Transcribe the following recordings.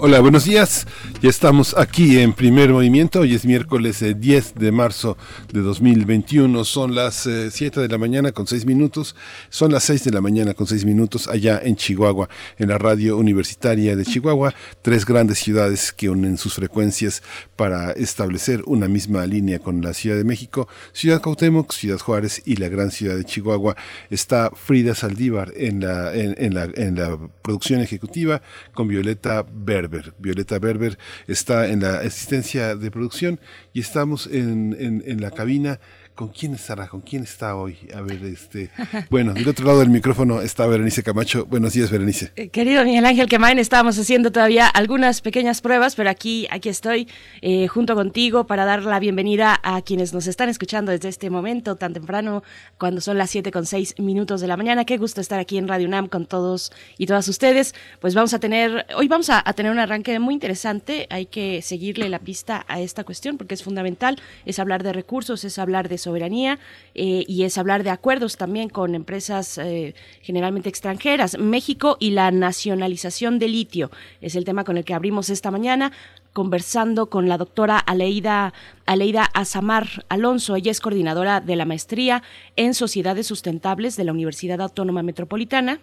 Hola, buenos días. Ya estamos aquí en primer movimiento. Hoy es miércoles 10 eh, de marzo de 2021. Son las 7 eh, de la mañana con 6 minutos. Son las 6 de la mañana con 6 minutos allá en Chihuahua, en la radio universitaria de Chihuahua. Tres grandes ciudades que unen sus frecuencias para establecer una misma línea con la Ciudad de México. Ciudad Cuauhtémoc, Ciudad Juárez y la gran ciudad de Chihuahua. Está Frida Saldívar en la, en, la, en la producción ejecutiva con Violeta Berber. Violeta Berber está en la asistencia de producción y estamos en, en, en la cabina ¿Con quién estará? ¿Con quién está hoy? A ver, este. Bueno, del otro lado del micrófono está Berenice Camacho. Buenos días, Berenice. Eh, querido Miguel Ángel Quemain, estábamos haciendo todavía algunas pequeñas pruebas, pero aquí, aquí estoy eh, junto contigo para dar la bienvenida a quienes nos están escuchando desde este momento tan temprano, cuando son las 7 con 6 minutos de la mañana. Qué gusto estar aquí en Radio UNAM con todos y todas ustedes. Pues vamos a tener, hoy vamos a, a tener un arranque muy interesante. Hay que seguirle la pista a esta cuestión porque es fundamental. Es hablar de recursos, es hablar de soberanía eh, y es hablar de acuerdos también con empresas eh, generalmente extranjeras. México y la nacionalización de litio es el tema con el que abrimos esta mañana conversando con la doctora Aleida, Aleida Azamar Alonso. Ella es coordinadora de la maestría en Sociedades Sustentables de la Universidad Autónoma Metropolitana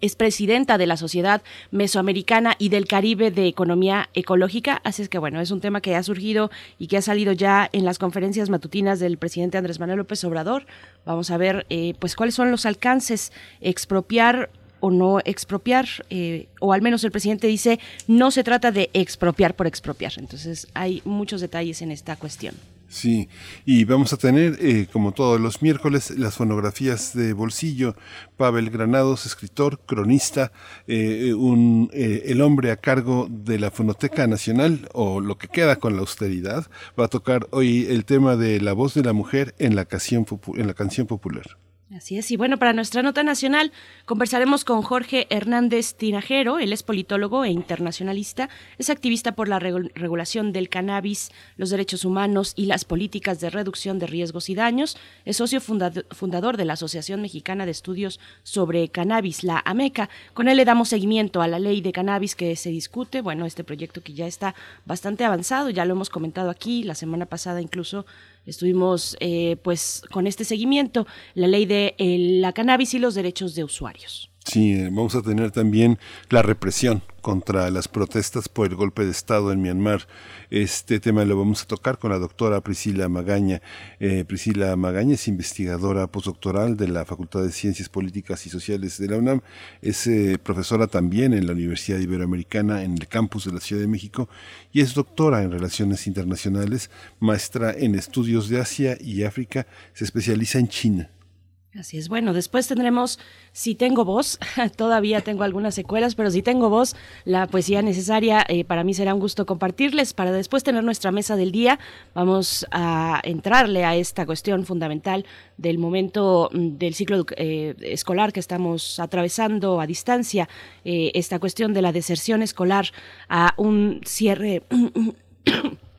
es presidenta de la Sociedad Mesoamericana y del Caribe de Economía Ecológica, así es que bueno, es un tema que ha surgido y que ha salido ya en las conferencias matutinas del presidente Andrés Manuel López Obrador. Vamos a ver eh, pues cuáles son los alcances, expropiar o no expropiar, eh, o al menos el presidente dice, no se trata de expropiar por expropiar. Entonces hay muchos detalles en esta cuestión. Sí, y vamos a tener, eh, como todos los miércoles, las fonografías de bolsillo. Pavel Granados, escritor, cronista, eh, un, eh, el hombre a cargo de la Fonoteca Nacional, o lo que queda con la austeridad, va a tocar hoy el tema de la voz de la mujer en la canción, en la canción popular. Así es, y bueno, para nuestra nota nacional conversaremos con Jorge Hernández Tinajero, él es politólogo e internacionalista, es activista por la regulación del cannabis, los derechos humanos y las políticas de reducción de riesgos y daños, es socio fundador de la Asociación Mexicana de Estudios sobre Cannabis, la AMECA. Con él le damos seguimiento a la ley de cannabis que se discute, bueno, este proyecto que ya está bastante avanzado, ya lo hemos comentado aquí, la semana pasada incluso estuvimos eh, pues con este seguimiento, la ley de la cannabis y los derechos de usuarios. Sí, eh, vamos a tener también la represión contra las protestas por el golpe de Estado en Myanmar. Este tema lo vamos a tocar con la doctora Priscila Magaña. Eh, Priscila Magaña es investigadora postdoctoral de la Facultad de Ciencias Políticas y Sociales de la UNAM. Es eh, profesora también en la Universidad Iberoamericana en el campus de la Ciudad de México y es doctora en Relaciones Internacionales, maestra en estudios de Asia y África. Se especializa en China. Así es, bueno, después tendremos Si tengo voz, todavía tengo algunas secuelas, pero si tengo voz, la poesía necesaria, eh, para mí será un gusto compartirles, para después tener nuestra mesa del día, vamos a entrarle a esta cuestión fundamental del momento mm, del ciclo eh, escolar que estamos atravesando a distancia, eh, esta cuestión de la deserción escolar a un cierre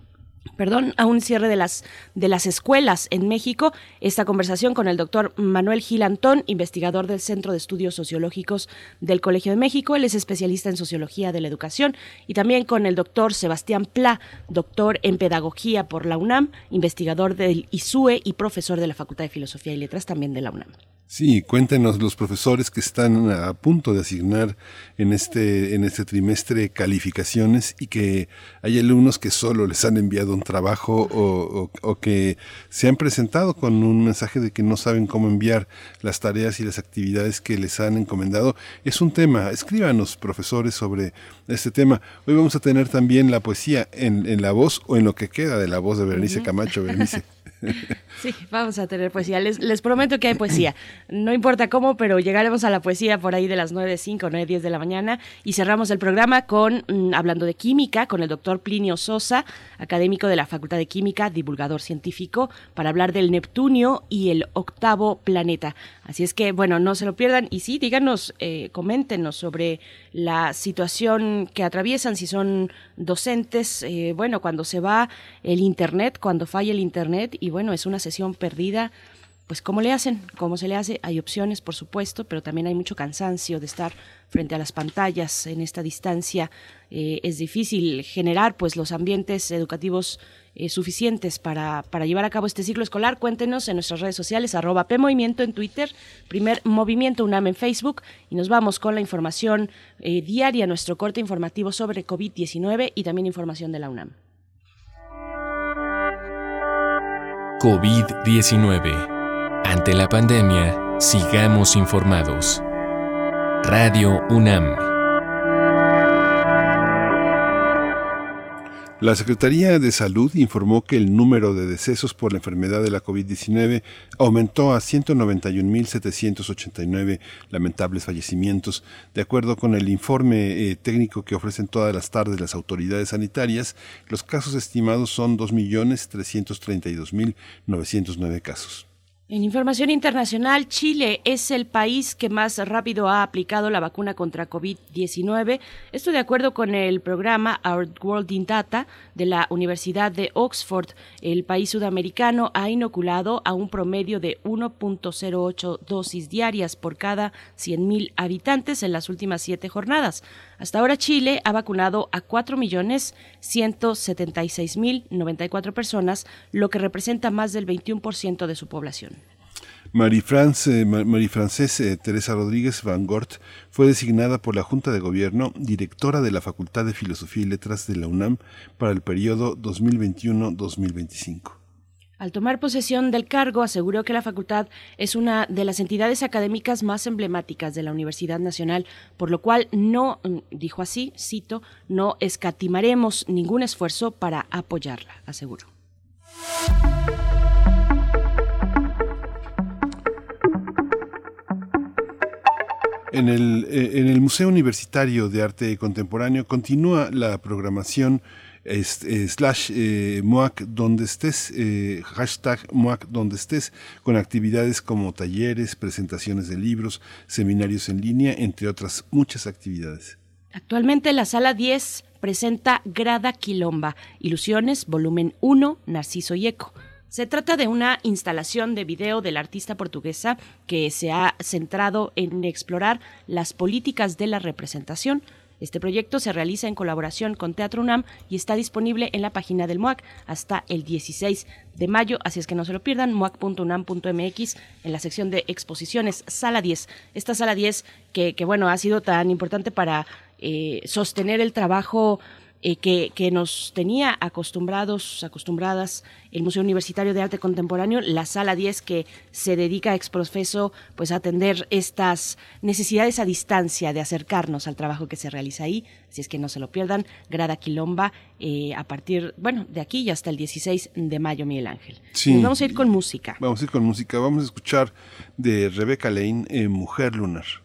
perdón, a un cierre de las, de las escuelas en México. Esta conversación con el doctor Manuel Gil Antón, investigador del Centro de Estudios Sociológicos del Colegio de México. Él es especialista en Sociología de la Educación. Y también con el doctor Sebastián Pla, doctor en Pedagogía por la UNAM, investigador del ISUE y profesor de la Facultad de Filosofía y Letras también de la UNAM. Sí, cuéntenos los profesores que están a punto de asignar en este, en este trimestre calificaciones y que hay alumnos que solo les han enviado un trabajo o, o, que se han presentado con un mensaje de que no saben cómo enviar las tareas y las actividades que les han encomendado. Es un tema, escríbanos profesores sobre este tema. Hoy vamos a tener también la poesía en, en la voz o en lo que queda de la voz de Berenice Camacho. Berenice. Sí, vamos a tener poesía. Les, prometo que hay poesía. No importa cómo, pero llegaremos a la poesía por ahí de las 9, 5, 9, 10 de la mañana y cerramos el programa con, mm, hablando de química, con el doctor Plinio Sosa, académico de la Facultad de Química, divulgador científico, para hablar del Neptunio y el octavo planeta. Así es que, bueno, no se lo pierdan y sí, díganos, eh, coméntenos sobre la situación que atraviesan, si son docentes, eh, bueno, cuando se va el Internet, cuando falla el Internet y bueno, es una sesión perdida, pues ¿cómo le hacen? ¿Cómo se le hace? Hay opciones, por supuesto, pero también hay mucho cansancio de estar frente a las pantallas en esta distancia. Eh, es difícil generar pues los ambientes educativos eh, suficientes para, para, llevar a cabo este ciclo escolar. Cuéntenos en nuestras redes sociales, arroba PMovimiento en Twitter, primer Movimiento UNAM en Facebook y nos vamos con la información eh, diaria, nuestro corte informativo sobre COVID-19 y también información de la UNAM. COVID-19 ante la pandemia, sigamos informados. Radio UNAM. La Secretaría de Salud informó que el número de decesos por la enfermedad de la COVID-19 aumentó a 191.789 lamentables fallecimientos. De acuerdo con el informe eh, técnico que ofrecen todas las tardes las autoridades sanitarias, los casos estimados son 2.332.909 casos. En información internacional, Chile es el país que más rápido ha aplicado la vacuna contra COVID-19. Esto de acuerdo con el programa Our World in Data de la Universidad de Oxford. El país sudamericano ha inoculado a un promedio de 1.08 dosis diarias por cada 100.000 habitantes en las últimas siete jornadas. Hasta ahora Chile ha vacunado a 4.176.094 personas, lo que representa más del 21% de su población. Marie, France, Marie Frances Teresa Rodríguez Van Gort fue designada por la Junta de Gobierno directora de la Facultad de Filosofía y Letras de la UNAM para el periodo 2021-2025. Al tomar posesión del cargo, aseguró que la facultad es una de las entidades académicas más emblemáticas de la Universidad Nacional, por lo cual no, dijo así, cito, no escatimaremos ningún esfuerzo para apoyarla, aseguró. En el, eh, en el Museo Universitario de Arte Contemporáneo continúa la programación eh, slash eh, MOAC donde estés, hashtag MOAC donde estés, con actividades como talleres, presentaciones de libros, seminarios en línea, entre otras muchas actividades. Actualmente la sala 10 presenta Grada Quilomba, Ilusiones, volumen 1, Narciso y Eco. Se trata de una instalación de video de la artista portuguesa que se ha centrado en explorar las políticas de la representación. Este proyecto se realiza en colaboración con Teatro UNAM y está disponible en la página del MOAC hasta el 16 de mayo, así es que no se lo pierdan, moac.unam.mx en la sección de exposiciones, sala 10. Esta sala 10 que, bueno, ha sido tan importante para eh, sostener el trabajo eh, que, nos tenía acostumbrados, acostumbradas el Museo Universitario de Arte Contemporáneo, la Sala 10 que se dedica ex profeso pues, a atender estas necesidades a distancia de acercarnos al trabajo que se realiza ahí, si es que no se lo pierdan, Grada Quilomba, eh, a partir, bueno, de aquí y hasta el 16 de mayo, Miguel Ángel. Sí. vamos a ir con música. Vamos a ir con música, vamos a escuchar de Rebeca Lane, eh, Mujer Lunar.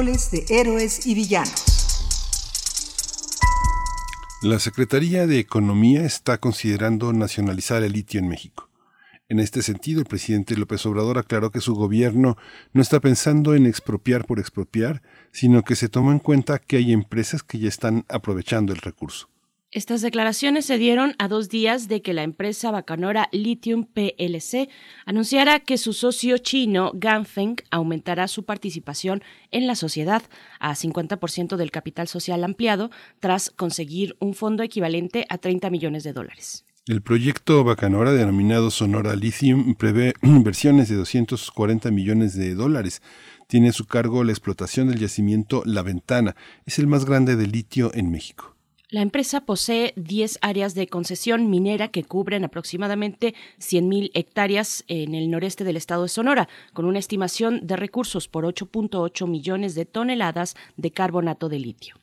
De Héroes y Villanos. La Secretaría de Economía está considerando nacionalizar el litio en México. En este sentido, el presidente López Obrador aclaró que su gobierno no está pensando en expropiar por expropiar, sino que se toma en cuenta que hay empresas que ya están aprovechando el recurso. Estas declaraciones se dieron a dos días de que la empresa bacanora Lithium PLC anunciara que su socio chino Ganfeng aumentará su participación en la sociedad a 50% del capital social ampliado tras conseguir un fondo equivalente a 30 millones de dólares. El proyecto Bacanora, denominado Sonora Lithium, prevé inversiones de 240 millones de dólares. Tiene a su cargo la explotación del yacimiento La Ventana. Es el más grande de litio en México. La empresa posee 10 áreas de concesión minera que cubren aproximadamente 100.000 hectáreas en el noreste del estado de Sonora, con una estimación de recursos por 8.8 millones de toneladas de carbonato de litio.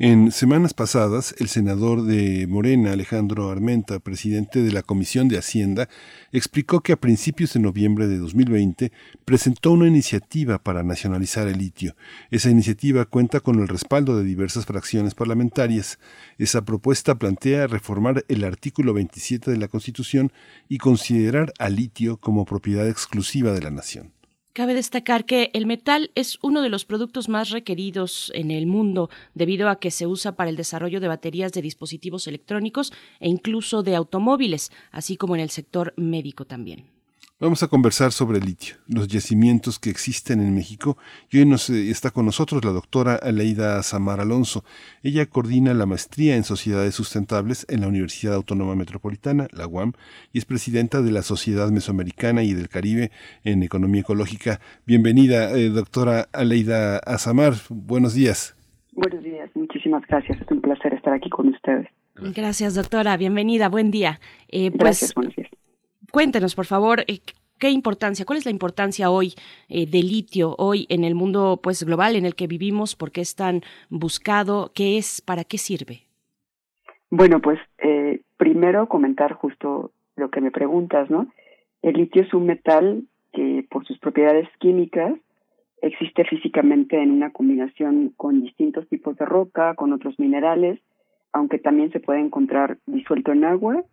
En semanas pasadas, el senador de Morena, Alejandro Armenta, presidente de la Comisión de Hacienda, explicó que a principios de noviembre de 2020 presentó una iniciativa para nacionalizar el litio. Esa iniciativa cuenta con el respaldo de diversas fracciones parlamentarias. Esa propuesta plantea reformar el artículo 27 de la Constitución y considerar al litio como propiedad exclusiva de la nación. Cabe destacar que el metal es uno de los productos más requeridos en el mundo debido a que se usa para el desarrollo de baterías de dispositivos electrónicos e incluso de automóviles, así como en el sector médico también. Vamos a conversar sobre el litio, los yacimientos que existen en México y hoy nos eh, está con nosotros la doctora Aleida Samar Alonso. Ella coordina la maestría en sociedades sustentables en la Universidad Autónoma Metropolitana, la UAM, y es presidenta de la Sociedad Mesoamericana y del Caribe en Economía Ecológica. Bienvenida, eh, doctora Aleida Azamar. Buenos días. Buenos días, muchísimas gracias. Es un placer estar aquí con ustedes. Gracias, doctora. Bienvenida. Buen día. Eh, Gracias, pues, buenos días. Cuéntenos, por favor, eh, qué importancia, cuál es la importancia hoy eh, del litio, hoy en el mundo pues global en el que vivimos, por qué es tan buscado, qué es, para qué sirve. Bueno, pues eh, primero comentar justo lo que me preguntas, ¿no? El litio es un metal que por sus propiedades químicas existe físicamente en una combinación con distintos tipos de roca, con otros minerales, aunque también se puede encontrar disuelto en agua,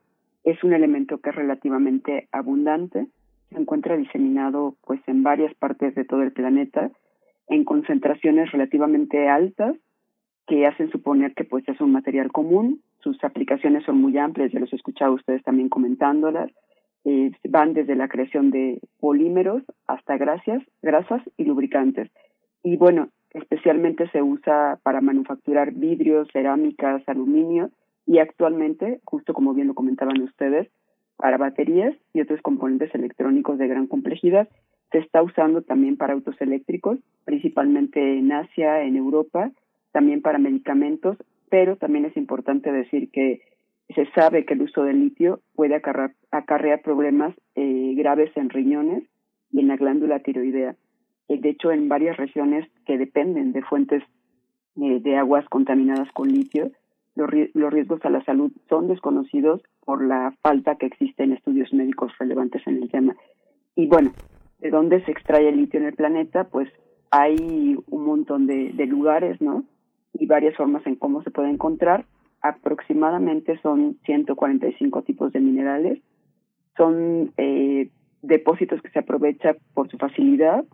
es un elemento que es relativamente abundante, se encuentra diseminado pues en varias partes de todo el planeta en concentraciones relativamente altas que hacen suponer que pues es un material común, sus aplicaciones son muy amplias, ya los he escuchado ustedes también comentándolas, eh, van desde la creación de polímeros hasta grasas, grasas y lubricantes. Y bueno, especialmente se usa para manufacturar vidrios, cerámicas, aluminio y actualmente, justo como bien lo comentaban ustedes, para baterías y otros componentes electrónicos de gran complejidad. Se está usando también para autos eléctricos, principalmente en Asia, en Europa, también para medicamentos, pero también es importante decir que se sabe que el uso del litio puede acarrear, problemas eh, graves en riñones y en la glándula tiroidea. Eh, de hecho, en varias regiones que dependen de fuentes eh, de aguas contaminadas con litio, los, riesgos a la salud son desconocidos por la falta que existe en estudios médicos relevantes en el tema. Y bueno, ¿de dónde se extrae el litio en el planeta? Pues hay un montón de, lugares, ¿no? Y varias formas en cómo se puede encontrar. Aproximadamente son 145 tipos de minerales. Son eh, depósitos que se aprovechan por su facilidad,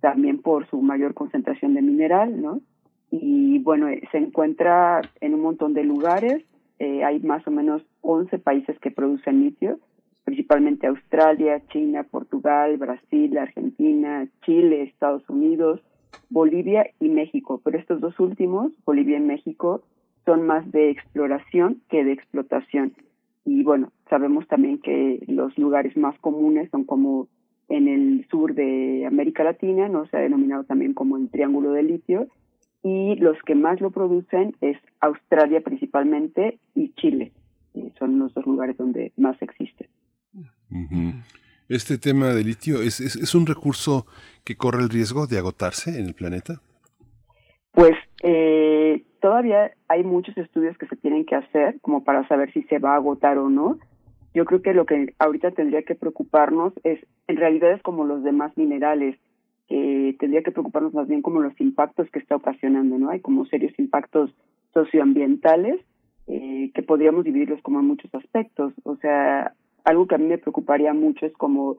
también por su mayor concentración de mineral, ¿no? Y bueno, eh, se encuentra en un montón de lugares. Eh, hay más o menos 11 países que producen litio, principalmente Australia, China, Portugal, Brasil, Argentina, Chile, Estados Unidos, Bolivia y México. Pero estos dos últimos, Bolivia y México, son más de exploración que de explotación. Y bueno, sabemos también que los lugares más comunes son como en el sur de América Latina, no se ha denominado también como el Triángulo de Litio, y los que más lo producen es Australia principalmente y Chile. Eh, son los dos lugares donde más existe. ¿Este tema de litio ¿es, es, un recurso que corre el riesgo de agotarse en el planeta? Pues eh, todavía hay muchos estudios que se tienen que hacer como para saber si se va a agotar o no. Yo creo que lo que ahorita tendría que preocuparnos es, en realidad es como los demás minerales, eh, tendría que preocuparnos más bien como los impactos que está ocasionando, ¿no? Hay como serios impactos socioambientales eh, que podríamos dividirlos como en muchos aspectos. O sea, algo que a mí me preocuparía mucho es como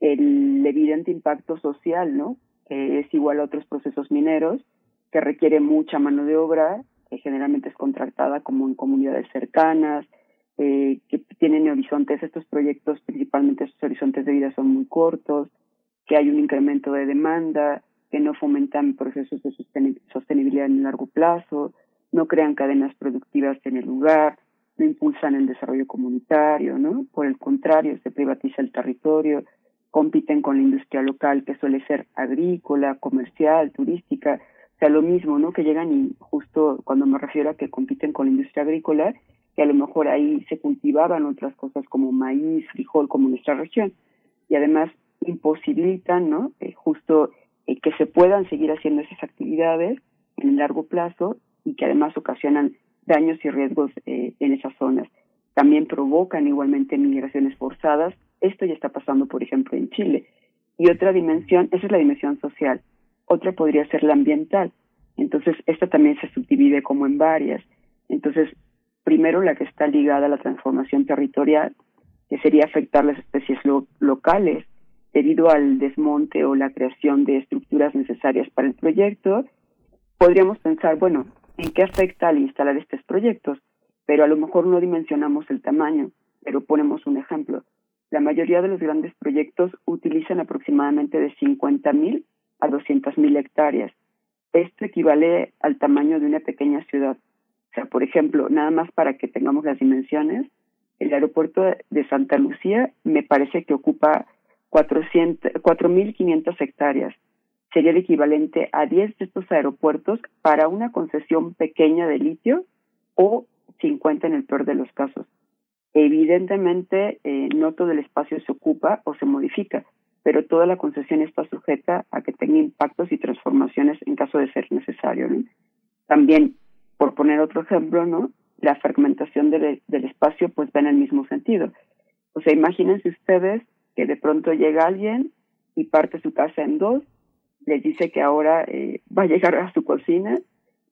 el evidente impacto social, ¿no? Que es igual a otros procesos mineros, que requiere mucha mano de obra, que generalmente es contratada como en comunidades cercanas, eh, que tienen horizontes, estos proyectos, principalmente sus horizontes de vida son muy cortos, que hay un incremento de demanda, que no fomentan procesos de sostenibilidad en largo plazo, no crean cadenas productivas en el lugar, no impulsan el desarrollo comunitario, ¿no? Por el contrario, se privatiza el territorio, compiten con la industria local que suele ser agrícola, comercial, turística, o sea, lo mismo, ¿no? Que llegan y justo cuando me refiero a que compiten con la industria agrícola, que a lo mejor ahí se cultivaban otras cosas como maíz, frijol, como nuestra región. Y además imposibilitan, ¿no? Eh, justo eh, que se puedan seguir haciendo esas actividades en el largo plazo y que además ocasionan daños y riesgos eh, en esas zonas. También provocan igualmente migraciones forzadas. Esto ya está pasando, por ejemplo, en Chile. Y otra dimensión, esa es la dimensión social. Otra podría ser la ambiental. Entonces, esta también se subdivide como en varias. Entonces, primero la que está ligada a la transformación territorial, que sería afectar las especies locales, debido al desmonte o la creación de estructuras necesarias para el proyecto, podríamos pensar, bueno, ¿en qué afecta al instalar estos proyectos? Pero a lo mejor no dimensionamos el tamaño, pero ponemos un ejemplo. La mayoría de los grandes proyectos utilizan aproximadamente de 50.000 a 200.000 hectáreas. Esto equivale al tamaño de una pequeña ciudad. O sea, por ejemplo, nada más para que tengamos las dimensiones, el aeropuerto de Santa Lucía me parece que ocupa 4.500 hectáreas. Sería el equivalente a 10 de estos aeropuertos para una concesión pequeña de litio o 50 en el peor de los casos. Evidentemente, eh, no todo el espacio se ocupa o se modifica, pero toda la concesión está sujeta a que tenga impactos y transformaciones en caso de ser necesario. También, por poner otro ejemplo, ¿no? la fragmentación del, del espacio pues va en el mismo sentido. O sea, imagínense ustedes que de pronto llega alguien y parte su casa en dos, les dice que ahora eh, va a llegar a su cocina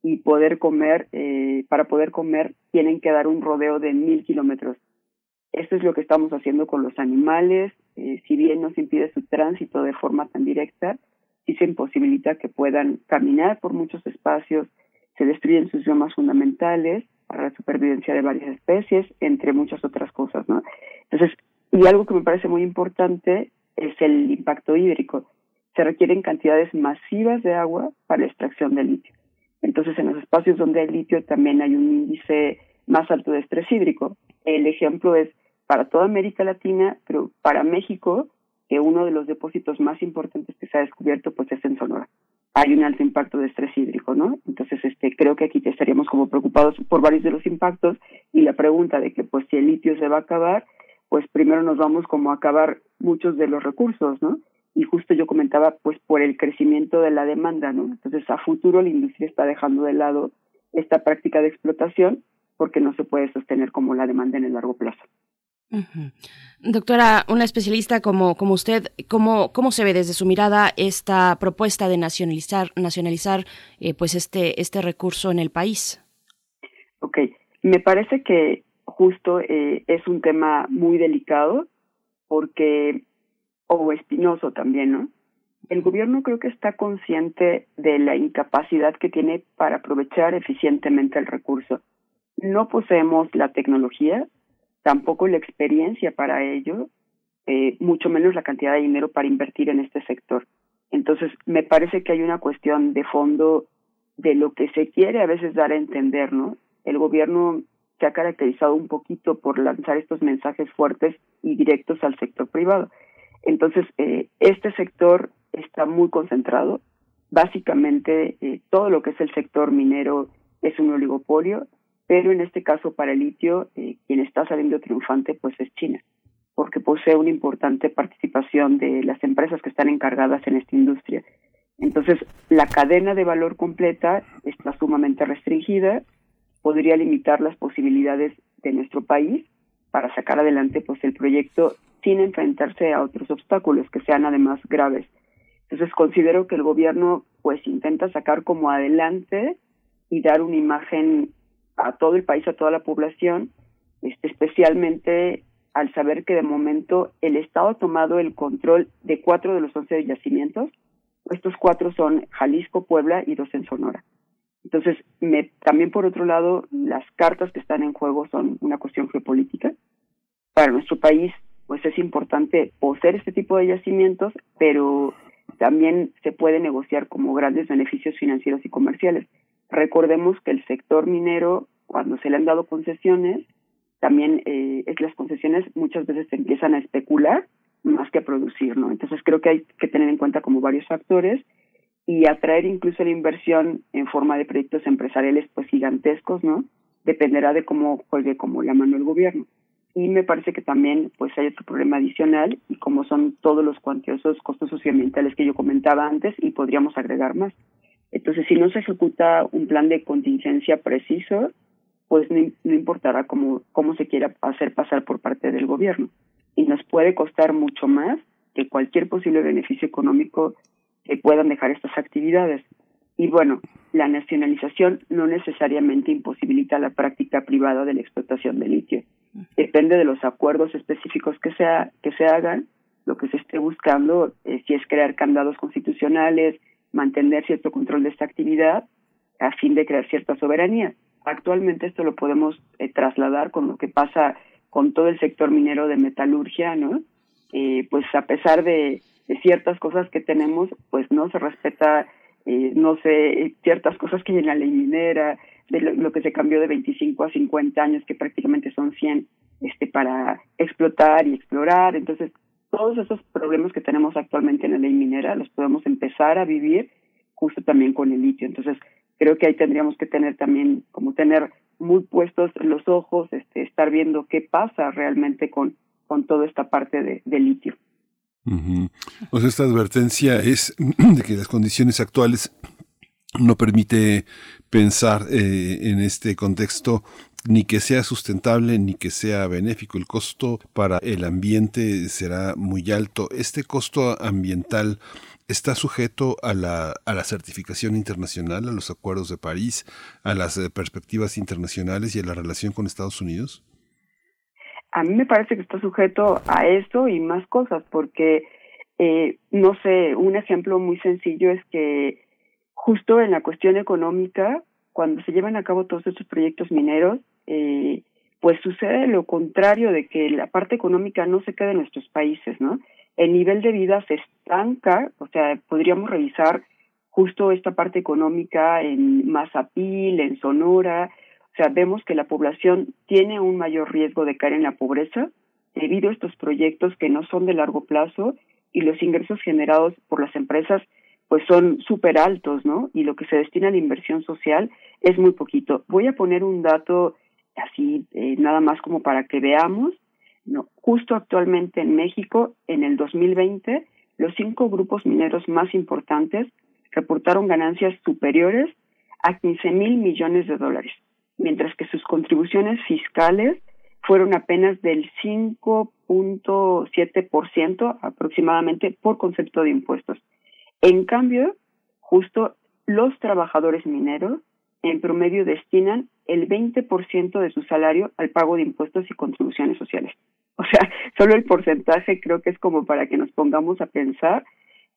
y poder comer, eh, para poder comer tienen que dar un rodeo de mil kilómetros. Esto es lo que estamos haciendo con los animales, eh, si bien no se impide su tránsito de forma tan directa, sí se imposibilita que puedan caminar por muchos espacios, se destruyen sus biomas fundamentales para la supervivencia de varias especies, entre muchas otras cosas, ¿no? Entonces, y algo que me parece muy importante es el impacto hídrico. Se requieren cantidades masivas de agua para la extracción de litio. Entonces, en los espacios donde hay litio también hay un índice más alto de estrés hídrico. El ejemplo es para toda América Latina, pero para México, que uno de los depósitos más importantes que se ha descubierto pues es en Sonora. Hay un alto impacto de estrés hídrico, ¿no? Entonces, este, creo que aquí estaríamos como preocupados por varios de los impactos y la pregunta de que pues si el litio se va a acabar, pues primero nos vamos como a acabar muchos de los recursos, ¿no? y justo yo comentaba pues por el crecimiento de la demanda, ¿no? Entonces a futuro la industria está dejando de lado esta práctica de explotación porque no se puede sostener como la demanda en el largo plazo. Doctora, una especialista como, como usted, ¿cómo, ¿cómo se ve desde su mirada esta propuesta de nacionalizar, nacionalizar eh, pues este, este recurso en el país? Ok, me parece que justo eh, es un tema muy delicado porque o espinoso también, ¿no? El gobierno creo que está consciente de la incapacidad que tiene para aprovechar eficientemente el recurso. No poseemos la tecnología, tampoco la experiencia para ello, eh, mucho menos la cantidad de dinero para invertir en este sector. Entonces, me parece que hay una cuestión de fondo de lo que se quiere a veces dar a entender, ¿no? El gobierno se ha caracterizado un poquito por lanzar estos mensajes fuertes y directos al sector privado. Entonces, eh, este sector está muy concentrado. Básicamente, eh, todo lo que es el sector minero es un oligopolio, pero en este caso para el litio, eh, quien está saliendo triunfante pues es China, porque posee una importante participación de las empresas que están encargadas en esta industria. Entonces, la cadena de valor completa está sumamente restringida, podría limitar las posibilidades de nuestro país para sacar adelante pues el proyecto sin enfrentarse a otros obstáculos que sean además graves. Entonces considero que el gobierno pues intenta sacar como adelante y dar una imagen a todo el país, a toda la población, este, especialmente al saber que de momento el Estado ha tomado el control de cuatro de los once yacimientos. Estos cuatro son Jalisco, Puebla y dos en Sonora. Entonces, me, también por otro lado, las cartas que están en juego son una cuestión geopolítica. Para nuestro país, pues es importante poseer este tipo de yacimientos, pero también se puede negociar como grandes beneficios financieros y comerciales. Recordemos que el sector minero, cuando se le han dado concesiones, también eh, es las concesiones muchas veces se empiezan a especular más que a producir, ¿no? Entonces creo que hay que tener en cuenta como varios factores y atraer incluso la inversión en forma de proyectos empresariales pues gigantescos, ¿no? Dependerá de cómo juegue como la mano el gobierno y me parece que también pues hay otro problema adicional y como son todos los cuantiosos costos socioambientales que yo comentaba antes y podríamos agregar más. Entonces, si no se ejecuta un plan de contingencia preciso, pues no, no importará cómo, cómo se quiera hacer pasar por parte del gobierno. Y nos puede costar mucho más que cualquier posible beneficio económico que puedan dejar estas actividades. Y bueno, la nacionalización no necesariamente imposibilita la práctica privada de la explotación de litio depende de los acuerdos específicos que, sea, que se hagan, lo que se esté buscando, eh, si es crear candados constitucionales, mantener cierto control de esta actividad, a fin de crear cierta soberanía. Actualmente esto lo podemos eh, trasladar con lo que pasa con todo el sector minero de metalurgia, ¿no? Eh, pues a pesar de, ciertas cosas que tenemos, pues no se respeta, no sé, ciertas cosas que hay en la ley minera, de lo, que se cambió de 25 a 50 años, que prácticamente son 100, este, para explotar y explorar. Entonces, todos esos problemas que tenemos actualmente en la ley minera los podemos empezar a vivir justo también con el litio. Entonces, creo que ahí tendríamos que tener también, como tener muy puestos los ojos, este, estar viendo qué pasa realmente con, con toda esta parte de, de litio. Pues esta advertencia es de que las condiciones actuales no permite pensar eh, en este contexto ni que sea sustentable ni que sea benéfico. El costo para el ambiente será muy alto. Este costo ambiental está sujeto a la, a la certificación internacional, a los acuerdos de París, a las eh, perspectivas internacionales y a la relación con Estados Unidos? A mí me parece que está sujeto a eso y más cosas, porque, eh, no sé, un ejemplo muy sencillo es que justo en la cuestión económica, cuando se llevan a cabo todos estos proyectos mineros, eh, pues sucede lo contrario de que la parte económica no se quede en nuestros países, ¿no? El nivel de vida se estanca, o sea, podríamos revisar justo esta parte económica en Mazapil, en Sonora, vemos que la población tiene un mayor riesgo de caer en la pobreza debido a estos proyectos que no son de largo plazo y los ingresos generados por las empresas pues son súper altos, ¿no? Y lo que se destina a la inversión social es muy poquito. Voy a poner un dato así, eh, nada más como para que veamos, no, justo actualmente en México, en el 2020, los cinco grupos mineros más importantes reportaron ganancias superiores a 15 mil millones de dólares mientras que sus contribuciones fiscales fueron apenas del 5.7% aproximadamente por concepto de impuestos. En cambio, justo los trabajadores mineros en promedio destinan el 20% de su salario al pago de impuestos y contribuciones sociales. O sea, solo el porcentaje creo que es como para que nos pongamos a pensar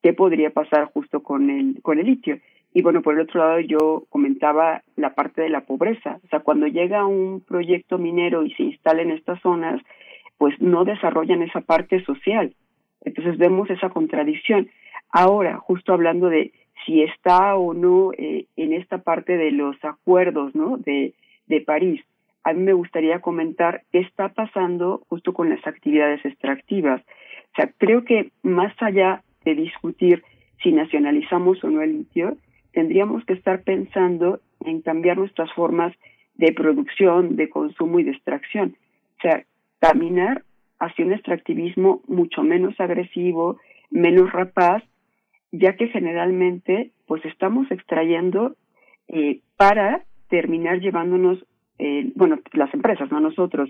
qué podría pasar justo con el con el litio. Y bueno, por el otro lado yo comentaba la parte de la pobreza. O sea, cuando llega un proyecto minero y se instala en estas zonas, pues no desarrollan esa parte social. Entonces vemos esa contradicción. Ahora, justo hablando de si está o no eh, en esta parte de los acuerdos, ¿no? De, de París, a mí me gustaría comentar qué está pasando justo con las actividades extractivas. O sea, creo que más allá de discutir si nacionalizamos o no el litio, tendríamos que estar pensando en cambiar nuestras formas de producción, de consumo y de extracción. O sea, caminar hacia un extractivismo mucho menos agresivo, menos rapaz, ya que generalmente pues estamos extrayendo eh, para terminar llevándonos, eh, bueno, las empresas, no nosotros,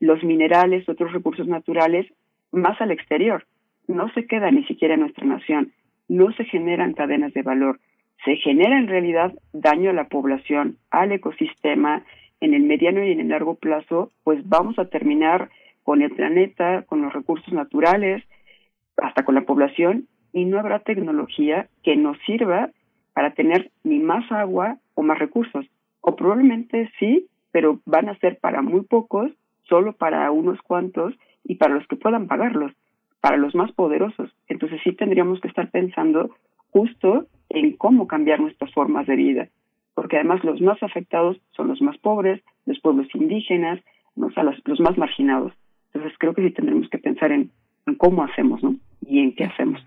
los minerales, otros recursos naturales más al exterior. No se queda ni siquiera en nuestra nación, no se generan cadenas de valor se genera en realidad daño a la población, al ecosistema, en el mediano y en el largo plazo, pues vamos a terminar con el planeta, con los recursos naturales, hasta con la población, y no habrá tecnología que nos sirva para tener ni más agua o más recursos. O probablemente sí, pero van a ser para muy pocos, solo para unos cuantos y para los que puedan pagarlos, para los más poderosos. Entonces sí tendríamos que estar pensando justo en cómo cambiar nuestras formas de vida, porque además los más afectados son los más pobres, los pueblos indígenas, los, más marginados. Entonces creo que sí tendremos que pensar en, en cómo hacemos, ¿no? Y en qué hacemos.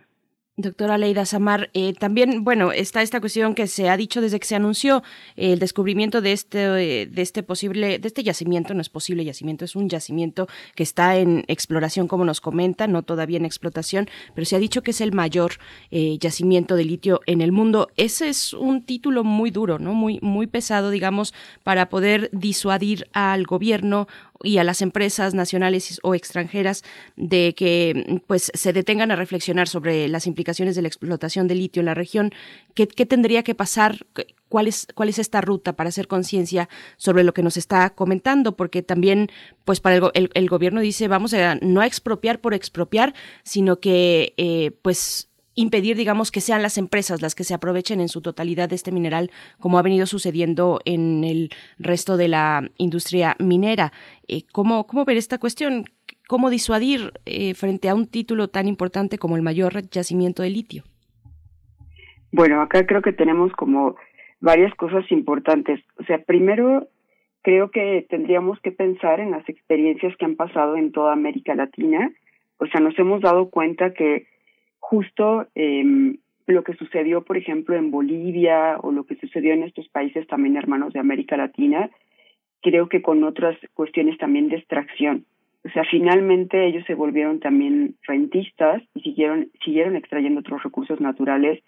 Doctora Leida Samar, eh, también, bueno, está esta cuestión que se ha dicho desde que se anunció el descubrimiento de este, de este posible, de este yacimiento, no es posible yacimiento, es un yacimiento que está en exploración, como nos comenta, no todavía en explotación, pero se ha dicho que es el mayor eh, yacimiento de litio en el mundo. Ese es un título muy duro, ¿no? Muy, muy pesado, digamos, para poder disuadir al gobierno y a las empresas nacionales o extranjeras de que pues se detengan a reflexionar sobre las implicaciones de la explotación de litio en la región. ¿Qué, tendría que pasar? ¿Cuál es, ¿Cuál es esta ruta para hacer conciencia sobre lo que nos está comentando? Porque también, pues para el, el, gobierno dice, vamos a no expropiar por expropiar, sino que eh, pues impedir, digamos, que sean las empresas las que se aprovechen en su totalidad de este mineral, como ha venido sucediendo en el resto de la industria minera. Eh, ¿cómo, ¿Cómo ver esta cuestión? ¿Cómo disuadir eh, frente a un título tan importante como el mayor yacimiento de litio? Bueno, acá creo que tenemos como varias cosas importantes. O sea, primero, creo que tendríamos que pensar en las experiencias que han pasado en toda América Latina. O sea, nos hemos dado cuenta que justo eh, lo que sucedió, por ejemplo, en Bolivia o lo que sucedió en estos países también hermanos de América Latina, creo que con otras cuestiones también de extracción. O sea, finalmente ellos se volvieron también rentistas y siguieron, siguieron extrayendo otros recursos naturales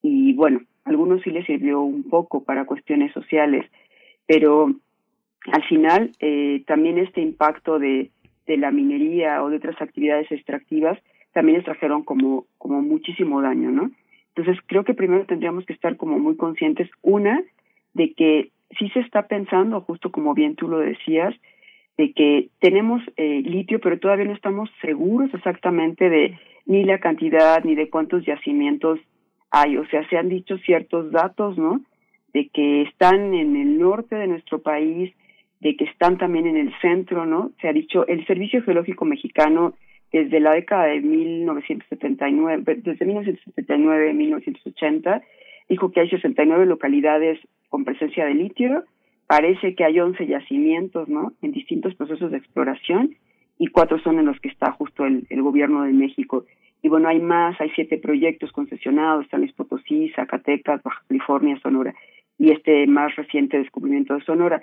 y bueno, algunos sí les sirvió un poco para cuestiones sociales, pero al final eh, también este impacto de, de la minería o de otras actividades extractivas también les trajeron como, como muchísimo daño, ¿no? Entonces, creo que primero tendríamos que estar como muy conscientes, una, de que sí se está pensando, justo como bien tú lo decías, de que tenemos eh, litio, pero todavía no estamos seguros exactamente de ni la cantidad ni de cuántos yacimientos hay. O sea, se han dicho ciertos datos, ¿no? De que están en el norte de nuestro país, de que están también en el centro, ¿no? Se ha dicho, el Servicio Geológico Mexicano desde la década de 1979, desde 1979 1980, dijo que hay 69 localidades con presencia de litio, parece que hay 11 yacimientos, ¿no? En distintos procesos de exploración y cuatro son en los que está justo el, el gobierno de México. Y bueno, hay más, hay siete proyectos concesionados, San Luis Potosí, Zacatecas, Baja California, Sonora y este más reciente descubrimiento de Sonora.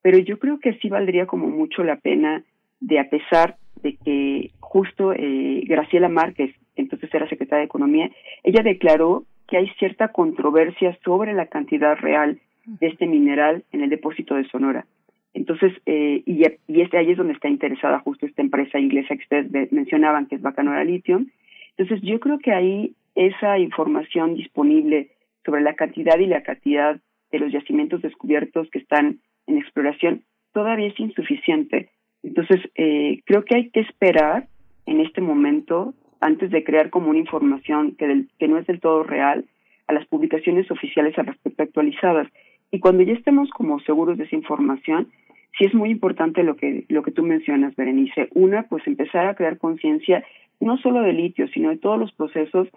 Pero yo creo que sí valdría como mucho la pena de a pesar de que justo eh, Graciela Márquez, entonces era secretaria de Economía, ella declaró que hay cierta controversia sobre la cantidad real de este mineral en el depósito de Sonora. Entonces, eh, y, este ahí es donde está interesada justo esta empresa inglesa que ustedes mencionaban, que es Bacanora Lithium. Entonces, yo creo que ahí esa información disponible sobre la cantidad y la cantidad de los yacimientos descubiertos que están en exploración todavía es insuficiente entonces, eh, creo que hay que esperar en este momento, antes de crear como una información que, que no es del todo real, a las publicaciones oficiales al respecto actualizadas. Y cuando ya estemos como seguros de esa información, sí es muy importante lo que, lo que tú mencionas, Berenice. Una, pues empezar a crear conciencia no solo de litio, sino de todos los procesos.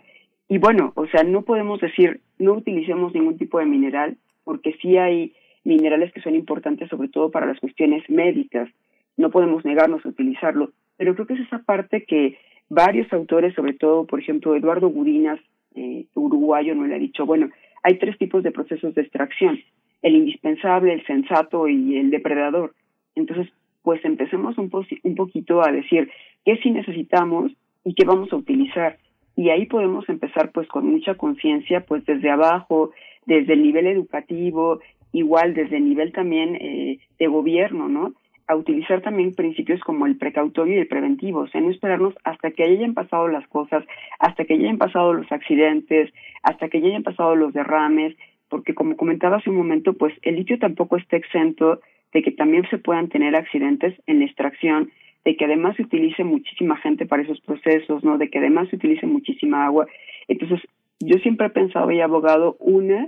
Y bueno, o sea, no podemos decir no utilicemos ningún tipo de mineral, porque sí hay minerales que son importantes sobre todo para las cuestiones médicas no podemos negarnos a utilizarlo, pero creo que es esa parte que varios autores, sobre todo, por ejemplo, Eduardo Gudinas, eh, uruguayo, no le ha dicho, bueno, hay tres tipos de procesos de extracción, el indispensable, el sensato y el depredador. Entonces, pues empecemos un, un poquito a decir qué sí necesitamos y qué vamos a utilizar. Y ahí podemos empezar pues con mucha conciencia, pues desde abajo, desde el nivel educativo, igual desde el nivel también eh, de gobierno, ¿no? A utilizar también principios como el precautorio y el preventivo, o sea, no esperarnos hasta que hayan pasado las cosas, hasta que hayan pasado los accidentes, hasta que hayan pasado los derrames, porque como comentaba hace un momento, pues el litio tampoco está exento de que también se puedan tener accidentes en la extracción, de que además se utilice muchísima gente para esos procesos, ¿no? De que además se utilice muchísima agua. Entonces, yo siempre he pensado y abogado, una,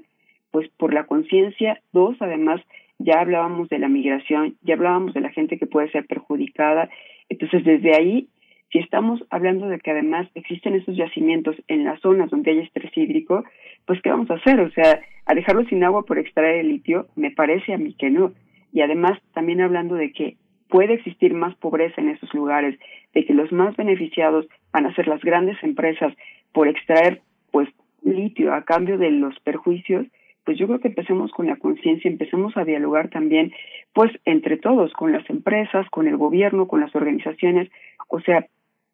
pues por la conciencia, dos, además, ya hablábamos de la migración, ya hablábamos de la gente que puede ser perjudicada. Entonces, desde ahí, si estamos hablando de que además existen esos yacimientos en las zonas donde hay estrés hídrico, pues ¿qué vamos a hacer? O sea, a dejarlo sin agua por extraer el litio, me parece a mí que no. Y además, también hablando de que puede existir más pobreza en esos lugares, de que los más beneficiados van a ser las grandes empresas por extraer pues litio a cambio de los perjuicios, pues yo creo que empecemos con la conciencia, empecemos a dialogar también, pues entre todos, con las empresas, con el gobierno, con las organizaciones, o sea,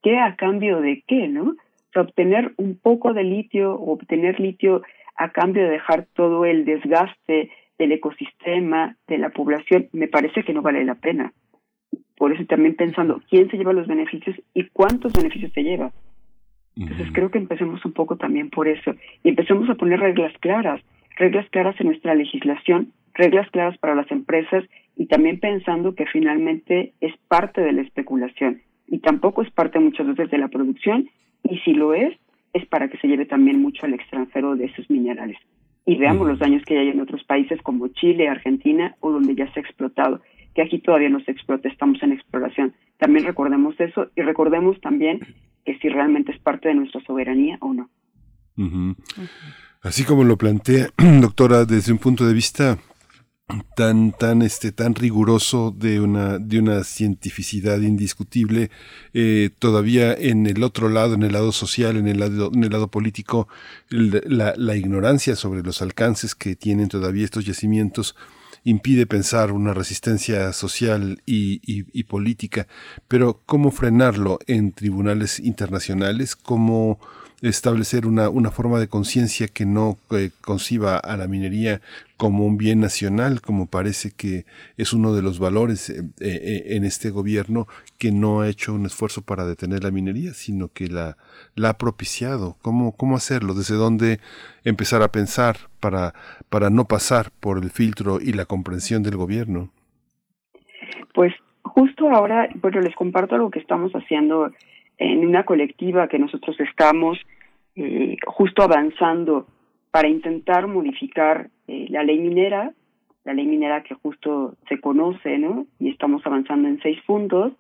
¿qué a cambio de qué, no? O sea, obtener un poco de litio o obtener litio a cambio de dejar todo el desgaste del ecosistema, de la población, me parece que no vale la pena. Por eso también pensando, ¿quién se lleva los beneficios y cuántos beneficios se lleva? Entonces creo que empecemos un poco también por eso y empecemos a poner reglas claras reglas claras en nuestra legislación, reglas claras para las empresas y también pensando que finalmente es parte de la especulación y tampoco es parte muchas veces de la producción y si lo es, es para que se lleve también mucho al extranjero de esos minerales. Y veamos los daños que hay en otros países como Chile, Argentina o donde ya se ha explotado, que aquí todavía no se explota, estamos en exploración. También recordemos eso y recordemos también que si realmente es parte de nuestra soberanía o no. Así como lo plantea, doctora, desde un punto de vista tan tan este tan riguroso de una de una cientificidad indiscutible eh, todavía en el otro lado en el lado social en el lado en el lado político la, la ignorancia sobre los alcances que tienen todavía estos yacimientos impide pensar una resistencia social y, y, política. Pero cómo frenarlo en tribunales internacionales cómo establecer una, una forma de conciencia que no eh, conciba a la minería como un bien nacional, como parece que es uno de los valores eh, eh, en este gobierno que no ha hecho un esfuerzo para detener la minería, sino que la, la ha propiciado. ¿Cómo, ¿Cómo hacerlo? ¿Desde dónde empezar a pensar para, para no pasar por el filtro y la comprensión del gobierno? Pues justo ahora, bueno, les comparto algo que estamos haciendo en una colectiva que nosotros estamos eh, justo avanzando para intentar modificar eh, la ley minera, la ley minera que justo se conoce, ¿no? Y estamos avanzando en seis puntos.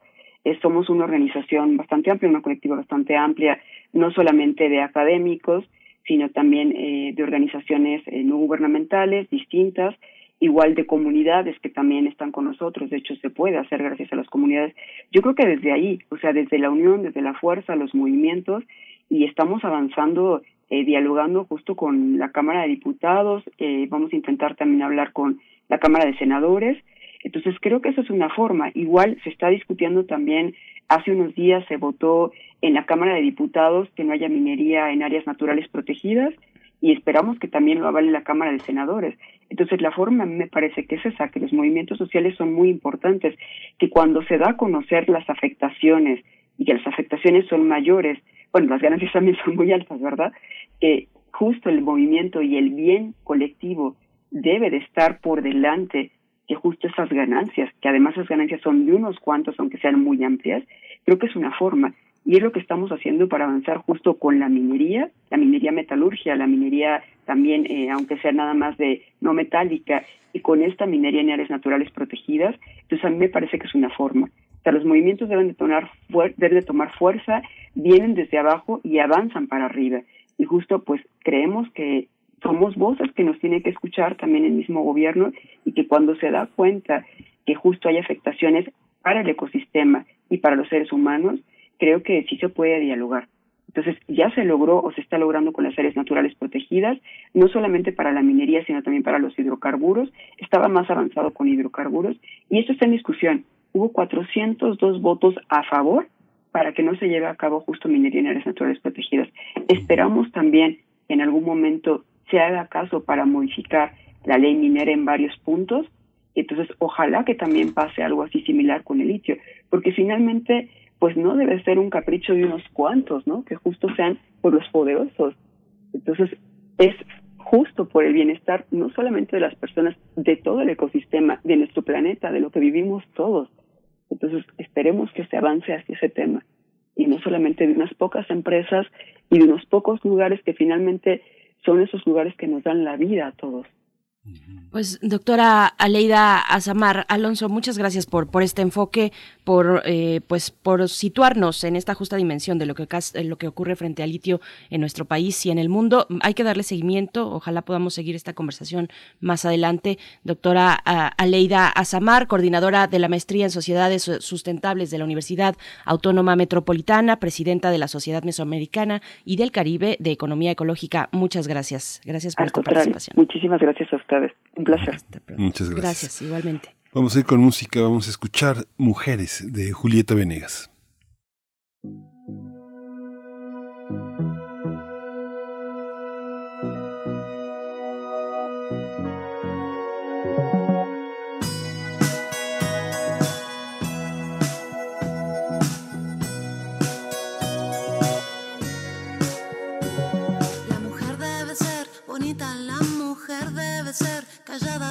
Somos una organización bastante amplia, una colectiva bastante amplia, no solamente de académicos, sino también eh, de organizaciones no gubernamentales distintas igual de comunidades que también están con nosotros, de hecho se puede hacer gracias a las comunidades. Yo creo que desde ahí, o sea, desde la unión, desde la fuerza, los movimientos, y estamos avanzando, eh, dialogando justo con la Cámara de Diputados, eh, vamos a intentar también hablar con la Cámara de Senadores, entonces creo que eso es una forma. Igual se está discutiendo también, hace unos días se votó en la Cámara de Diputados que no haya minería en áreas naturales protegidas, y esperamos que también lo avale la Cámara de Senadores. Entonces, la forma me parece que es esa, que los movimientos sociales son muy importantes, que cuando se da a conocer las afectaciones y que las afectaciones son mayores, bueno, las ganancias también son muy altas, ¿verdad? Que justo el movimiento y el bien colectivo debe de estar por delante que justo esas ganancias, que además esas ganancias son de unos cuantos, aunque sean muy amplias, creo que es una forma y es lo que estamos haciendo para avanzar justo con la minería, la minería metalurgia, la minería también, eh, aunque sea nada más de no metálica, y con esta minería en áreas naturales protegidas, entonces a mí me parece que es una forma. O sea, los movimientos deben de tomar, deben de tomar fuerza, vienen desde abajo y avanzan para arriba. Y justo pues creemos que somos voces que nos tiene que escuchar también el mismo gobierno y que cuando se da cuenta que justo hay afectaciones para el ecosistema y para los seres humanos, creo que sí se puede dialogar. Entonces, ya se logró o se está logrando con las áreas naturales protegidas, no solamente para la minería, sino también para los hidrocarburos. Estaba más avanzado con hidrocarburos y eso está en discusión. Hubo 402 votos a favor para que no se lleve a cabo justo minería en áreas naturales protegidas. Esperamos también que en algún momento se haga caso para modificar la ley minera en varios puntos. Entonces, ojalá que también pase algo así similar con el litio, porque finalmente pues no debe ser un capricho de unos cuantos, ¿no? Que justo sean por los poderosos. Entonces, es justo por el bienestar no solamente de las personas, de todo el ecosistema, de nuestro planeta, de lo que vivimos todos. Entonces, esperemos que se avance hacia ese tema y no solamente de unas pocas empresas y de unos pocos lugares que finalmente son esos lugares que nos dan la vida a todos. Pues doctora Aleida Azamar Alonso, muchas gracias por, por este enfoque, por eh, pues por situarnos en esta justa dimensión de lo que lo que ocurre frente al litio en nuestro país y en el mundo. Hay que darle seguimiento, ojalá podamos seguir esta conversación más adelante. Doctora Aleida Azamar, coordinadora de la maestría en sociedades sustentables de la Universidad Autónoma Metropolitana, presidenta de la Sociedad Mesoamericana y del Caribe de Economía Ecológica. Muchas gracias. Gracias por esta participación. Muchísimas gracias a usted. Un placer. Muchas gracias. Gracias, igualmente. Vamos a ir con música, vamos a escuchar Mujeres de Julieta Venegas.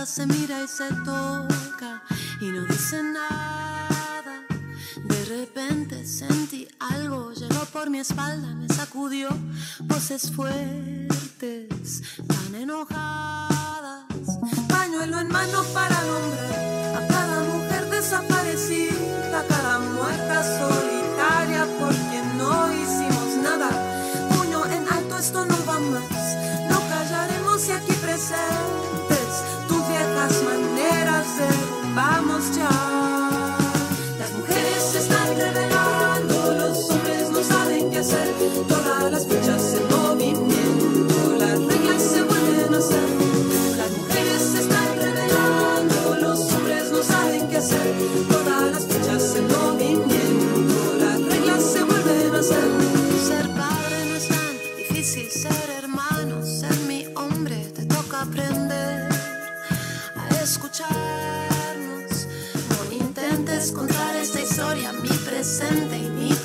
Se mira y se toca y no dice nada. De repente sentí algo, llegó por mi espalda, me sacudió voces fuertes, tan enojadas. Pañuelo en mano para nombrar a cada mujer desaparecida, cada muerta solitaria por quien no hicimos nada. Puño en alto, esto no va más, no callaremos y aquí presente Las mujeres se están revelando, los hombres no saben qué hacer. Todas las fichas en movimiento, las reglas se vuelven a hacer. Las mujeres se están revelando, los hombres no saben qué hacer. Todas las fichas en movimiento,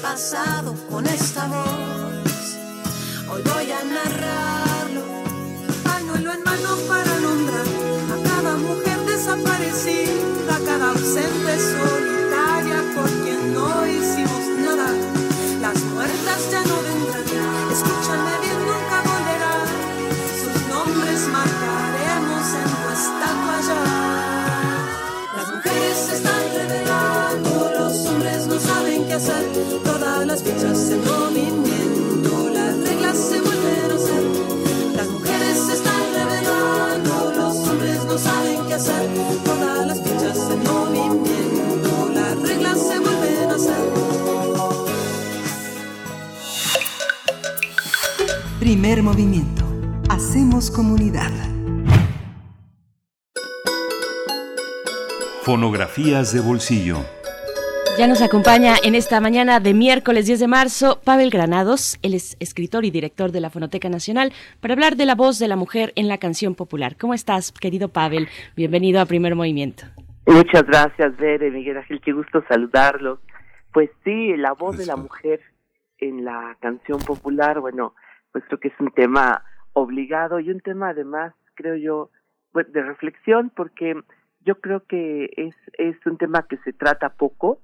pasado con esta voz. Hoy voy a narrarlo, pañuelo en mano para nombrar a cada mujer desaparecida, a cada ausente solitaria por quien no hicimos nada. Las muertas ya no vendrán, escúchame bien, nunca volverán. Sus nombres marcaremos en tu estatua ya. Las mujeres están qué hacer. Todas las fichas en movimiento, las reglas se vuelven a hacer. Las mujeres se están revelando, los hombres no saben qué hacer. Todas las fichas en movimiento, las reglas se vuelven a hacer. Primer movimiento. Hacemos comunidad. Fonografías de bolsillo. Ya nos acompaña en esta mañana de miércoles 10 de marzo Pavel Granados, él es escritor y director de la Fonoteca Nacional, para hablar de la voz de la mujer en la canción popular. ¿Cómo estás, querido Pavel? Bienvenido a Primer Movimiento. Muchas gracias, Bere, Miguel Ángel, qué gusto saludarlos. Pues sí, la voz de la mujer en la canción popular, bueno, pues creo que es un tema obligado y un tema además, creo yo, pues, de reflexión, porque yo creo que es, es un tema que se trata poco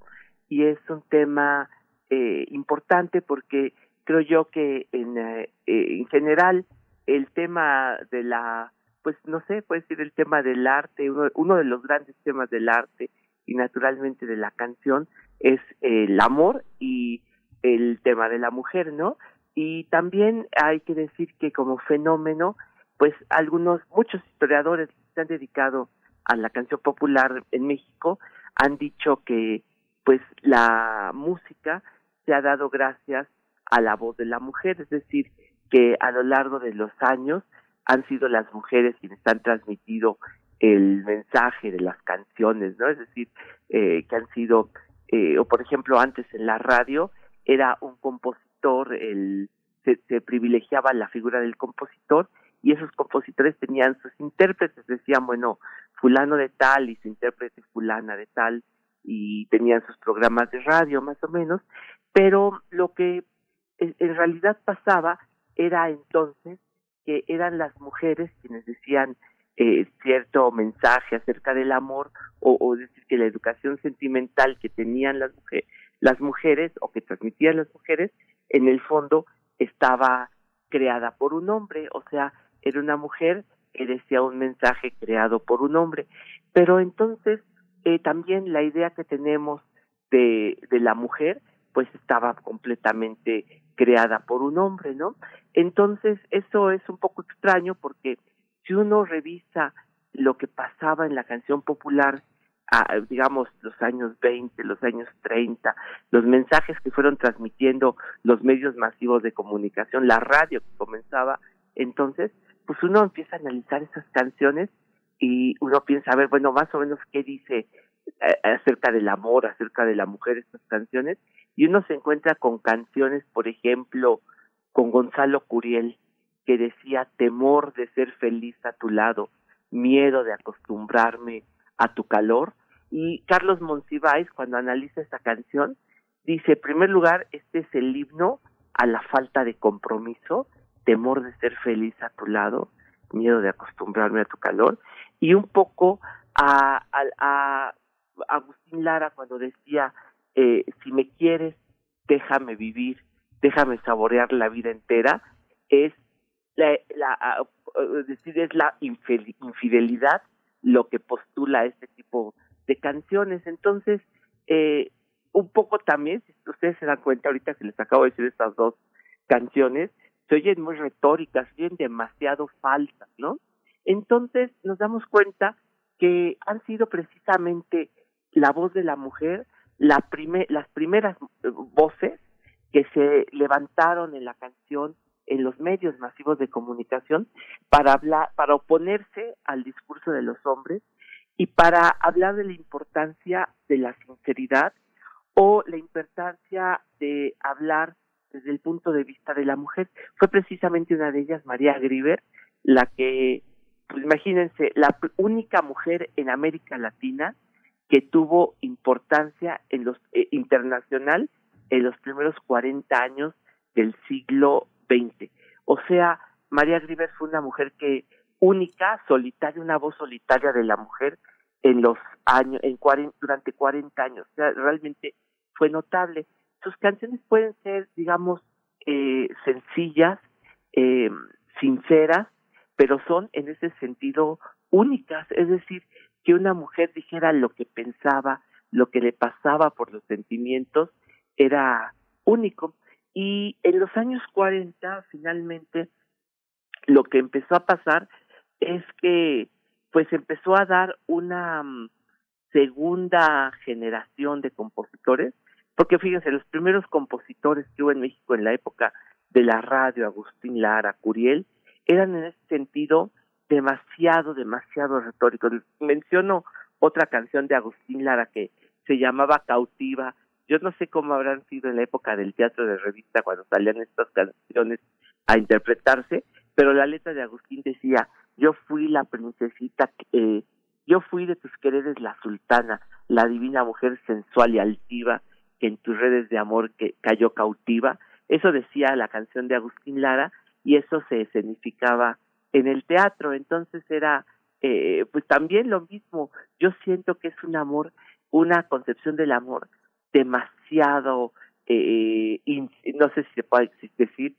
y es un tema eh, importante porque creo yo que en, eh, eh, en general el tema de la, pues no sé, puede ser el tema del arte, uno, uno de los grandes temas del arte y naturalmente de la canción es el amor y el tema de la mujer, ¿no? Y también hay que decir que como fenómeno, pues algunos, muchos historiadores se han dedicado a la canción popular en México han dicho que pues la música se ha dado gracias a la voz de la mujer, es decir, que a lo largo de los años han sido las mujeres quienes han transmitido el mensaje de las canciones, ¿no? Es decir, eh, que han sido, eh, o por ejemplo antes en la radio era un compositor, el, se, se privilegiaba la figura del compositor y esos compositores tenían sus intérpretes, decían, bueno, fulano de tal y su intérprete fulana de tal, y tenían sus programas de radio más o menos, pero lo que en realidad pasaba era entonces que eran las mujeres quienes decían eh, cierto mensaje acerca del amor o, decir que la educación sentimental que tenían las las mujeres o que transmitían las mujeres, en el fondo estaba creada por un hombre, o sea, era una mujer que decía un mensaje creado por un hombre. Pero entonces eh, también la idea que tenemos de, de la mujer, pues estaba completamente creada por un hombre, ¿no? Entonces, eso es un poco extraño porque si uno revisa lo que pasaba en la canción popular, digamos, los años 20, los años 30, los mensajes que fueron transmitiendo los medios masivos de comunicación, la radio que comenzaba, entonces, pues uno empieza a analizar esas canciones y uno piensa, a ver, bueno, más o menos qué dice eh, acerca del amor, acerca de la mujer estas canciones, y uno se encuentra con canciones, por ejemplo, con Gonzalo Curiel, que decía temor de ser feliz a tu lado, miedo de acostumbrarme a tu calor, y Carlos Monsiváis, cuando analiza esta canción, dice, en primer lugar, este es el himno a la falta de compromiso, temor de ser feliz a tu lado, miedo de acostumbrarme a tu calor, y un poco a, a, a Agustín Lara cuando decía, eh, si me quieres, déjame vivir, déjame saborear la vida entera, es la, la es decir, es la infidelidad lo que postula este tipo de canciones. Entonces, eh, un poco también, si ustedes se dan cuenta ahorita que les acabo de decir estas dos canciones, se oyen muy retóricas, se oyen demasiado falsas, ¿no? Entonces nos damos cuenta que han sido precisamente la voz de la mujer la prime las primeras eh, voces que se levantaron en la canción en los medios masivos de comunicación para hablar para oponerse al discurso de los hombres y para hablar de la importancia de la sinceridad o la importancia de hablar desde el punto de vista de la mujer. Fue precisamente una de ellas, María Griver, la que, pues imagínense, la única mujer en América Latina que tuvo importancia en los eh, internacional en los primeros 40 años del siglo XX. O sea, María Grieber fue una mujer que única, solitaria, una voz solitaria de la mujer en los años, en durante 40 años. O sea, realmente fue notable. Sus canciones pueden ser, digamos, eh, sencillas, eh, sinceras, pero son en ese sentido únicas. Es decir, que una mujer dijera lo que pensaba, lo que le pasaba por los sentimientos, era único. Y en los años 40, finalmente, lo que empezó a pasar es que pues empezó a dar una mm, segunda generación de compositores, porque fíjense, los primeros compositores que hubo en México en la época de la radio, Agustín Lara, Curiel, eran en ese sentido demasiado, demasiado retóricos. Menciono otra canción de Agustín Lara que se llamaba Cautiva. Yo no sé cómo habrán sido en la época del teatro de revista cuando salían estas canciones a interpretarse, pero la letra de Agustín decía, yo fui la princesita, eh, yo fui de tus quereres la sultana, la divina mujer sensual y altiva, que en tus redes de amor que cayó cautiva. Eso decía la canción de Agustín Lara y eso se escenificaba en el teatro. Entonces era, eh, pues también lo mismo. Yo siento que es un amor, una concepción del amor demasiado, eh, no sé si se puede decir,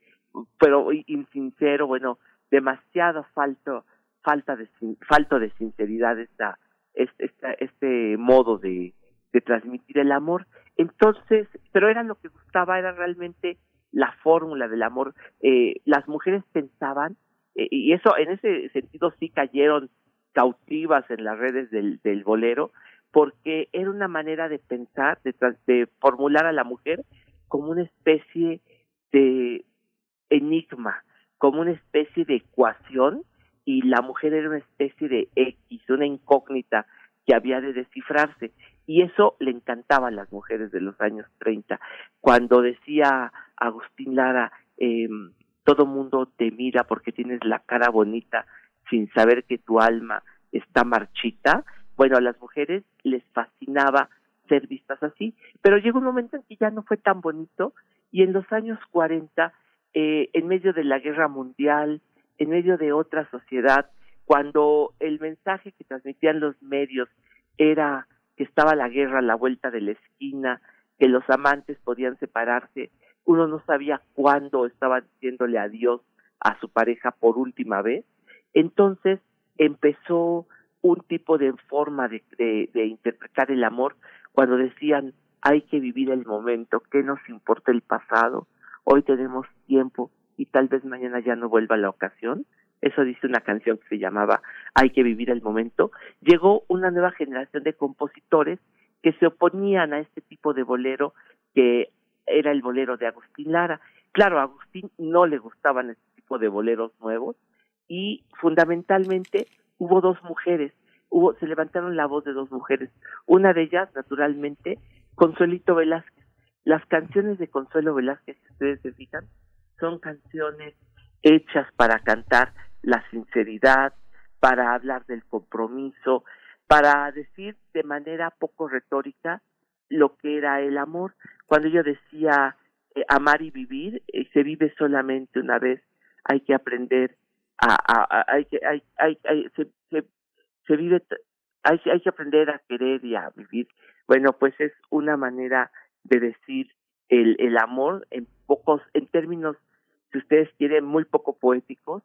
pero insincero, bueno, demasiado falto, falta de, falto de sinceridad esta, este, este modo de, de transmitir el amor. Entonces, pero era lo que gustaba, era realmente la fórmula del amor. Eh, las mujeres pensaban, eh, y eso en ese sentido sí cayeron cautivas en las redes del, bolero, porque era una manera de pensar, de, de formular a la mujer como una especie de enigma, como una especie de ecuación y la mujer era una especie de X, una incógnita que había de descifrarse. Y eso le encantaba a las mujeres de los años 30. Cuando decía Agustín Lara, eh, todo mundo te mira porque tienes la cara bonita sin saber que tu alma está marchita, bueno, a las mujeres les fascinaba ser vistas así, pero llegó un momento en que ya no fue tan bonito y en los años 40 eh, en medio de la guerra mundial, en medio de otra sociedad, cuando el mensaje que transmitían los medios era que estaba la guerra a la vuelta de la esquina, que los amantes podían separarse, uno no sabía cuándo estaba diciéndole adiós a su pareja por última vez, entonces empezó un tipo de forma de, de interpretar el amor cuando decían hay que vivir el momento, ¿qué nos importa el pasado? hoy tenemos tiempo y tal vez mañana ya no vuelva la ocasión. Eso dice una canción que se llamaba Hay que vivir el momento. Llegó una nueva generación de compositores que se oponían a este tipo de bolero que era el bolero de Agustín Lara. Claro, a Agustín no le gustaban este tipo de boleros nuevos y fundamentalmente hubo dos mujeres, hubo, se levantaron la voz de dos mujeres. Una de ellas, naturalmente, Consuelito Velázquez las canciones de Consuelo Velázquez, si ustedes se fijan, son canciones hechas para cantar la sinceridad, para hablar del compromiso, para decir de manera poco retórica lo que era el amor. Cuando yo decía eh, amar y vivir, eh, se vive solamente una vez, hay que aprender a, hay que hay, hay, se, se, se vive hay, hay que aprender a querer y a vivir. Bueno, pues es una manera de decir el, el amor en pocos, en términos, si ustedes quieren, muy poco poéticos.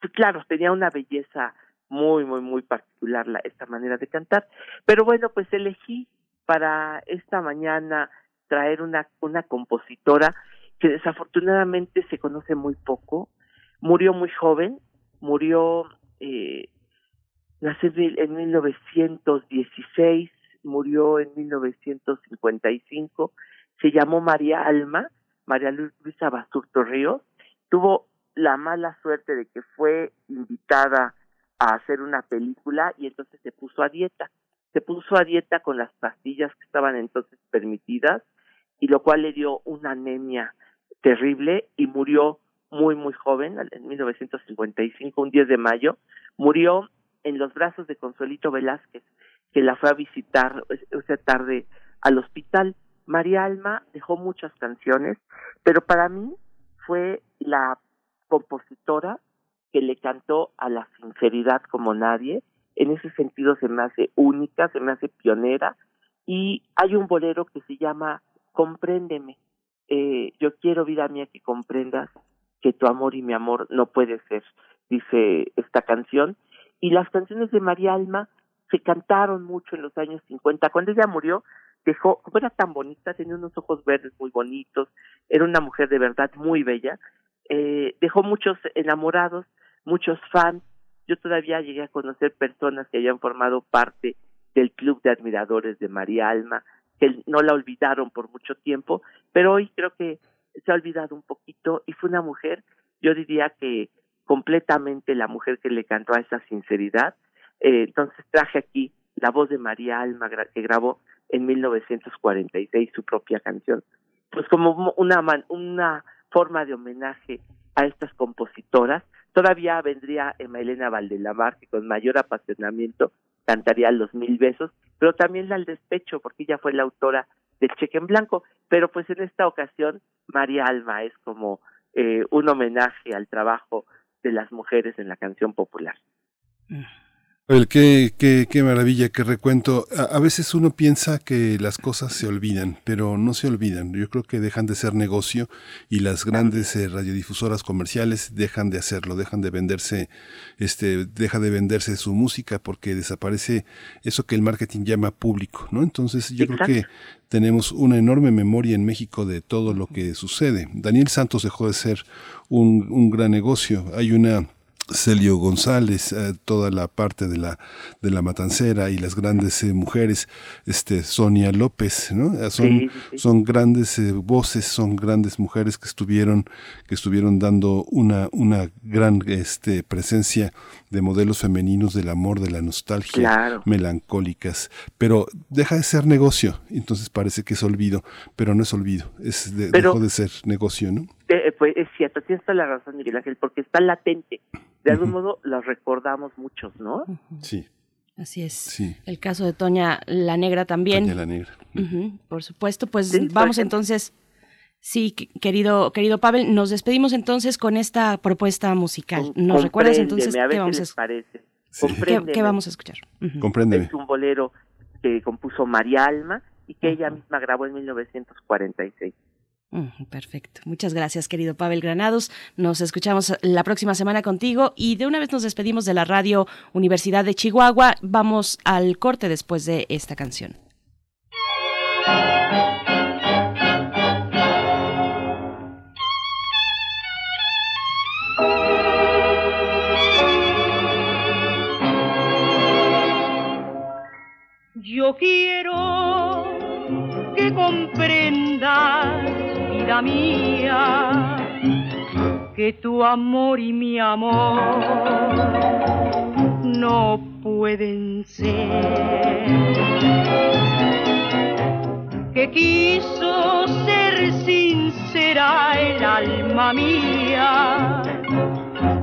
Pues claro, tenía una belleza muy, muy, muy particular la, esta manera de cantar. Pero bueno, pues elegí para esta mañana traer una, una compositora que desafortunadamente se conoce muy poco, murió muy joven, murió, eh, nació en 1916, murió en 1955, se llamó María Alma, María Luisa Basurto Ríos, tuvo la mala suerte de que fue invitada a hacer una película y entonces se puso a dieta. Se puso a dieta con las pastillas que estaban entonces permitidas y lo cual le dio una anemia terrible y murió muy muy joven, en 1955, un 10 de mayo, murió en los brazos de Consuelito Velázquez, que la fue a visitar esa tarde al hospital. María Alma dejó muchas canciones, pero para mí fue la compositora que le cantó a la sinceridad como nadie. En ese sentido se me hace única, se me hace pionera. Y hay un bolero que se llama Compréndeme. Eh, yo quiero, vida mía, que comprendas que tu amor y mi amor no puede ser, dice esta canción. Y las canciones de María Alma se cantaron mucho en los años 50. Cuando ella murió, dejó, como era tan bonita, tenía unos ojos verdes muy bonitos, era una mujer de verdad muy bella, eh, dejó muchos enamorados, muchos fans. Yo todavía llegué a conocer personas que habían formado parte del club de admiradores de María Alma, que no la olvidaron por mucho tiempo, pero hoy creo que se ha olvidado un poquito y fue una mujer, yo diría que completamente la mujer que le cantó a esa sinceridad. Eh, entonces traje aquí la voz de María Alma que grabó en 1946 su propia canción, pues como una una forma de homenaje a estas compositoras. Todavía vendría Emma Elena Valdelamar que con mayor apasionamiento cantaría Los Mil Besos, pero también la al despecho porque ella fue la autora del Cheque en Blanco. Pero pues en esta ocasión María Alma es como eh, un homenaje al trabajo de las mujeres en la canción popular. Mm. El qué, qué, qué maravilla, qué recuento. A, veces uno piensa que las cosas se olvidan, pero no se olvidan. Yo creo que dejan de ser negocio y las grandes eh, radiodifusoras comerciales dejan de hacerlo, dejan de venderse, este, deja de venderse su música porque desaparece eso que el marketing llama público, ¿no? Entonces yo creo que tenemos una enorme memoria en México de todo lo que sucede. Daniel Santos dejó de ser un, un gran negocio. Hay una Celio González, eh, toda la parte de la de la matancera y las grandes eh, mujeres, este Sonia López, ¿no? Eh, son son grandes voces, son grandes mujeres que estuvieron que estuvieron dando una una gran este presencia de modelos femeninos del amor, de la nostalgia, melancólicas, pero deja de ser negocio, entonces parece que es olvido, pero no es olvido, es dejó de ser negocio, ¿no? pues es cierto, tienes toda la razón, Miguel Ángel, porque está latente de algún modo las recordamos muchos, ¿no? Sí. Así es. Sí. El caso de Toña la Negra también. Toña la Negra. por supuesto, pues vamos entonces. Sí, querido, querido Pavel, nos despedimos entonces con esta propuesta musical. ¿Nos recuerdas entonces qué vamos a parece. ¿Qué, vamos a escuchar? Compréndeme. Es un bolero que compuso María Alma y que ella misma grabó en 1946. Perfecto. Muchas gracias, querido Pavel Granados. Nos escuchamos la próxima semana contigo y de una vez nos despedimos de la radio Universidad de Chihuahua. Vamos al corte después de esta canción. Yo quiero que comprendas mía, que tu amor y mi amor no pueden ser. Que quiso ser sincera el alma mía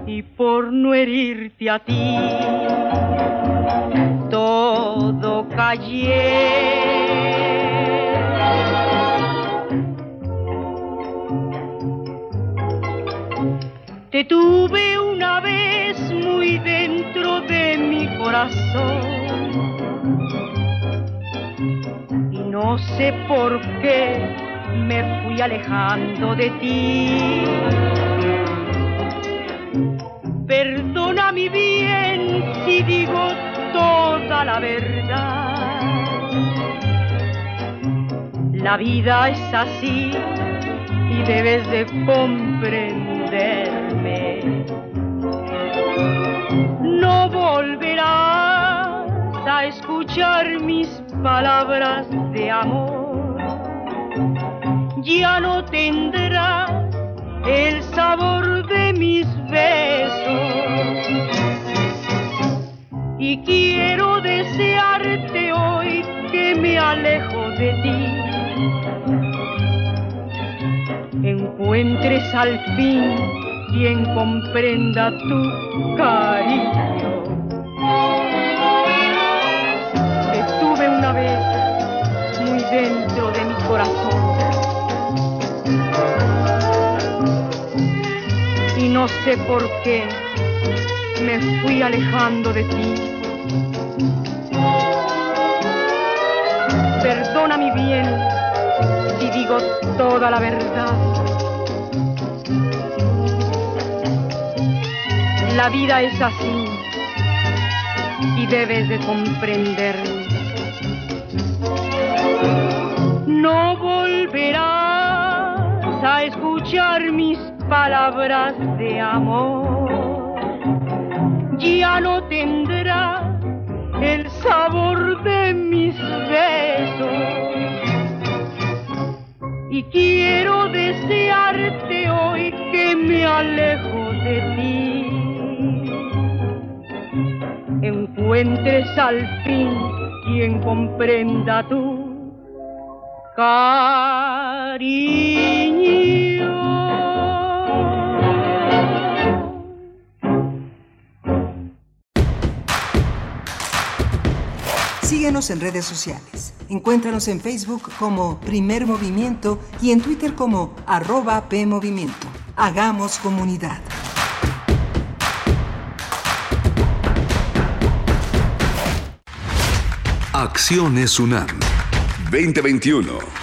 y por no herirte a ti todo callé Te tuve una vez muy dentro de mi corazón y no sé por qué me fui alejando de ti. Perdona mi bien si digo toda la verdad. La vida es así y debes de comprender no volverás a escuchar mis palabras de amor. Ya no tendrás el sabor de mis besos. Y quiero desearte hoy que me alejo de ti encuentres al fin quien comprenda tu cariño. Te tuve una vez muy dentro de mi corazón y no sé por qué me fui alejando de ti. Perdona mi bien digo toda la verdad. La vida es así y debes de comprenderlo. No volverás a escuchar mis palabras de amor. Ya no tendrás el sabor de mis besos. Y quiero desearte hoy que me alejo de ti. Encuentres al fin quien comprenda tu cariño. Síguenos en redes sociales. Encuéntranos en Facebook como Primer Movimiento y en Twitter como arroba PMovimiento. Hagamos comunidad. Acciones UNAM 2021.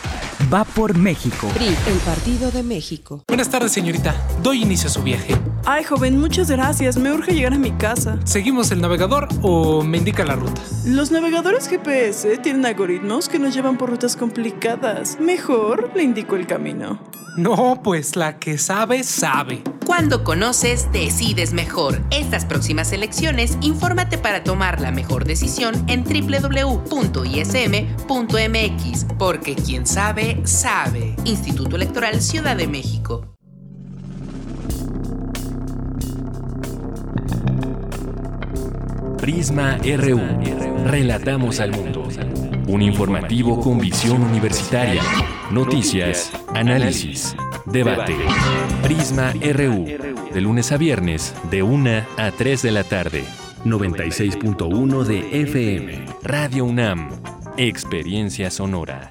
va por México. PRI, el Partido de México. Buenas tardes, señorita. Doy inicio a su viaje. Ay, joven, muchas gracias. Me urge llegar a mi casa. ¿Seguimos el navegador o me indica la ruta? Los navegadores GPS tienen algoritmos que nos llevan por rutas complicadas. Mejor le indico el camino. No, pues la que sabe, sabe. Cuando conoces, decides mejor. Estas próximas elecciones, infórmate para tomar la mejor decisión en www.ism.mx, porque quien sabe, sabe. Instituto Electoral Ciudad de México. Prisma RU. Relatamos al mundo. Un informativo con visión universitaria. Noticias, análisis, debate. Prisma RU. De lunes a viernes, de 1 a 3 de la tarde. 96.1 de FM. Radio UNAM. Experiencia sonora.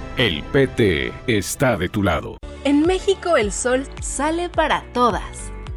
El PT está de tu lado. En México el sol sale para todas.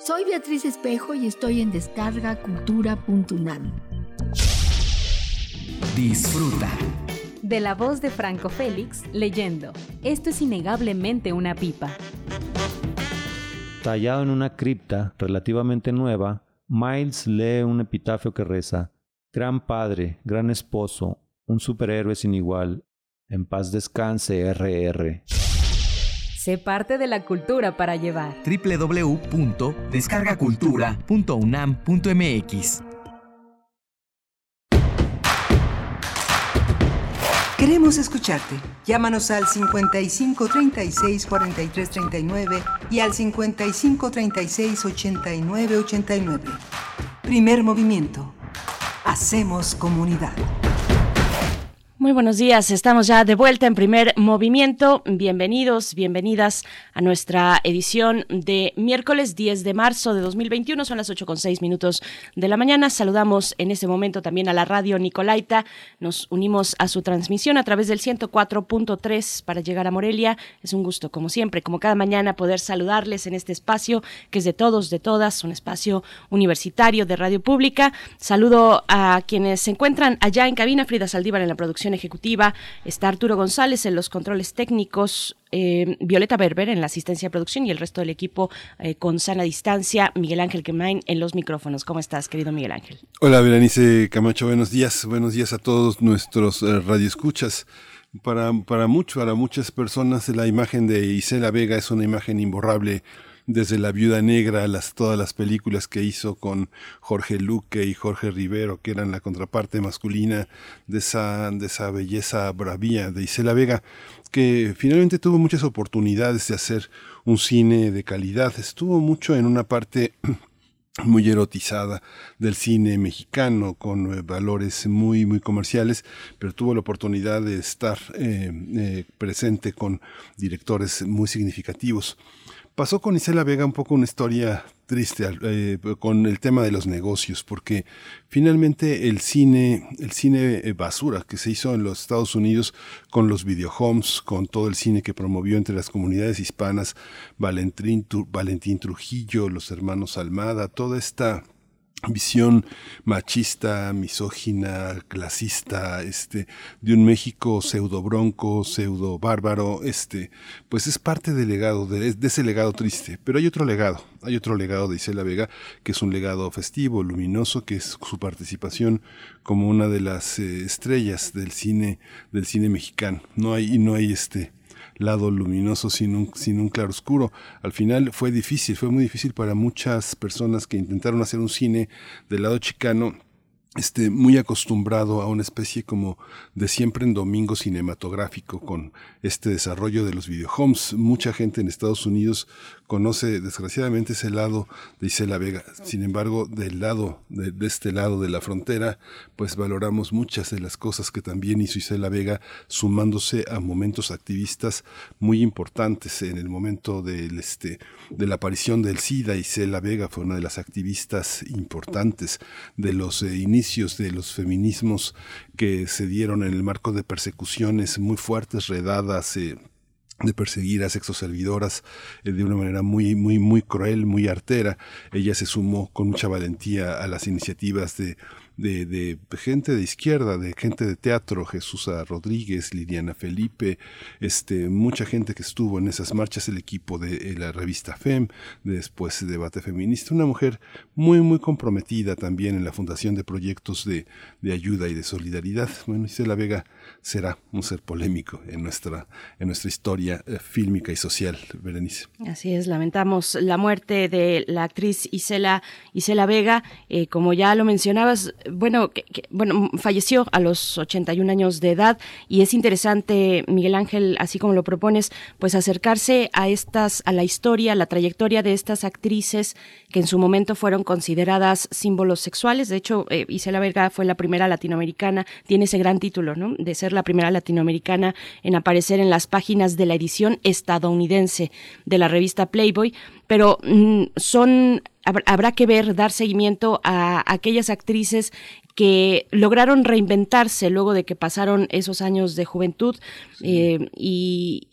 Soy Beatriz Espejo y estoy en descargacultura.unam. Disfruta. De la voz de Franco Félix, leyendo. Esto es innegablemente una pipa. Tallado en una cripta relativamente nueva, Miles lee un epitafio que reza, Gran padre, gran esposo, un superhéroe sin igual, en paz descanse RR. Sé parte de la cultura para llevar. www.descargacultura.unam.mx Queremos escucharte. Llámanos al 55 36 43 39 y al 55 36 89 89. Primer movimiento. Hacemos comunidad. Muy buenos días, estamos ya de vuelta en primer movimiento. Bienvenidos, bienvenidas a nuestra edición de miércoles 10 de marzo de 2021. Son las 8 con 6 minutos de la mañana. Saludamos en este momento también a la radio Nicolaita. Nos unimos a su transmisión a través del 104.3 para llegar a Morelia. Es un gusto, como siempre, como cada mañana, poder saludarles en este espacio que es de todos, de todas, un espacio universitario de radio pública. Saludo a quienes se encuentran allá en cabina, Frida Saldívar en la producción ejecutiva, está Arturo González en los controles técnicos, eh, Violeta Berber en la asistencia de producción y el resto del equipo eh, con sana distancia, Miguel Ángel Quemain en los micrófonos. ¿Cómo estás, querido Miguel Ángel? Hola, Berenice Camacho, buenos días. Buenos días a todos nuestros eh, radioescuchas. Para, para, mucho, para muchas personas la imagen de Isela Vega es una imagen imborrable desde La Viuda Negra, las, todas las películas que hizo con Jorge Luque y Jorge Rivero, que eran la contraparte masculina de esa, de esa belleza bravía de Isela Vega, que finalmente tuvo muchas oportunidades de hacer un cine de calidad. Estuvo mucho en una parte muy erotizada del cine mexicano con eh, valores muy muy comerciales pero tuvo la oportunidad de estar eh, eh, presente con directores muy significativos Pasó con Isela Vega un poco una historia triste eh, con el tema de los negocios, porque finalmente el cine, el cine eh, basura que se hizo en los Estados Unidos con los videohomes, con todo el cine que promovió entre las comunidades hispanas, Valentín, Valentín Trujillo, los hermanos Almada, toda esta visión machista, misógina, clasista, este, de un México pseudo bronco, pseudo bárbaro, este, pues es parte del legado, de, ese legado triste. Pero hay otro legado, hay otro legado de Isela Vega, que es un legado festivo, luminoso, que es su participación como una de las eh, estrellas del cine, del cine mexicano. No hay, no hay este, lado luminoso sin un, sin un claroscuro. Al final fue difícil, fue muy difícil para muchas personas que intentaron hacer un cine del lado chicano este, muy acostumbrado a una especie como de siempre en domingo cinematográfico con este desarrollo de los videohomes. Mucha gente en Estados Unidos conoce desgraciadamente ese lado de Isela Vega. Sin embargo, del lado, de, este lado de la frontera, pues valoramos muchas de las cosas que también hizo Isela Vega, sumándose a momentos activistas muy importantes. En el momento del, este, de la aparición del SIDA, Isela Vega fue una de las activistas importantes de los eh, inicios de los feminismos que se dieron en el marco de persecuciones muy fuertes, redadas, eh, de perseguir a sexoservidoras eh, de una manera muy, muy, muy cruel, muy artera. Ella se sumó con mucha valentía a las iniciativas de de, de, gente de izquierda, de gente de teatro, Jesús Rodríguez, Liliana Felipe, este, mucha gente que estuvo en esas marchas, el equipo de, la revista FEM, después de Debate Feminista, una mujer muy, muy comprometida también en la fundación de proyectos de, de ayuda y de solidaridad. Bueno, Isela Vega será un ser polémico en nuestra, en nuestra historia eh, fílmica y social, Berenice. Así es, lamentamos la muerte de la actriz Isela, Isela Vega, eh, como ya lo mencionabas, bueno, bueno, falleció a los 81 años de edad y es interesante, Miguel Ángel, así como lo propones, pues acercarse a estas, a la historia, a la trayectoria de estas actrices que en su momento fueron consideradas símbolos sexuales. De hecho, eh, Isela Verga fue la primera latinoamericana, tiene ese gran título, ¿no? De ser la primera latinoamericana en aparecer en las páginas de la edición estadounidense de la revista Playboy, pero mm, son habrá que ver, dar seguimiento a aquellas actrices que lograron reinventarse luego de que pasaron esos años de juventud eh, y,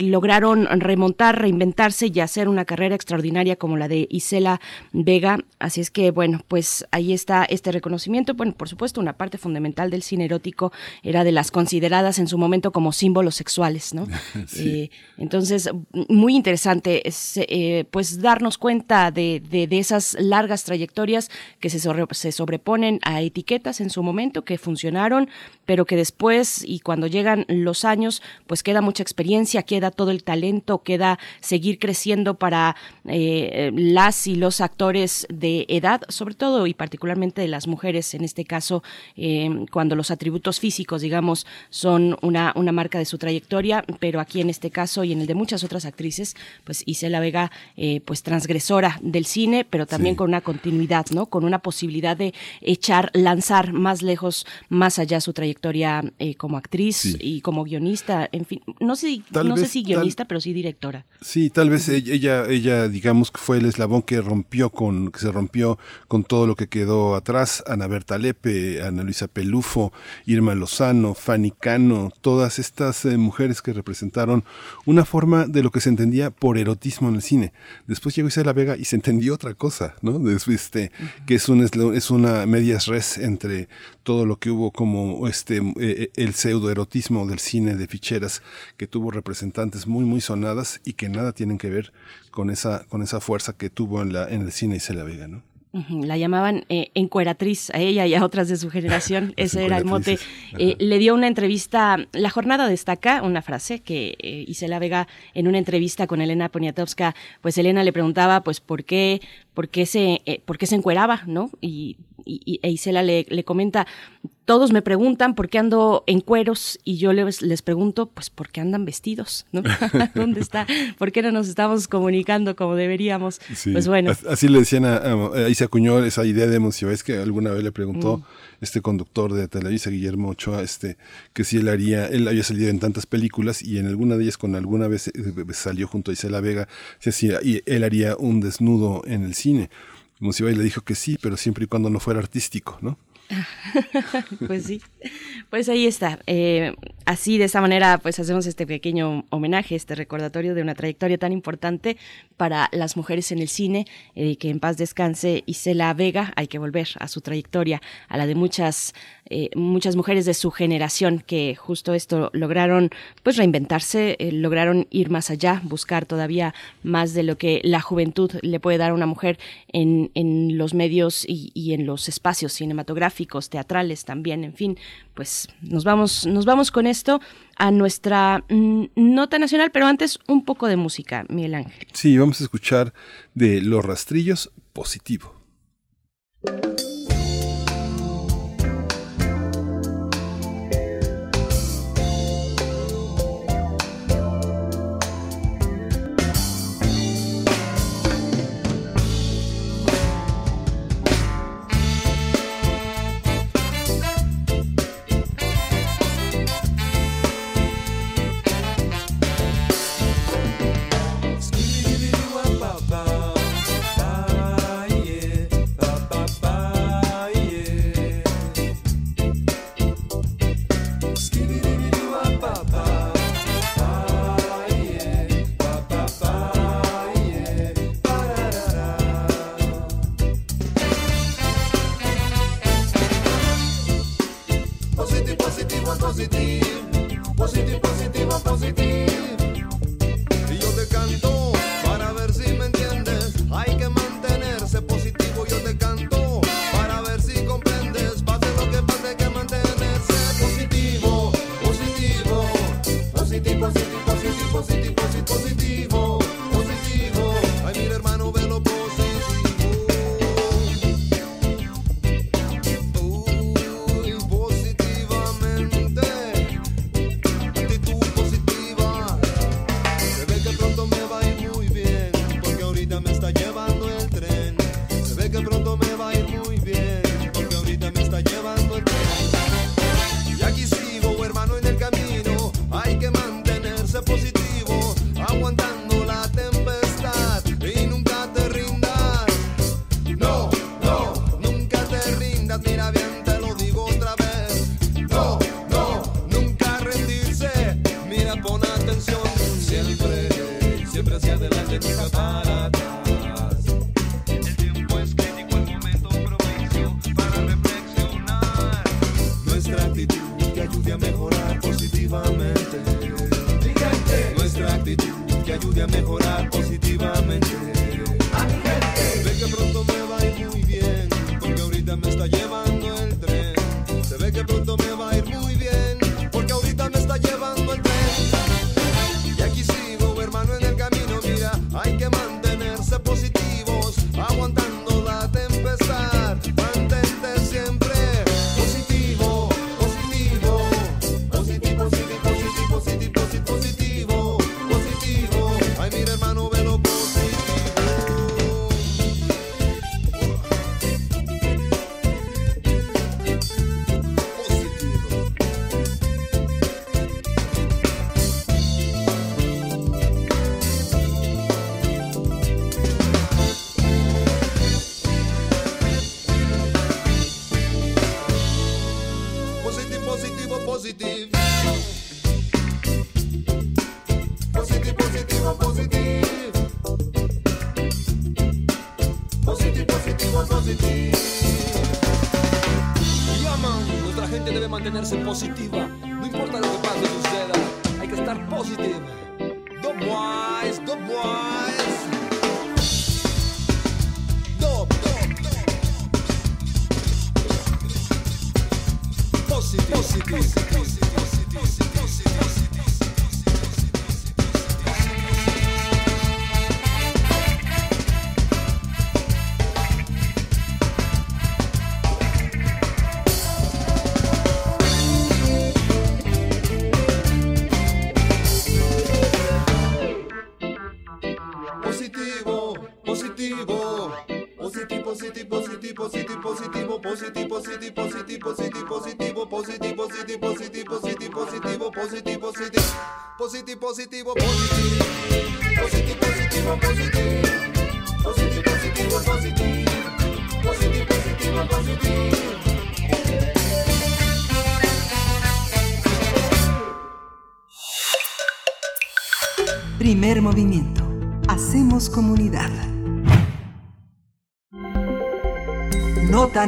lograron remontar, reinventarse y hacer una carrera extraordinaria como la de Isela Vega. Así es que, bueno, pues ahí está este reconocimiento. Bueno, por supuesto, una parte fundamental del cine erótico era de las consideradas en su momento como símbolos sexuales, ¿no? Eh, entonces, muy interesante, eh, pues darnos cuenta de, esas largas trayectorias que se, se sobreponen a etiquetas en su momento que funcionaron, pero que después y cuando llegan los años, pues queda mucha experiencia, queda todo el talento, queda seguir creciendo para eh, las y los actores de edad, sobre todo y particularmente de las mujeres, en este caso, eh, cuando los atributos físicos, digamos, son una, una marca de su trayectoria, pero aquí en este caso y en el de muchas otras actrices, pues Isela Vega, eh, pues transgresora del cine, pero también con una continuidad, ¿no? Con una posibilidad de echar la lanzar más lejos, más allá su trayectoria eh, como actriz y como guionista, en fin, no sé, no sé si guionista, pero sí directora. Sí, tal vez ella, ella, digamos que fue el eslabón que rompió con, que se rompió con todo lo que quedó atrás, Ana Berta Lepe, Ana Luisa Pelufo, Irma Lozano, Fanny Cano, todas estas eh, mujeres que representaron una forma de lo que se entendía por erotismo en el cine. Después llegó Isabel Vega y se entendió otra cosa, ¿no? Este, que es, un, es una medias res entre todo lo que hubo como este eh, el pseudoerotismo del cine de ficheras que tuvo representantes muy muy sonadas y que nada tienen que ver con esa con esa fuerza que tuvo en la en el cine y la Vega, ¿no? La llamaban eh, encueratriz a ella y a otras de su generación. Ese era el mote. Eh, le dio una entrevista, La Jornada destaca una frase que eh, Isela Vega en una entrevista con Elena Poniatowska, pues Elena le preguntaba pues por qué, por qué se, eh, por qué se encueraba, ¿no? Y, y, e Isela le, le comenta, todos me preguntan por qué ando en cueros y yo les, les pregunto, pues, ¿por qué andan vestidos? ¿no? ¿Dónde está? ¿Por qué no nos estamos comunicando como deberíamos? Pues bueno. Así le decían, a, se acuñó esa idea de es que alguna vez le preguntó mm. este conductor de Televisa, Guillermo Ochoa, este, que si él haría, él había salido en tantas películas y en alguna de ellas con alguna vez eh, salió junto a Isela Vega, hacía, y él haría un desnudo en el cine. Monsiváis le dijo que sí, pero siempre y cuando no fuera artístico, ¿no? pues sí, pues ahí está. Eh, así de esta manera, pues hacemos este pequeño homenaje, este recordatorio de una trayectoria tan importante para las mujeres en el cine, eh, que en paz descanse Isela Vega. Hay que volver a su trayectoria, a la de muchas eh, muchas mujeres de su generación que justo esto lograron pues reinventarse, eh, lograron ir más allá, buscar todavía más de lo que la juventud le puede dar a una mujer en, en los medios y, y en los espacios cinematográficos, teatrales también, en fin, pues nos vamos, nos vamos con esto a nuestra mm, nota nacional, pero antes un poco de música, Miguel Ángel. Sí, vamos a escuchar de Los Rastrillos Positivo.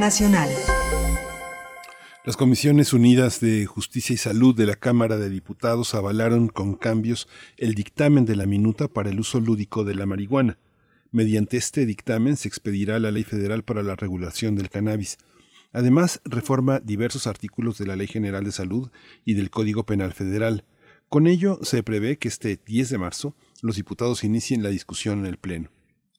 Nacional. Las Comisiones Unidas de Justicia y Salud de la Cámara de Diputados avalaron con cambios el dictamen de la minuta para el uso lúdico de la marihuana. Mediante este dictamen se expedirá la Ley Federal para la Regulación del Cannabis. Además, reforma diversos artículos de la Ley General de Salud y del Código Penal Federal. Con ello, se prevé que este 10 de marzo los diputados inicien la discusión en el Pleno.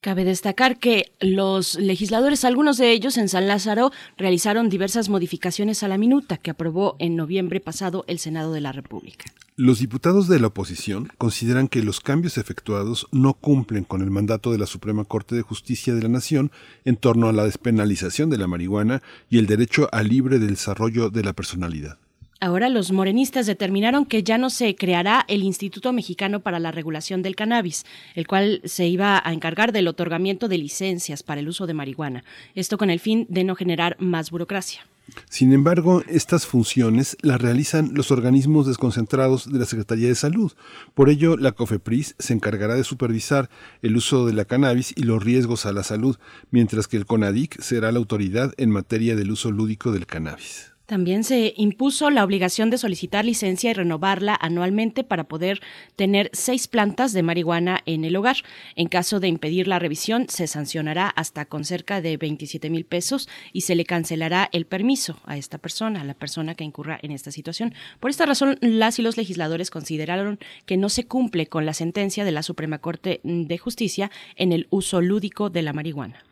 Cabe destacar que los legisladores, algunos de ellos en San Lázaro, realizaron diversas modificaciones a la minuta que aprobó en noviembre pasado el Senado de la República. Los diputados de la oposición consideran que los cambios efectuados no cumplen con el mandato de la Suprema Corte de Justicia de la Nación en torno a la despenalización de la marihuana y el derecho al libre desarrollo de la personalidad. Ahora los morenistas determinaron que ya no se creará el Instituto Mexicano para la Regulación del Cannabis, el cual se iba a encargar del otorgamiento de licencias para el uso de marihuana. Esto con el fin de no generar más burocracia. Sin embargo, estas funciones las realizan los organismos desconcentrados de la Secretaría de Salud. Por ello, la COFEPRIS se encargará de supervisar el uso de la cannabis y los riesgos a la salud, mientras que el CONADIC será la autoridad en materia del uso lúdico del cannabis. También se impuso la obligación de solicitar licencia y renovarla anualmente para poder tener seis plantas de marihuana en el hogar. En caso de impedir la revisión, se sancionará hasta con cerca de 27 mil pesos y se le cancelará el permiso a esta persona, a la persona que incurra en esta situación. Por esta razón, las y los legisladores consideraron que no se cumple con la sentencia de la Suprema Corte de Justicia en el uso lúdico de la marihuana.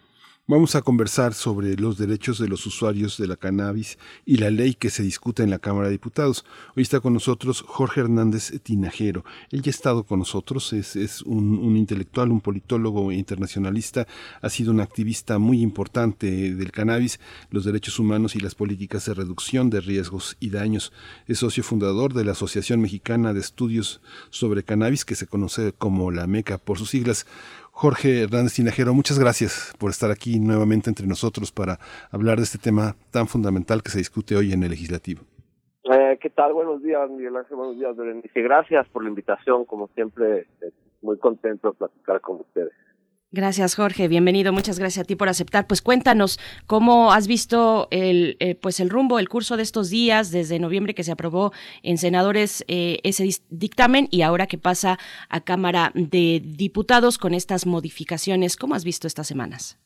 Vamos a conversar sobre los derechos de los usuarios de la cannabis y la ley que se discute en la Cámara de Diputados. Hoy está con nosotros Jorge Hernández Tinajero. Él ya ha estado con nosotros, es, es un, un, intelectual, un politólogo internacionalista, ha sido un activista muy importante del cannabis, los derechos humanos y las políticas de reducción de riesgos y daños. Es socio fundador de la Asociación Mexicana de Estudios sobre Cannabis, que se conoce como la MECA por sus siglas. Jorge Hernández Tinajero, muchas gracias por estar aquí nuevamente entre nosotros para hablar de este tema tan fundamental que se discute hoy en el legislativo. Eh, ¿Qué tal? Buenos días, Miguel Ángel. Buenos días, Berenice. Gracias por la invitación. Como siempre, muy contento de platicar con ustedes. Gracias, Jorge. Bienvenido. Muchas gracias a ti por aceptar. Pues cuéntanos cómo has visto el, eh, pues el rumbo, el curso de estos días, desde noviembre que se aprobó en senadores eh, ese dictamen y ahora que pasa a Cámara de Diputados con estas modificaciones. ¿Cómo has visto estas semanas?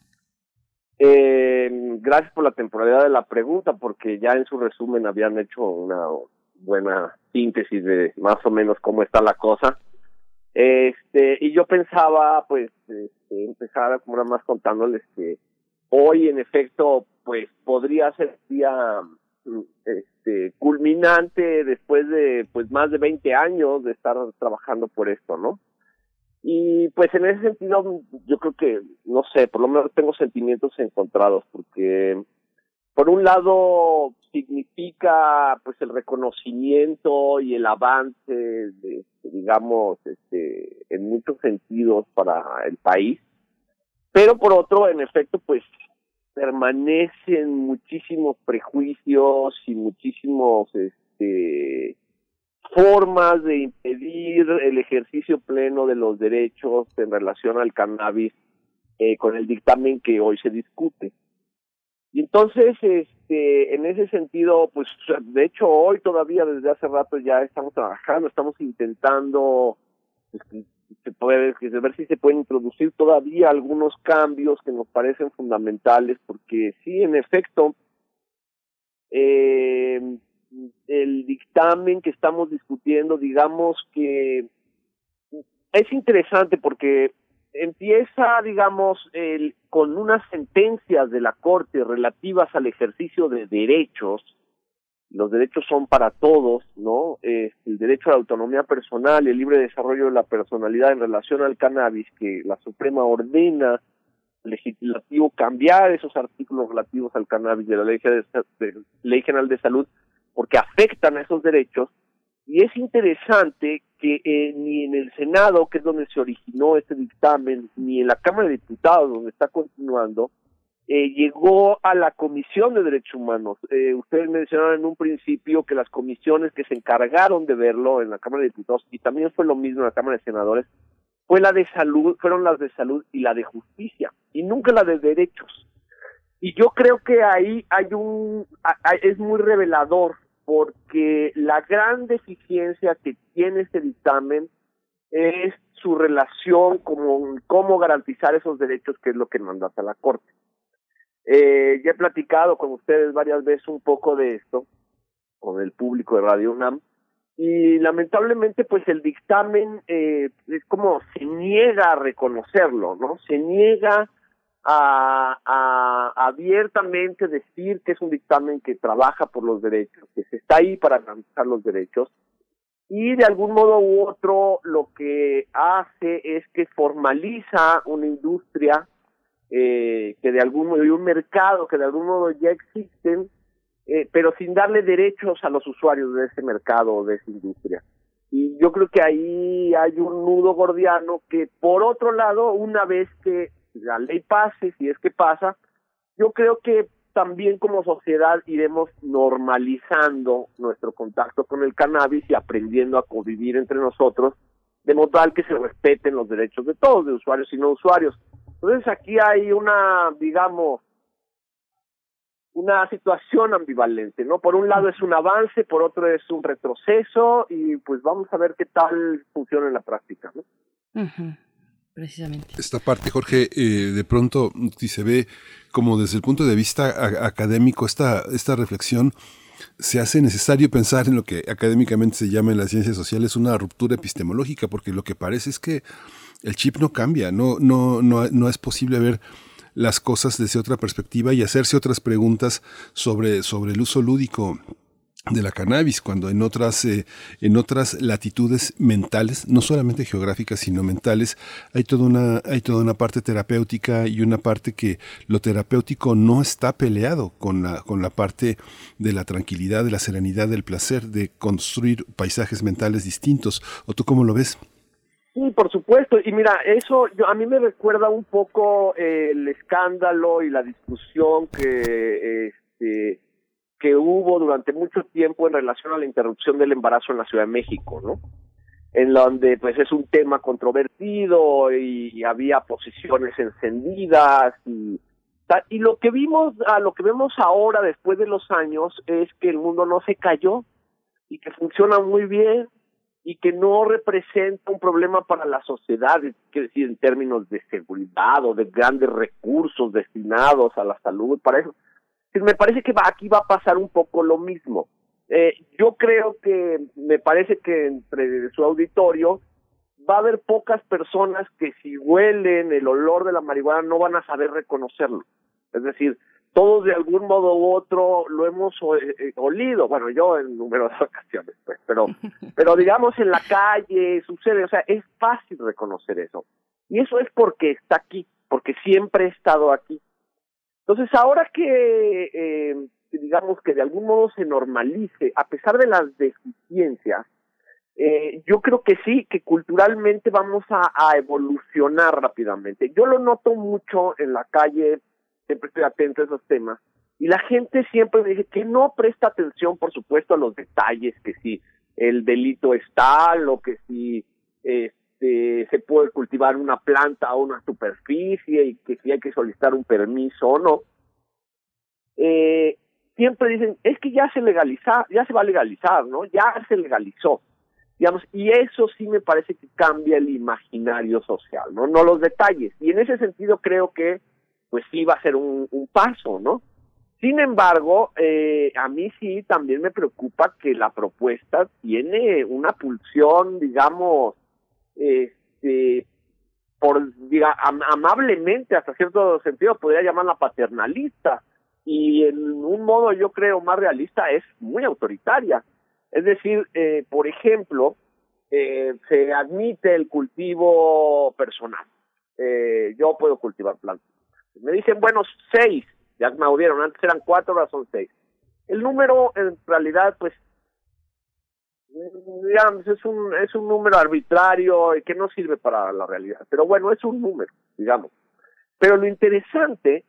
Eh, gracias por la temporalidad de la pregunta, porque ya en su resumen habían hecho una buena síntesis de más o menos cómo está la cosa. Este, y yo pensaba, pues, este, empezar como nada más contándoles que hoy, en efecto, pues, podría ser día este, culminante después de, pues, más de 20 años de estar trabajando por esto, ¿no? Y pues en ese sentido, yo creo que, no sé, por lo menos tengo sentimientos encontrados, porque por un lado significa pues el reconocimiento y el avance de, digamos este en muchos sentidos para el país pero por otro en efecto pues permanecen muchísimos prejuicios y muchísimos este formas de impedir el ejercicio pleno de los derechos en relación al cannabis eh, con el dictamen que hoy se discute y entonces, este, en ese sentido, pues, de hecho, hoy todavía desde hace rato ya estamos trabajando, estamos intentando pues, ver si se pueden introducir todavía algunos cambios que nos parecen fundamentales, porque sí, en efecto, eh, el dictamen que estamos discutiendo, digamos que es interesante porque empieza, digamos, con unas sentencias de la Corte relativas al ejercicio de derechos. Los derechos son para todos, ¿no? el derecho a la autonomía personal el libre desarrollo de la personalidad en relación al cannabis, que la Suprema ordena legislativo cambiar esos artículos relativos al cannabis de la Ley, Ley General de Salud, porque afectan a esos derechos y es interesante que eh, ni en el Senado, que es donde se originó este dictamen, ni en la Cámara de Diputados, donde está continuando, eh, llegó a la Comisión de Derechos Humanos. Eh, ustedes mencionaron en un principio que las comisiones que se encargaron de verlo en la Cámara de Diputados, y también fue lo mismo en la Cámara de Senadores, fue la de salud, fueron las de salud y la de justicia, y nunca la de derechos. Y yo creo que ahí hay un, es muy revelador porque la gran deficiencia que tiene este dictamen es su relación con cómo garantizar esos derechos, que es lo que mandata la Corte. Eh, ya he platicado con ustedes varias veces un poco de esto, con el público de Radio UNAM, y lamentablemente pues el dictamen eh, es como se niega a reconocerlo, ¿no? Se niega a, abiertamente decir que es un dictamen que trabaja por los derechos, que se está ahí para garantizar los derechos, y de algún modo u otro lo que hace es que formaliza una industria eh, que de algún modo, y un mercado que de algún modo ya existen, eh, pero sin darle derechos a los usuarios de ese mercado o de esa industria. Y yo creo que ahí hay un nudo gordiano que, por otro lado, una vez que la ley pase, si es que pasa, yo creo que también como sociedad iremos normalizando nuestro contacto con el cannabis y aprendiendo a convivir entre nosotros, de modo tal que se respeten los derechos de todos, de usuarios y no usuarios. Entonces aquí hay una, digamos, una situación ambivalente, ¿no? Por un lado es un avance, por otro es un retroceso y pues vamos a ver qué tal funciona en la práctica, ¿no? Precisamente. Esta parte, Jorge, eh, de pronto, si se ve como desde el punto de vista académico, esta, esta reflexión, se hace necesario pensar en lo que académicamente se llama en las ciencias sociales una ruptura epistemológica, porque lo que parece es que el chip no cambia, no, no, no, no es posible ver las cosas desde otra perspectiva y hacerse otras preguntas sobre, sobre el uso lúdico de la cannabis, cuando en otras, eh, en otras latitudes mentales, no solamente geográficas, sino mentales, hay toda, una, hay toda una parte terapéutica y una parte que lo terapéutico no está peleado con la, con la parte de la tranquilidad, de la serenidad, del placer, de construir paisajes mentales distintos. ¿O tú cómo lo ves? Sí, por supuesto. Y mira, eso yo, a mí me recuerda un poco eh, el escándalo y la discusión que este, que hubo durante mucho tiempo en relación a la interrupción del embarazo en la Ciudad de México, ¿no? en donde pues es un tema controvertido y, había posiciones encendidas y y lo que vimos a lo que vemos ahora después de los años es que el mundo no se cayó y que funciona muy bien y que no representa un problema para la sociedad, es decir, en términos de seguridad o de grandes recursos destinados a la salud, para eso. Me parece que va, aquí va a pasar un poco lo mismo. Eh, yo creo que, me parece que entre su auditorio va a haber pocas personas que si huelen el olor de la marihuana no van a saber reconocerlo. Es decir, todos de algún modo u otro lo hemos o- eh, olido, bueno, yo en numerosas ocasiones, pues, pero, pero digamos en la calle sucede, o sea, es fácil reconocer eso. Y eso es porque está aquí, porque siempre he estado aquí. Entonces, ahora que, eh, digamos que de algún modo se normalice, a pesar de las deficiencias, eh, yo creo que sí, que culturalmente vamos a, evolucionar rápidamente. Yo lo noto mucho en la calle, siempre estoy atento a esos temas, y la gente siempre me dice que no presta atención, por supuesto, a los detalles, que si el delito es tal o que si este, se puede cultivar una planta o una superficie y que si hay que solicitar un permiso o no. Eh, siempre dicen, es que ya se legaliza, ya se va a legalizar, ¿no? Ya se legalizó digamos, y eso sí me parece que cambia el imaginario social, ¿no? No los detalles. Y en ese sentido creo que, pues sí va a ser un, paso, ¿no? Sin embargo, eh, a mí sí también me preocupa que la propuesta tiene una pulsión, digamos, este, por, diga, am- amablemente, hasta cierto sentido, podría llamarla paternalista. Y en un modo, yo creo, más realista, es muy autoritaria. Es decir, eh, por ejemplo, eh, se admite el cultivo personal. Eh, yo puedo cultivar plantas. Me dicen, bueno, seis, ya me audieron, antes eran cuatro, ahora son seis. El número, en realidad, pues, digamos, es un, es un número arbitrario que no sirve para la realidad. Pero bueno, es un número, digamos. Pero lo interesante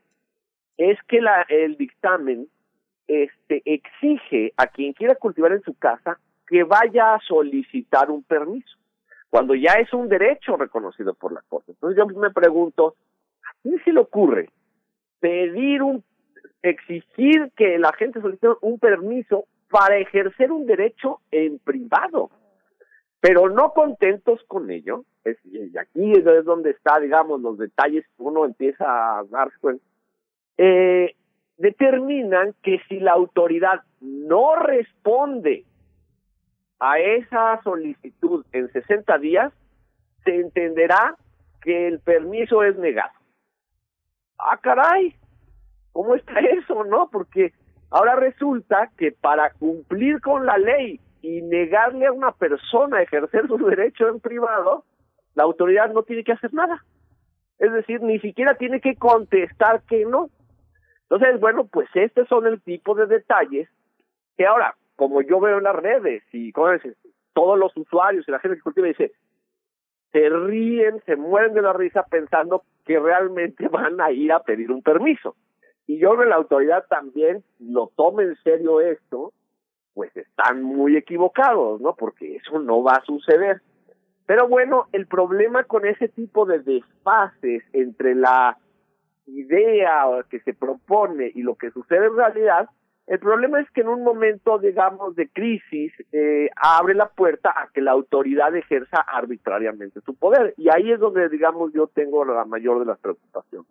es que el dictamen este exige a quien quiera cultivar en su casa que vaya a solicitar un permiso, cuando ya es un derecho reconocido por la Corte. Entonces yo me pregunto, ¿a quién se le ocurre pedir un, exigir que la gente solicite un permiso para ejercer un derecho en privado? Pero no contentos con ello, y aquí es donde está, digamos, los detalles que uno empieza a darse cuenta, eh, determinan que si la autoridad no responde a esa solicitud en 60 días, se entenderá que el permiso es negado. Ah, caray, ¿cómo está eso, no? Porque ahora resulta que para cumplir con la ley y negarle a una persona ejercer su derecho en privado, la autoridad no tiene que hacer nada. Es decir, ni siquiera tiene que contestar que no. Entonces, bueno, pues estos son el tipo de detalles que ahora, como yo veo en las redes y como dices, todos los usuarios y la gente que cultiva dice, se ríen, se mueren de la risa pensando que realmente van a ir a pedir un permiso. Y yo creo que la autoridad también lo tome en serio esto, pues están muy equivocados, ¿no? Porque eso no va a suceder. Pero bueno, el problema con ese tipo de desfases entre la idea que se propone y lo que sucede en realidad, el problema es que en un momento, digamos, de crisis, eh, abre la puerta a que la autoridad ejerza arbitrariamente su poder. Y ahí es donde, digamos, yo tengo la mayor de las preocupaciones.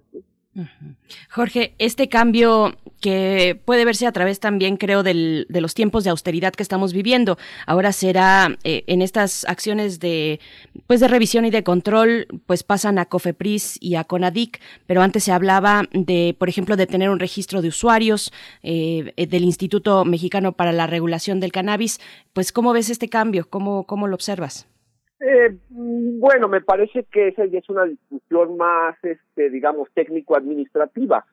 Jorge, este cambio que puede verse a través también, creo, del, de los tiempos de austeridad que estamos viviendo, ahora será eh, en estas acciones de, pues, de revisión y de control, pues pasan a COFEPRIS y a CONADIC, pero antes se hablaba de, por ejemplo, de tener un registro de usuarios eh, del Instituto Mexicano para la Regulación del Cannabis. Pues, ¿cómo ves este cambio? ¿Cómo, cómo lo observas? Eh, bueno, me parece que esa ya es una discusión más, este, digamos, técnico-administrativa.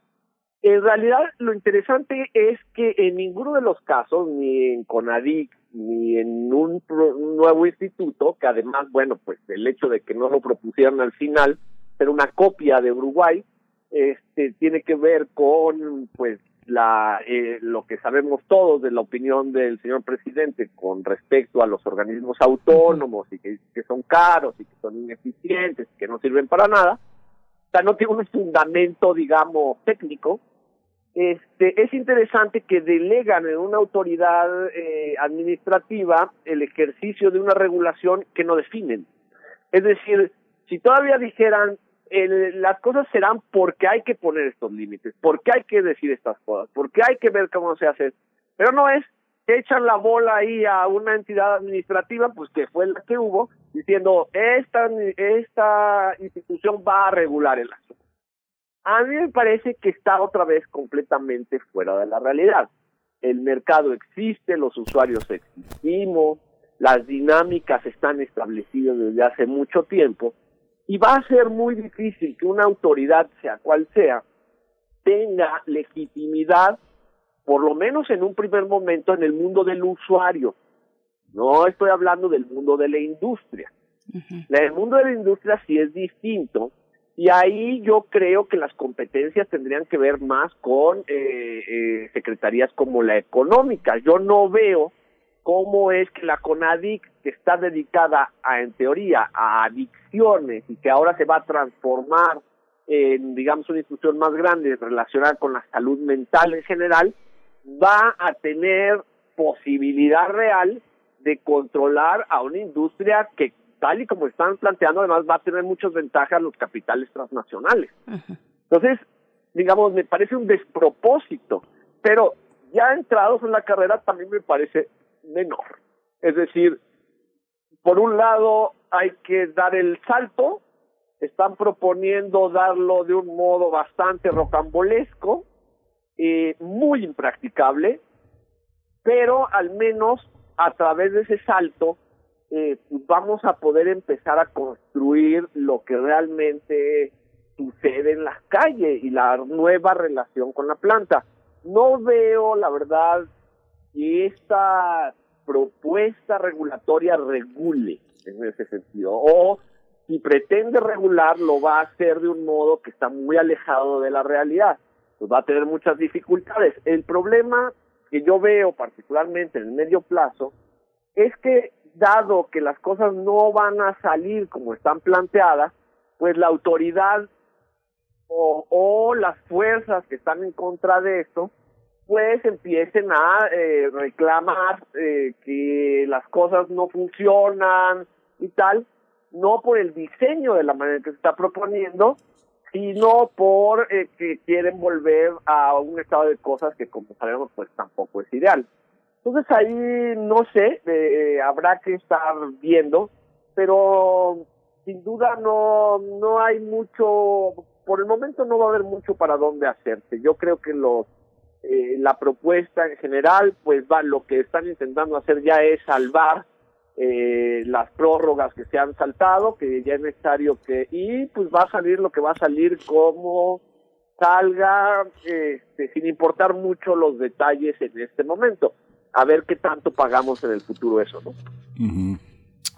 En realidad, lo interesante es que en ninguno de los casos, ni en CONADIC, ni en un, un nuevo instituto, que además, bueno, pues el hecho de que no lo propusieran al final, ser una copia de Uruguay, este, tiene que ver con, pues, la, eh, lo que sabemos todos de la opinión del señor presidente con respecto a los organismos autónomos y que, son caros y que son ineficientes y que no sirven para nada, o sea, no tiene un fundamento, digamos, técnico, este, es interesante que delegan en una autoridad eh, administrativa el ejercicio de una regulación que no definen. Es decir, si todavía dijeran el, las cosas serán porque hay que poner estos límites, porque hay que decir estas cosas, porque hay que ver cómo se hace, pero no es que echan la bola ahí a una entidad administrativa, pues que fue la que hubo, diciendo esta esta institución va a regular el asunto a mí me parece que está otra vez completamente fuera de la realidad. El mercado existe, los usuarios existimos, las dinámicas están establecidas desde hace mucho tiempo y va a ser muy difícil que una autoridad, sea cual sea, tenga legitimidad, por lo menos en un primer momento, en el mundo del usuario. No estoy hablando del mundo de la industria. El mundo de la industria sí es distinto y ahí yo creo que las competencias tendrían que ver más con eh, eh, secretarías como la económica. Yo no veo cómo es que la CONADIC, que está dedicada a, en teoría a adicciones y que ahora se va a transformar en, digamos, una institución más grande relacionada con la salud mental en general, va a tener posibilidad real de controlar a una industria que tal y como están planteando, además va a tener muchas ventajas los capitales transnacionales. Entonces, digamos, me parece un despropósito, pero ya entrados en la carrera también me parece menor. Es decir, por un lado hay que dar el salto, están proponiendo darlo de un modo bastante rocambolesco, eh, muy impracticable, pero al menos a través de ese salto eh, vamos a poder empezar a construir lo que realmente sucede en las calles y la nueva relación con la planta. No veo, la verdad, que esta propuesta regulatoria regule en ese sentido. O si pretende regular, lo va a hacer de un modo que está muy alejado de la realidad. Pues va a tener muchas dificultades. El problema que yo veo, particularmente en el medio plazo, es que dado que las cosas no van a salir como están planteadas, pues la autoridad o, o las fuerzas que están en contra de esto, pues empiecen a eh, reclamar eh, que las cosas no funcionan y tal, no por el diseño de la manera que se está proponiendo, sino por eh, que quieren volver a un estado de cosas que como sabemos pues tampoco es ideal. Entonces ahí no sé, eh, habrá que estar viendo, pero sin duda no no hay mucho, por el momento no va a haber mucho para dónde hacerse. Yo creo que los eh, la propuesta en general, pues va, lo que están intentando hacer ya es salvar eh, las prórrogas que se han saltado, que ya es necesario que, y pues va a salir lo que va a salir como salga, este, sin importar mucho los detalles en este momento a ver qué tanto pagamos en el futuro eso, ¿no?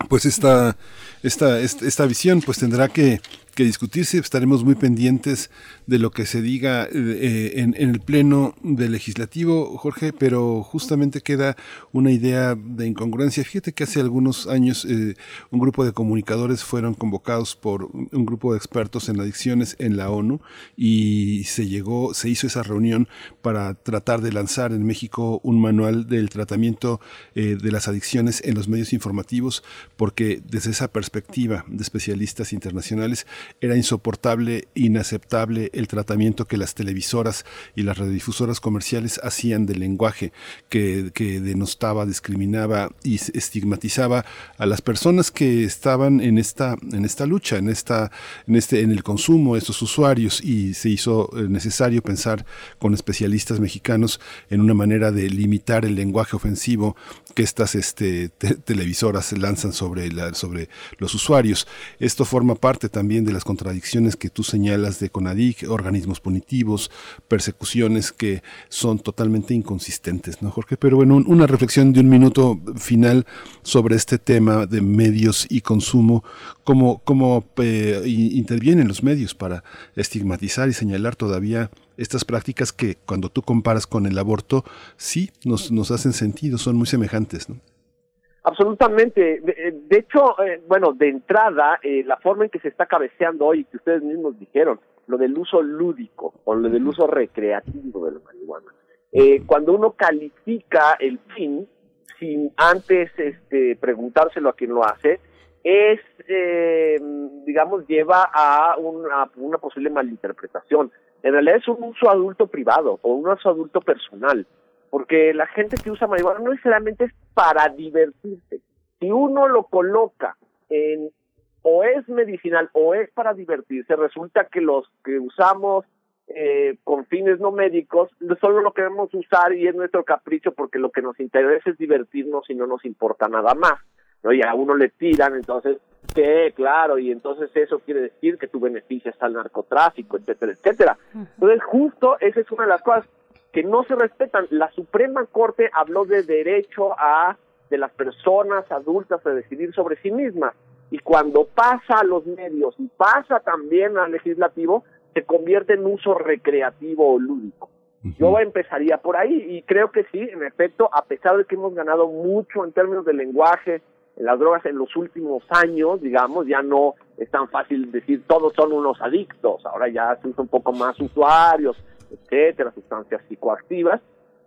Pues esta, esta, esta, visión pues tendrá que, que discutirse, estaremos muy pendientes de lo que se diga eh, en, el pleno del legislativo, Jorge, pero justamente queda una idea de incongruencia. Fíjate que hace algunos años eh, un grupo de comunicadores fueron convocados por un grupo de expertos en adicciones en la ONU y se llegó, se hizo esa reunión para tratar de lanzar en México un manual del tratamiento eh, de las adicciones en los medios informativos, porque desde esa perspectiva de especialistas internacionales era insoportable, inaceptable el tratamiento que las televisoras y las radiodifusoras comerciales hacían del lenguaje que, que denostaba, discriminaba y estigmatizaba a las personas que estaban en esta, en esta lucha, en esta, en este, en el consumo, estos usuarios, y se hizo eh, necesario pensar con especialistas mexicanos en una manera de limitar el lenguaje ofensivo que estas este, televisoras lanzan sobre, la, sobre los usuarios. Esto forma parte también de las contradicciones que tú señalas de CONADIC, organismos punitivos, persecuciones que son totalmente inconsistentes, ¿no, Jorge? Pero bueno, una reflexión de un minuto final sobre este tema de medios y consumo, cómo, cómo eh, intervienen los medios para estigmatizar y señalar todavía estas prácticas que cuando tú comparas con el aborto, sí nos, nos hacen sentido, son muy semejantes, ¿no? Absolutamente. De, eh, de hecho, eh, bueno, de entrada, eh, la forma en que se está cabeceando hoy, que ustedes mismos dijeron, lo del uso lúdico o lo del uso recreativo de la marihuana. Eh, cuando uno califica el fin sin antes este, preguntárselo a quien lo hace, es, eh, digamos, lleva a una, una posible malinterpretación. En realidad es un uso adulto privado o un uso adulto personal, porque la gente que usa marihuana no necesariamente es para divertirse. Si uno lo coloca en o es medicinal o es para divertirse, resulta que los que usamos eh, con fines no médicos solo lo queremos usar y es nuestro capricho porque lo que nos interesa es divertirnos y no nos importa nada más. ¿no? Y a uno le tiran, entonces, ¿qué? Claro, y entonces eso quiere decir que tú beneficias al narcotráfico, etcétera, etcétera. Entonces, justo esa es una de las cosas que no se respetan. La Suprema Corte habló de derecho a de las personas adultas a decidir sobre sí mismas y cuando pasa a los medios y pasa también al legislativo, se convierte en uso recreativo o lúdico. Yo empezaría por ahí y creo que sí, en efecto, a pesar de que hemos ganado mucho en términos de lenguaje, en las drogas en los últimos años, digamos, ya no es tan fácil decir todos son unos adictos, ahora ya se usa un poco más usuarios, etcétera, sustancias psicoactivas.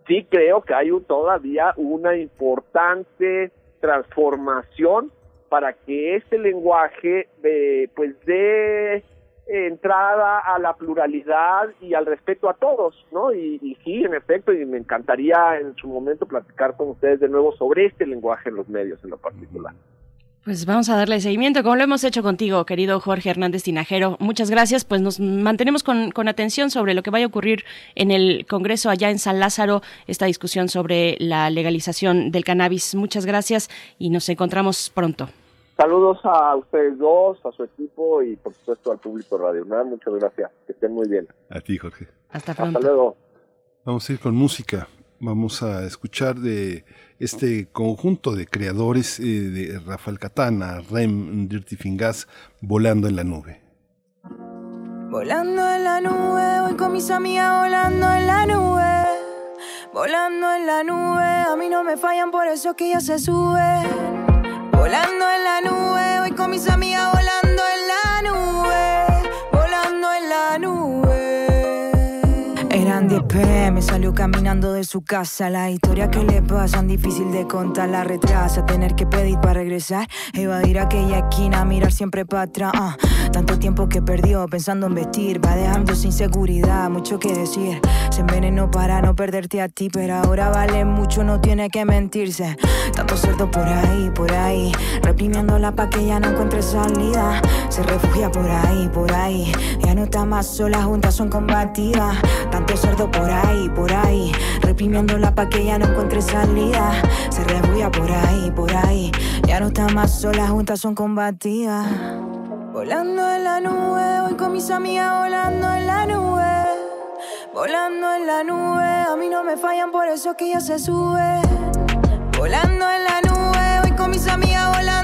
Sí creo que hay un- todavía una importante transformación para que este lenguaje eh, pues dé entrada a la pluralidad y al respeto a todos, ¿no? Y, y sí, en efecto, y me encantaría en su momento platicar con ustedes de nuevo sobre este lenguaje en los medios en lo particular. Pues vamos a darle seguimiento, como lo hemos hecho contigo, querido Jorge Hernández Tinajero. Muchas gracias, pues nos mantenemos con, con atención sobre lo que vaya a ocurrir en el Congreso allá en San Lázaro, esta discusión sobre la legalización del cannabis. Muchas gracias y nos encontramos pronto. Saludos a ustedes dos, a su equipo y por supuesto al público de Radio UNAM. Muchas gracias. Que estén muy bien. A ti, Jorge. Hasta Hasta luego. Vamos a ir con música. Vamos a escuchar de este conjunto de creadores eh, de Rafael Catana, Rem, Dirty Fingas, Volando en la Nube. Volando en la nube, voy con mis amigas volando en la nube. Volando en la nube, a mí no me fallan, por eso que ya se sube. Volando en la nube, voy con mis amigas volando 10 pm, salió caminando de su casa. La historia que le pasan, difícil de contar, la retrasa. Tener que pedir para regresar, evadir aquella esquina, mirar siempre para atrás. ah. Tanto tiempo que perdió pensando en vestir, va dejando sin seguridad, mucho que decir. Se envenenó para no perderte a ti, pero ahora vale mucho, no tiene que mentirse. Tanto cerdo por ahí, por ahí, reprimiéndola pa' que ya no encuentre salida. Se refugia por ahí, por ahí, ya no está más sola, juntas son combativas. Tanto cerdo por ahí, por ahí, reprimiéndola pa' que ya no encuentre salida. Se refugia por ahí, por ahí, ya no está más sola, juntas son combativas. Volando en la nube, voy con mis amigas volando en la nube. Volando en la nube, a mí no me fallan, por eso que ya se sube. Volando en la nube, voy con mis amigas volando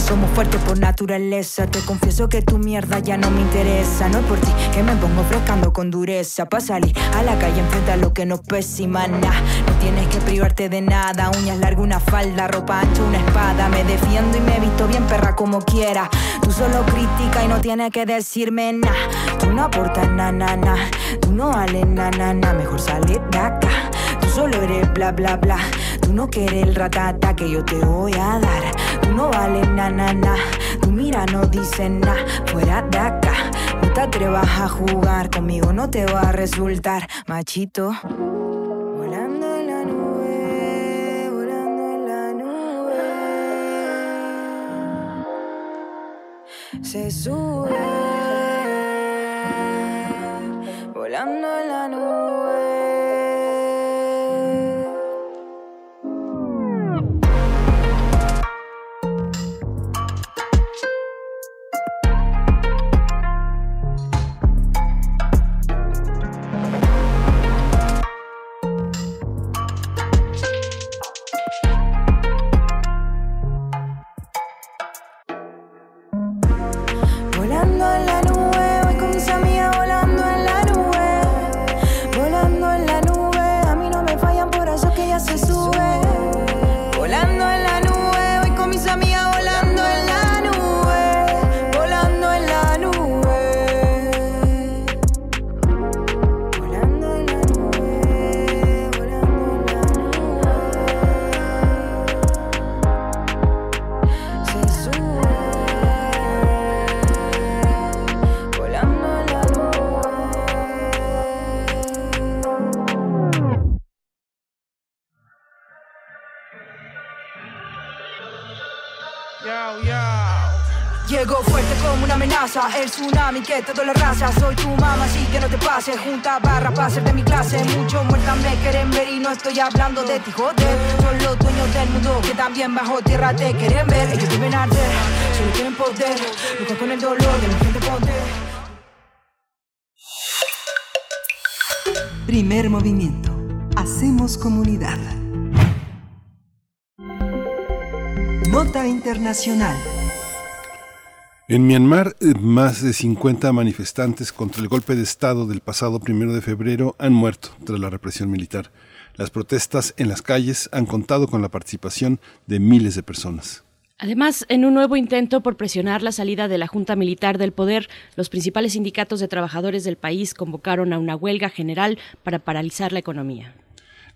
somos fuertes por naturaleza. Te confieso que tu mierda ya no me interesa. No es por ti que me pongo frescando con dureza. Pa' salir a la calle enfrenta lo que nos pesa y mana. No tienes que privarte de nada. Uñas largas, una falda, ropa ancha, una espada. Me defiendo y me visto bien perra como quiera. Tú solo critica y no tienes que decirme nada. Tú no aportas na na. Tú no vales na na. Mejor salir de acá. Tú solo eres bla bla bla. Tú no quieres el ratata que yo te voy a dar. No vales na na na. Tu mira no dice nada. Fuera de acá. No te atrevas a jugar conmigo, no te va a resultar machito. Volando en la nube, volando en la nube. Se sube, volando en la nube. Tsunami que todo la raza. Soy tu mamá, así que no te pases. Junta barra para ser de mi clase. Muchos muertas me quieren ver y no estoy hablando de ti, joder. Son los dueños del mundo que también bajo tierra te quieren ver. Ellos deben arder, solo quieren poder. Lucha con el dolor de la gente poder. Primer movimiento. Hacemos comunidad. Nota Internacional. En Myanmar, eh, más de 50 manifestantes contra el golpe de Estado del pasado primero de febrero han muerto tras la represión militar. Las protestas en las calles han contado con la participación de miles de personas. Además, en un nuevo intento por presionar la salida de la Junta Militar del poder, los principales sindicatos de trabajadores del país convocaron a una huelga general para paralizar la economía.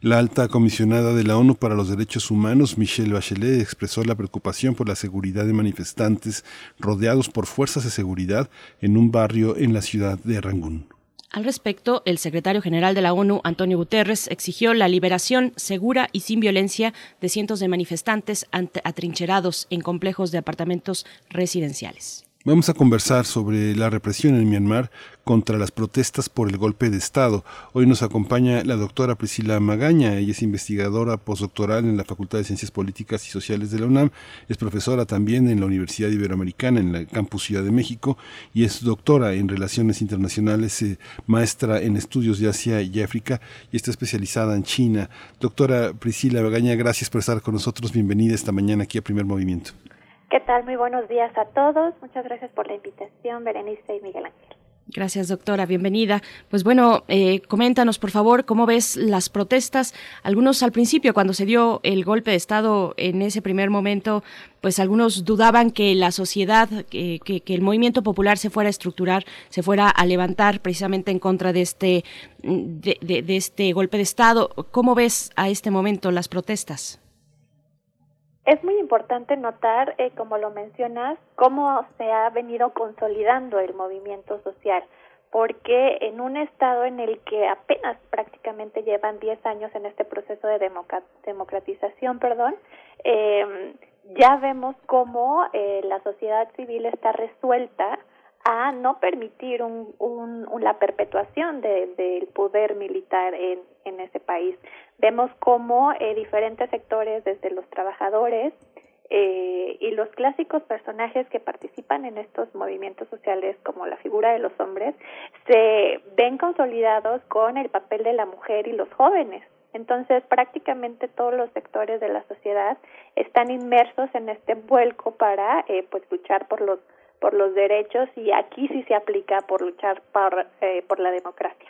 La alta comisionada de la ONU para los Derechos Humanos, Michelle Bachelet, expresó la preocupación por la seguridad de manifestantes rodeados por fuerzas de seguridad en un barrio en la ciudad de Rangún. Al respecto, el secretario general de la ONU, Antonio Guterres, exigió la liberación segura y sin violencia de cientos de manifestantes atrincherados en complejos de apartamentos residenciales. Vamos a conversar sobre la represión en Myanmar contra las protestas por el golpe de Estado. Hoy nos acompaña la doctora Priscila Magaña. Ella es investigadora postdoctoral en la Facultad de Ciencias Políticas y Sociales de la UNAM. Es profesora también en la Universidad Iberoamericana, en la Campus Ciudad de México, y es doctora en Relaciones Internacionales, eh, maestra en Estudios de Asia y África, y está especializada en China. Doctora Priscila Magaña, gracias por estar con nosotros. Bienvenida esta mañana aquí a Primer Movimiento. ¿Qué tal? Muy buenos días a todos. Muchas gracias por la invitación, Berenice y Miguel Ángel. Gracias, doctora. Bienvenida. Pues bueno, eh, coméntanos, por favor, cómo ves las protestas. Algunos al principio, cuando se dio el golpe de Estado en ese primer momento, pues algunos dudaban que la sociedad, que, que, el movimiento popular se fuera a estructurar, se fuera a levantar precisamente en contra de este, de, de este golpe de Estado. ¿Cómo ves a este momento las protestas? Es muy importante notar, eh, como lo mencionas, cómo se ha venido consolidando el movimiento social, porque en un estado en el que apenas prácticamente llevan 10 años en este proceso de democratización, perdón, eh, ya vemos cómo eh, la sociedad civil está resuelta a no permitir un, un, la perpetuación del de, poder militar en, en ese país. Vemos cómo eh, diferentes sectores, desde los trabajadores eh, y los clásicos personajes que participan en estos movimientos sociales, como la figura de los hombres, se ven consolidados con el papel de la mujer y los jóvenes. Entonces, prácticamente todos los sectores de la sociedad están inmersos en este vuelco para eh, pues luchar por los por los derechos y aquí sí se aplica por luchar por, eh, por la democracia.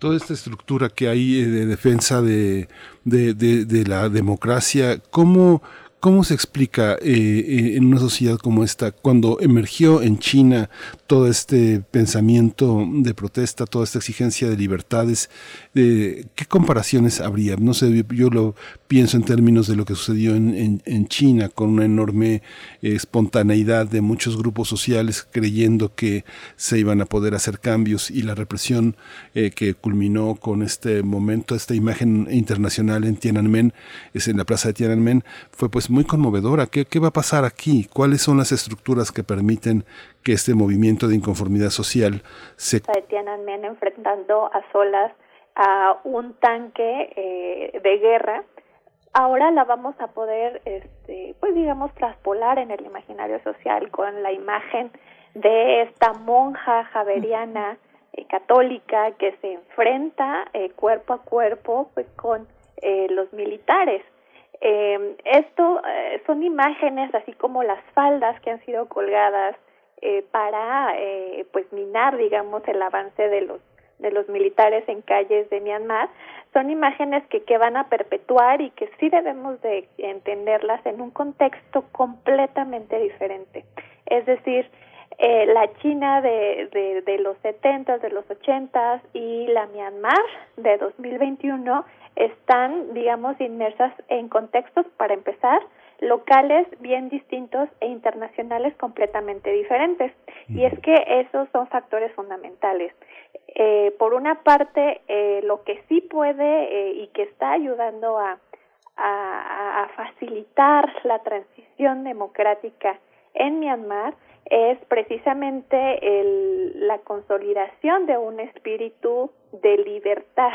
Toda esta estructura que hay eh, de defensa de, de, de, de la democracia, ¿cómo, ¿Cómo se explica eh, eh, en una sociedad como esta, cuando emergió en China todo este pensamiento de protesta, toda esta exigencia de libertades? Eh, ¿Qué comparaciones habría? No sé, yo lo pienso en términos de lo que sucedió en, en, China, con una enorme espontaneidad de muchos grupos sociales creyendo que se iban a poder hacer cambios y la represión que culminó con este momento, esta imagen internacional en Tiananmen, es en la plaza de Tiananmen, fue pues muy conmovedora. ¿Qué, ¿Qué va a pasar aquí? ¿Cuáles son las estructuras que permiten que este movimiento de inconformidad social se... Tiananmen enfrentando a solas a un tanque eh, de guerra ahora la vamos a poder, este, pues digamos, traspolar en el imaginario social con la imagen de esta monja javeriana eh, católica que se enfrenta eh, cuerpo a cuerpo pues con los militares eh, esto eh, son imágenes así como las faldas que han sido colgadas eh, para eh, pues minar digamos el avance de los de los militares en calles de Myanmar. Son imágenes que, que van a perpetuar y que sí debemos de entenderlas en un contexto completamente diferente. Es decir eh, la China de, de, de los 70, de los 80 y la Myanmar de 2021 están, digamos, inmersas en contextos, para empezar, locales bien distintos e internacionales completamente diferentes. Y es que esos son factores fundamentales. Eh, por una parte, eh, lo que sí puede eh, y que está ayudando a, a, a facilitar la transición democrática en Myanmar es precisamente el, la consolidación de un espíritu de libertad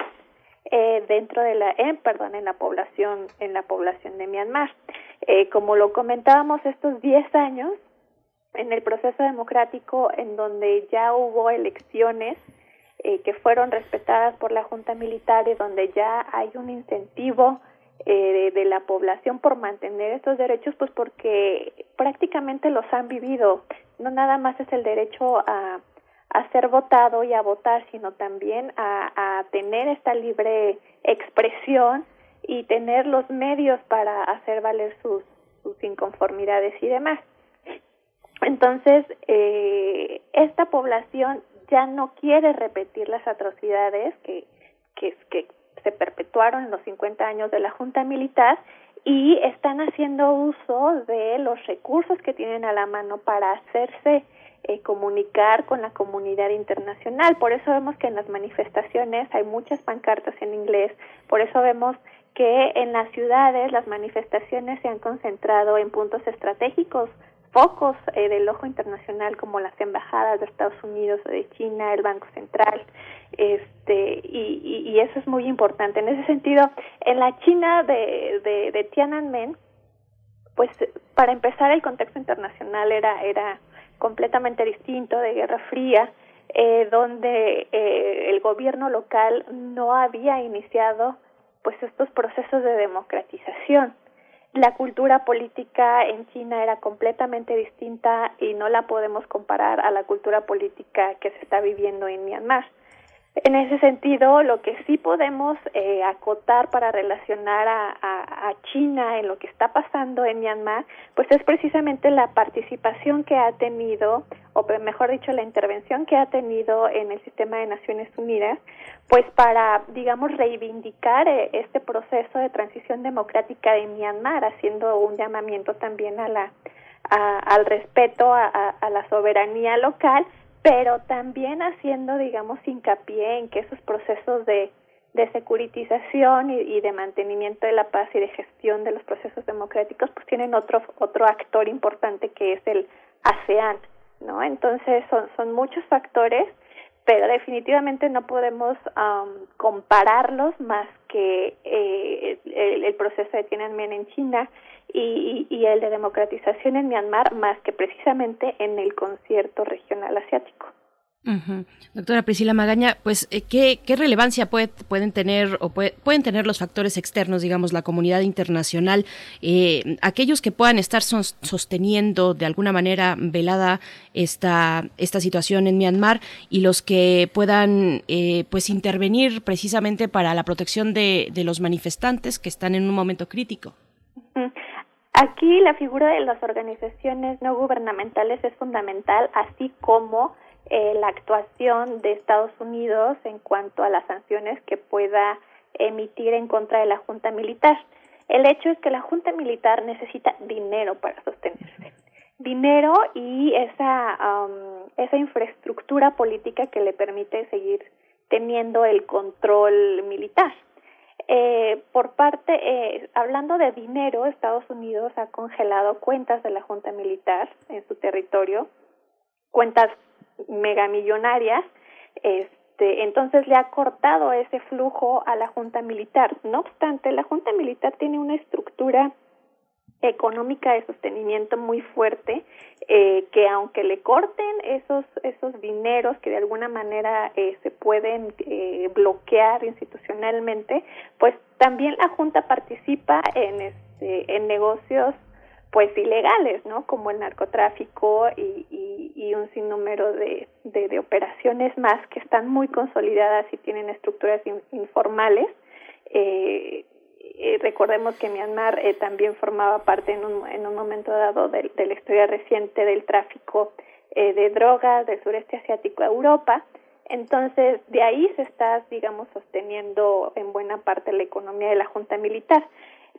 eh, dentro de la, eh, perdón, en la población, en la población de Myanmar. Eh, como lo comentábamos estos 10 años, en el proceso democrático en donde ya hubo elecciones eh, que fueron respetadas por la Junta Militar y donde ya hay un incentivo eh, de, la población por mantener estos derechos, pues porque prácticamente los han vivido. No nada más es el derecho a, a ser votado y a votar, sino también a, a tener esta libre expresión y tener los medios para hacer valer sus, sus inconformidades y demás. Entonces, eh, esta población ya no quiere repetir las atrocidades que, que, que se perpetuaron en los 50 años de la Junta Militar y están haciendo uso de los recursos que tienen a la mano para hacerse eh, comunicar con la comunidad internacional. Por eso vemos que en las manifestaciones hay muchas pancartas en inglés, por eso vemos que en las ciudades las manifestaciones se han concentrado en puntos estratégicos focos eh, del ojo internacional como las embajadas de Estados Unidos o de China, el Banco Central, este y, y, eso es muy importante. En ese sentido, en la China de, de, de Tiananmen, pues para empezar el contexto internacional era era completamente distinto de Guerra Fría, eh, donde eh, el gobierno local no había iniciado pues estos procesos de democratización la cultura política en China era completamente distinta y no la podemos comparar a la cultura política que se está viviendo en Myanmar. En ese sentido, lo que sí podemos eh, acotar para relacionar a, a, China en lo que está pasando en Myanmar, pues es precisamente la participación que ha tenido, o mejor dicho, la intervención que ha tenido en el sistema de Naciones Unidas, pues para, digamos, reivindicar eh, este proceso de transición democrática de Myanmar, haciendo un llamamiento también a la, al respeto a la soberanía local pero también haciendo, digamos, hincapié en que esos procesos de, de securitización y, de mantenimiento de la paz y de gestión de los procesos democráticos, pues tienen otro, otro actor importante que es el ASEAN, ¿no? Entonces son, son muchos factores, pero definitivamente no podemos um, compararlos más que eh, el, el, proceso de Tiananmen en China y, y, el de democratización en Myanmar más que precisamente en el concierto regional asiático. Doctora Priscila Magaña, pues eh, ¿qué, qué relevancia puede, pueden tener o pueden tener los factores externos, digamos, la comunidad internacional, eh, aquellos que puedan estar sosteniendo de alguna manera velada esta, esta situación en Myanmar y los que puedan eh, pues intervenir precisamente para la protección de, de los manifestantes que están en un momento crítico? Aquí la figura de las organizaciones no gubernamentales es fundamental, así como eh, la actuación de Estados Unidos en cuanto a las sanciones que pueda emitir en contra de la Junta Militar. El hecho es que la Junta Militar necesita dinero para sostenerse. Dinero y esa, um, esa infraestructura política que le permite seguir teniendo el control militar. Eh, por parte, eh, hablando de dinero, Estados Unidos ha congelado cuentas de la Junta Militar en su territorio, cuentas megamillonarias, este, entonces le ha cortado ese flujo a la Junta Militar. No obstante, la Junta Militar tiene una estructura económica de sostenimiento muy fuerte eh, que aunque le corten esos esos dineros que de alguna manera eh, se pueden eh, bloquear institucionalmente pues también la junta participa en este en negocios pues ilegales no como el narcotráfico y, y, un sinnúmero de, de, de operaciones más que están muy consolidadas y tienen estructuras informales eh, eh, recordemos que Myanmar eh, también formaba parte en un, en un momento dado de, de la historia reciente del tráfico eh, de drogas del sureste asiático a Europa. Entonces, de ahí se está, digamos, sosteniendo en buena parte la economía de la Junta Militar.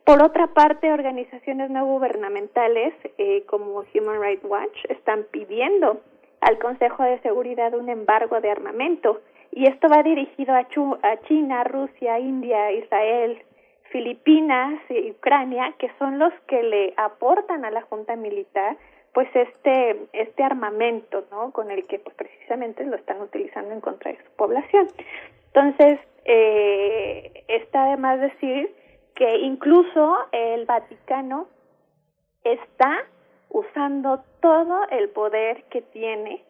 Por otra parte, organizaciones no gubernamentales eh, como Human Rights Watch están pidiendo al Consejo de Seguridad un embargo de armamento y esto va dirigido a, Chu a China, Rusia, India, Israel, Filipinas y Ucrania, que son los que le aportan a la Junta Militar pues este este armamento no con el que pues precisamente lo están utilizando en contra de su población. Entonces eh, está además decir que incluso el Vaticano está usando todo el poder que tiene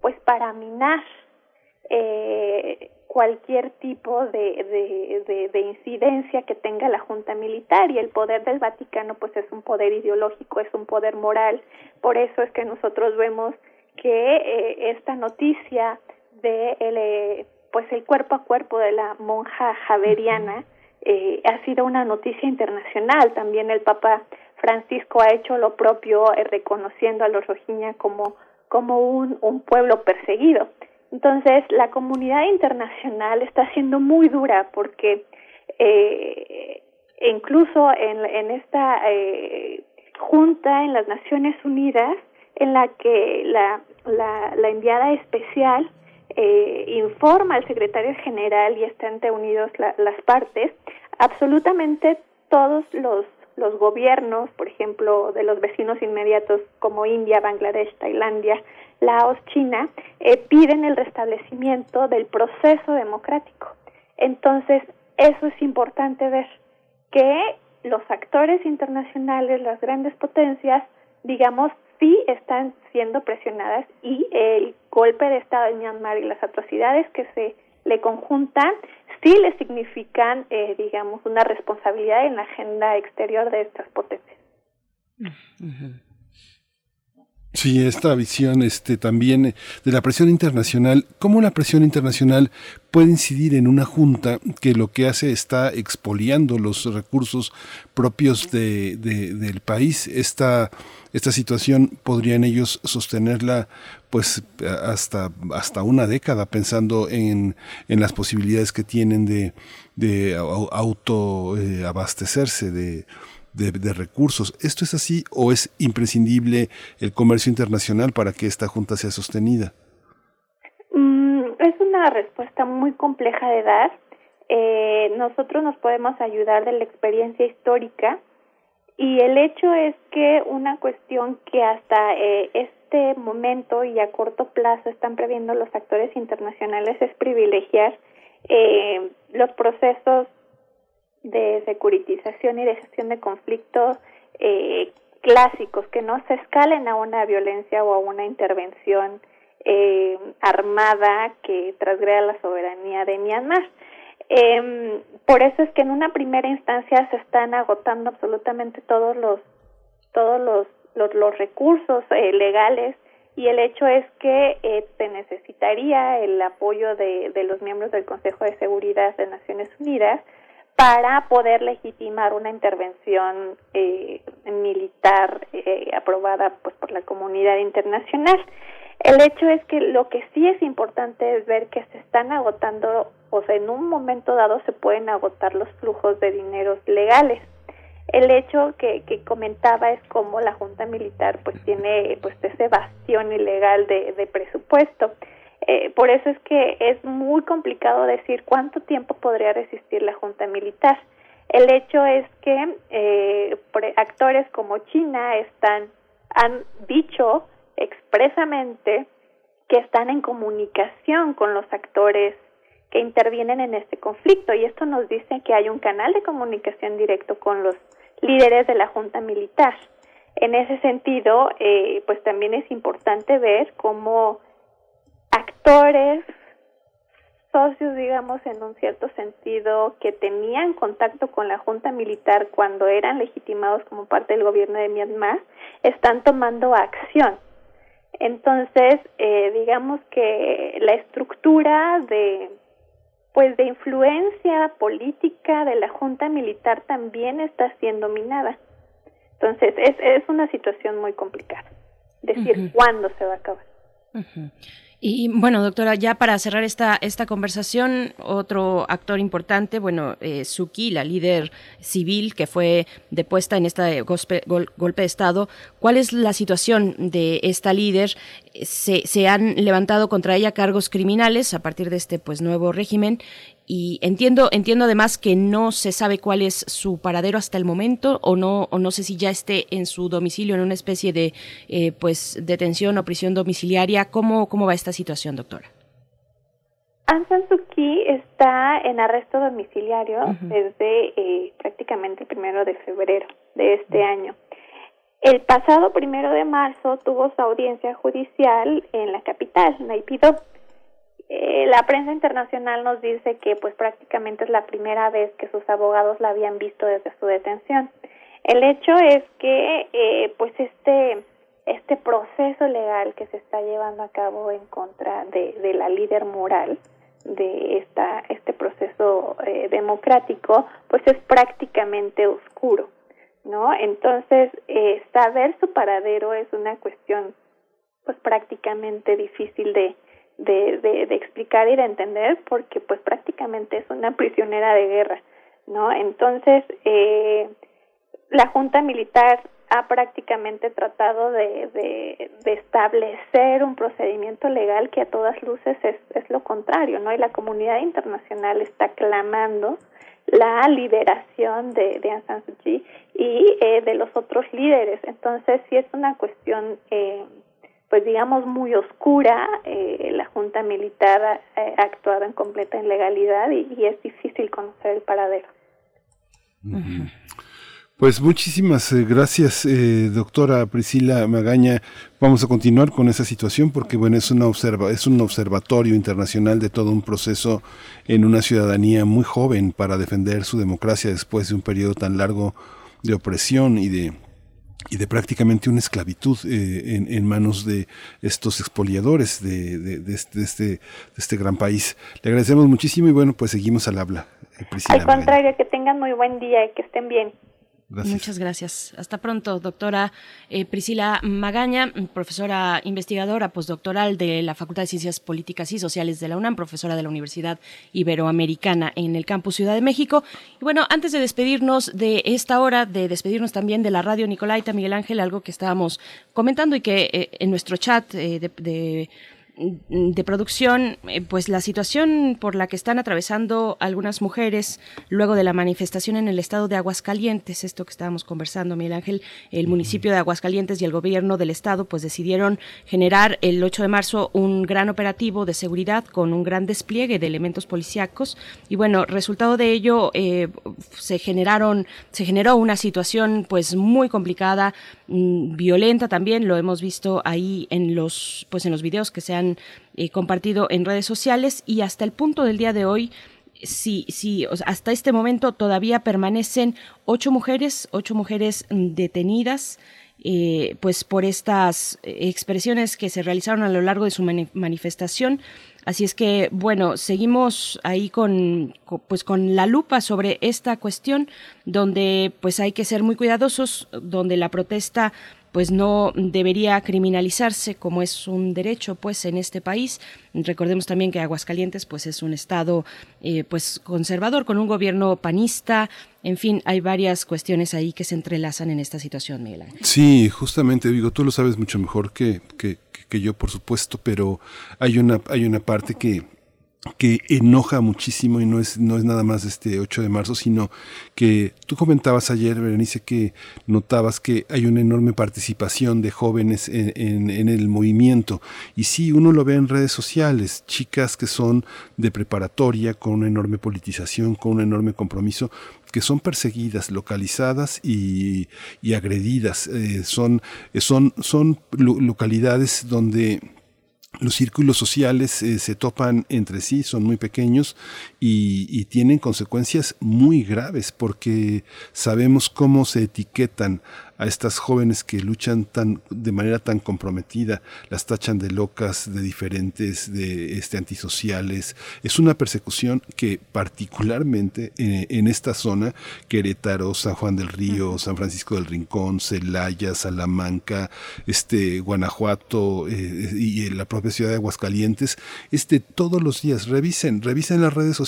pues para minar eh, cualquier tipo de, de, de, incidencia que tenga la Junta Militar y el poder del Vaticano pues es un poder ideológico, es un poder moral. Por eso es que nosotros vemos que eh, esta noticia de el, eh, pues el cuerpo a cuerpo de la monja javeriana eh, ha sido una noticia internacional. También el Papa Francisco ha hecho lo propio eh, reconociendo a los rojiña como, como un, un pueblo perseguido. Entonces, la comunidad internacional está siendo muy dura porque eh, incluso en, en esta eh, junta en las Naciones Unidas, en la que la, la, enviada especial eh, informa al secretario general y están reunidos la, las partes, absolutamente todos los los gobiernos, por ejemplo, de los vecinos inmediatos como India, Bangladesh, Tailandia, Laos, China, eh, piden el restablecimiento del proceso democrático. Entonces, eso es importante ver, que los actores internacionales, las grandes potencias, digamos, sí están siendo presionadas y el golpe de Estado de Myanmar y las atrocidades que se le conjuntan sí le significan, eh, digamos, una responsabilidad en la agenda exterior de estas potencias. Sí, esta visión este, también de la presión internacional, cómo la presión internacional puede incidir en una junta que lo que hace está expoliando los recursos propios de, del país. Esta, esta situación podrían ellos sostenerla pues hasta, hasta una década pensando en, en las posibilidades que tienen de, de autoabastecerse, eh, de de, recursos. ¿Esto es así o es imprescindible el comercio internacional para que esta junta sea sostenida? Mm, es una respuesta muy compleja de dar. Eh, nosotros nos podemos ayudar de la experiencia histórica y el hecho es que una cuestión que hasta eh, este momento y a corto plazo están previendo los actores internacionales es privilegiar eh, los procesos de securitización y de gestión de conflictos eh, clásicos, que no se escalen a una violencia o a una intervención eh, armada que trasgreda la soberanía de Myanmar. Eh, por eso es que en una primera instancia se están agotando absolutamente todos los todos los los, los recursos eh, legales y el hecho es que eh, se necesitaría el apoyo de, de los miembros del Consejo de Seguridad de Naciones Unidas para poder legitimar una intervención eh, militar eh, aprobada pues por la comunidad internacional. El hecho es que lo que sí es importante es ver que se están agotando, o sea, en un momento dado se pueden agotar los flujos de dineros legales. El hecho que, que comentaba es cómo la Junta Militar pues tiene pues ese bastión ilegal de, de presupuesto. Eh, por eso es que es muy complicado decir cuánto tiempo podría resistir la Junta Militar. El hecho es que eh, actores como China están han dicho expresamente que están en comunicación con los actores que intervienen en este conflicto y esto nos dice que hay un canal de comunicación directo con los líderes de la Junta Militar. En ese sentido, eh, pues también es importante ver cómo actores, socios, digamos, en un cierto sentido, que tenían contacto con la Junta Militar cuando eran legitimados como parte del gobierno de Myanmar, están tomando acción. Entonces, eh, digamos que la estructura de pues de influencia política de la Junta Militar también está siendo minada. Entonces, es, es una situación muy complicada. Decir cuándo se va a acabar. Y bueno, doctora, ya para cerrar esta, esta conversación, otro actor importante, bueno, eh, Suki, la líder civil que fue depuesta en este golpe, golpe, de Estado, ¿cuál es la situación de esta líder? se, se, han levantado contra ella cargos criminales a partir de este pues nuevo régimen y entiendo entiendo además que no se sabe cuál es su paradero hasta el momento o no o no sé si ya esté en su domicilio en una especie de eh, pues detención o prisión domiciliaria cómo cómo va esta situación doctora Aung San Suu Kyi está en arresto domiciliario uh -huh. desde eh, prácticamente el primero de febrero de este uh -huh. año. El pasado primero de marzo tuvo su audiencia judicial en la capital, Naypyidaw. Eh, la prensa internacional nos dice que pues prácticamente es la primera vez que sus abogados la habían visto desde su detención. El hecho es que eh, pues este este proceso legal que se está llevando a cabo en contra de, de la líder moral de esta este proceso eh, democrático pues es prácticamente oscuro no entonces eh, saber su paradero es una cuestión pues prácticamente difícil de de, de, de explicar y de entender porque pues prácticamente es una prisionera de guerra, ¿no? Entonces, eh, la Junta Militar ha prácticamente tratado de, de, establecer un procedimiento legal que a todas luces es, es lo contrario, ¿no? Y la comunidad internacional está clamando la liberación de, de Aung San Suu Kyi y eh, de los otros líderes. Entonces, sí es una cuestión eh, pues digamos muy oscura eh, la junta militar ha, ha, actuado en completa ilegalidad y, es difícil conocer el paradero. Pues muchísimas eh, gracias, eh, doctora Priscila Magaña. Vamos a continuar con esa situación porque bueno es una observa es un observatorio internacional de todo un proceso en una ciudadanía muy joven para defender su democracia después de un periodo tan largo de opresión y de y de prácticamente una esclavitud eh, en, en, manos de estos expoliadores de, de, de, este, de, este, de este gran país. Le agradecemos muchísimo y bueno, pues seguimos al habla. Eh, Al contrario, Magaña. que tengan muy buen día y que estén bien. Muchas gracias. Hasta pronto, doctora eh, Priscila Magaña, profesora investigadora postdoctoral de la Facultad de Ciencias Políticas y Sociales de la UNAM, profesora de la Universidad Iberoamericana en el campus Ciudad de México. Y bueno, antes de despedirnos de esta hora, de despedirnos también de la radio Nicolaita Miguel Ángel, algo que estábamos comentando y que eh, en nuestro chat eh, de, de de producción, eh, pues la situación por la que están atravesando algunas mujeres luego de la manifestación en el estado de Aguascalientes, esto que estábamos conversando, Miguel Ángel, el municipio de Aguascalientes y el gobierno del estado pues decidieron generar el 8 de marzo un gran operativo de seguridad con un gran despliegue de elementos policíacos y bueno, resultado de ello eh, se generaron, se generó una situación pues muy complicada, violenta también, lo hemos visto ahí en los, pues en los videos que se han eh, compartido en redes sociales y hasta el punto del día de hoy sí, sí, hasta este momento todavía permanecen ocho mujeres, ocho mujeres detenidas. Eh, pues por estas expresiones que se realizaron a lo largo de su mani manifestación. Así es que, bueno, seguimos ahí con, pues con la lupa sobre esta cuestión, donde pues hay que ser muy cuidadosos, donde la protesta pues no debería criminalizarse como es un derecho pues en este país. Recordemos también que Aguascalientes pues es un estado eh, pues conservador con un gobierno panista en fin hay varias cuestiones ahí que se entrelazan en esta situación Miguel Ángel. sí justamente digo tú lo sabes mucho mejor que, que, que yo por supuesto pero hay una hay una parte que que enoja muchísimo y no es, no es nada más este 8 de marzo, sino que tú comentabas ayer, Berenice, que notabas que hay una enorme participación de jóvenes en, en, el movimiento. Y sí, uno lo ve en redes sociales, chicas que son de preparatoria, con una enorme politización, con un enorme compromiso, que son perseguidas, localizadas y, y agredidas. Eh, son, son, son localidades donde los círculos sociales eh, se topan entre sí, son muy pequeños y, y, tienen consecuencias muy graves porque sabemos cómo se etiquetan a estas jóvenes que luchan tan, de manera tan comprometida, las tachan de locas, de diferentes, de este, antisociales. Es una persecución que particularmente en, en esta zona, Querétaro, San Juan del Río, San Francisco del Rincón, Celaya, Salamanca, este, Guanajuato eh, y la propia ciudad de Aguascalientes, este, todos los días revisen, revisen las redes sociales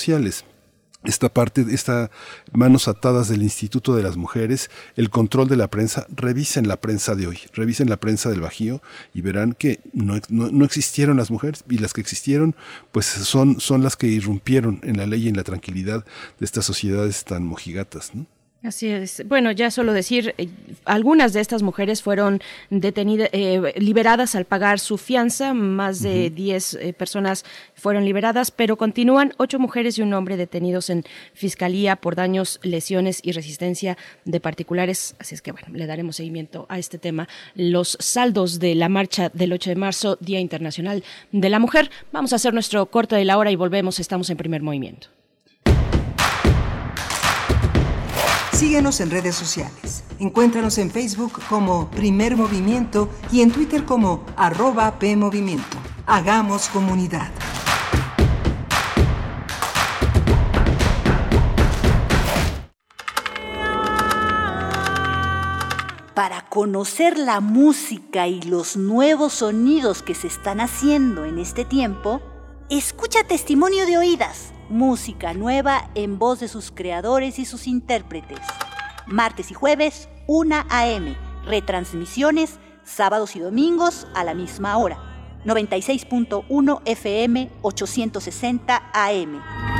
esta parte, esta manos atadas del Instituto de las Mujeres, el control de la prensa, revisen la prensa de hoy, revisen la prensa del Bajío y verán que no, no, no, existieron las mujeres y las que existieron pues son, son las que irrumpieron en la ley y en la tranquilidad de estas sociedades tan mojigatas. ¿no? Así es. Bueno, ya solo decir, eh, algunas de estas mujeres fueron detenidas, eh, liberadas al pagar su fianza, más de 10 eh, personas fueron liberadas, pero continúan ocho mujeres y un hombre detenidos en fiscalía por daños, lesiones y resistencia de particulares. Así es que, bueno, le daremos seguimiento a este tema. Los saldos de la marcha del 8 de marzo, Día Internacional de la Mujer. Vamos a hacer nuestro corte de la hora y volvemos. Estamos en primer movimiento. Síguenos en redes sociales. Encuéntranos en Facebook como Primer Movimiento y en Twitter como arroba PMovimiento. Hagamos comunidad. Para conocer la música y los nuevos sonidos que se están haciendo en este tiempo, escucha Testimonio de Oídas música nueva en voz de sus creadores y sus intérpretes. Martes y jueves, 1 a.m. Retransmisiones, sábados y domingos a la misma hora. 96.1 FM, 860 AM.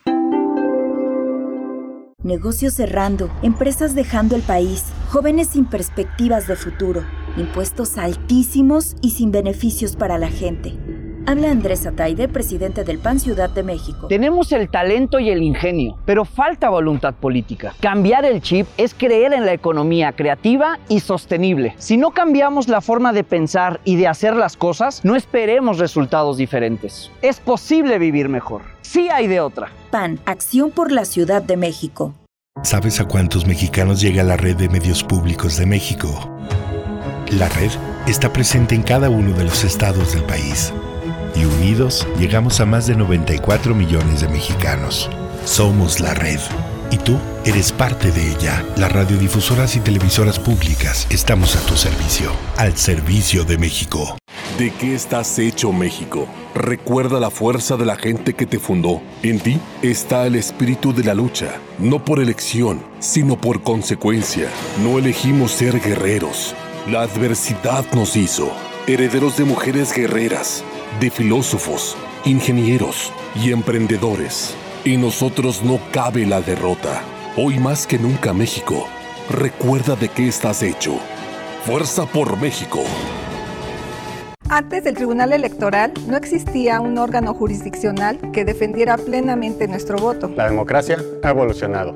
Negocios cerrando, empresas dejando el país, jóvenes sin perspectivas de futuro, impuestos altísimos y sin beneficios para la gente. Habla Andrés Ataide, presidente del PAN Ciudad de México. Tenemos el talento y el ingenio, pero falta voluntad política. Cambiar el chip es creer en la economía creativa y sostenible. Si no cambiamos la forma de pensar y de hacer las cosas, no esperemos resultados diferentes. Es posible vivir mejor. Sí hay de otra. PAN, Acción por la Ciudad de México. ¿Sabes a cuántos mexicanos llega la red de medios públicos de México? La red está presente en cada uno de los estados del país y unidos llegamos a más de 94 millones de mexicanos. Somos la red. Y tú eres parte de ella. Las radiodifusoras y televisoras públicas estamos a tu servicio. Al servicio de México. ¿De qué estás hecho México? Recuerda la fuerza de la gente que te fundó. En ti está el espíritu de la lucha, no por elección, sino por consecuencia. No elegimos ser guerreros. La adversidad nos hizo, herederos de mujeres guerreras, de filósofos, ingenieros y emprendedores. En nosotros no cabe la derrota. Hoy más que nunca México, recuerda de qué estás hecho. Fuerza por México. Antes del Tribunal Electoral no existía un órgano jurisdiccional que defendiera plenamente nuestro voto. La democracia ha evolucionado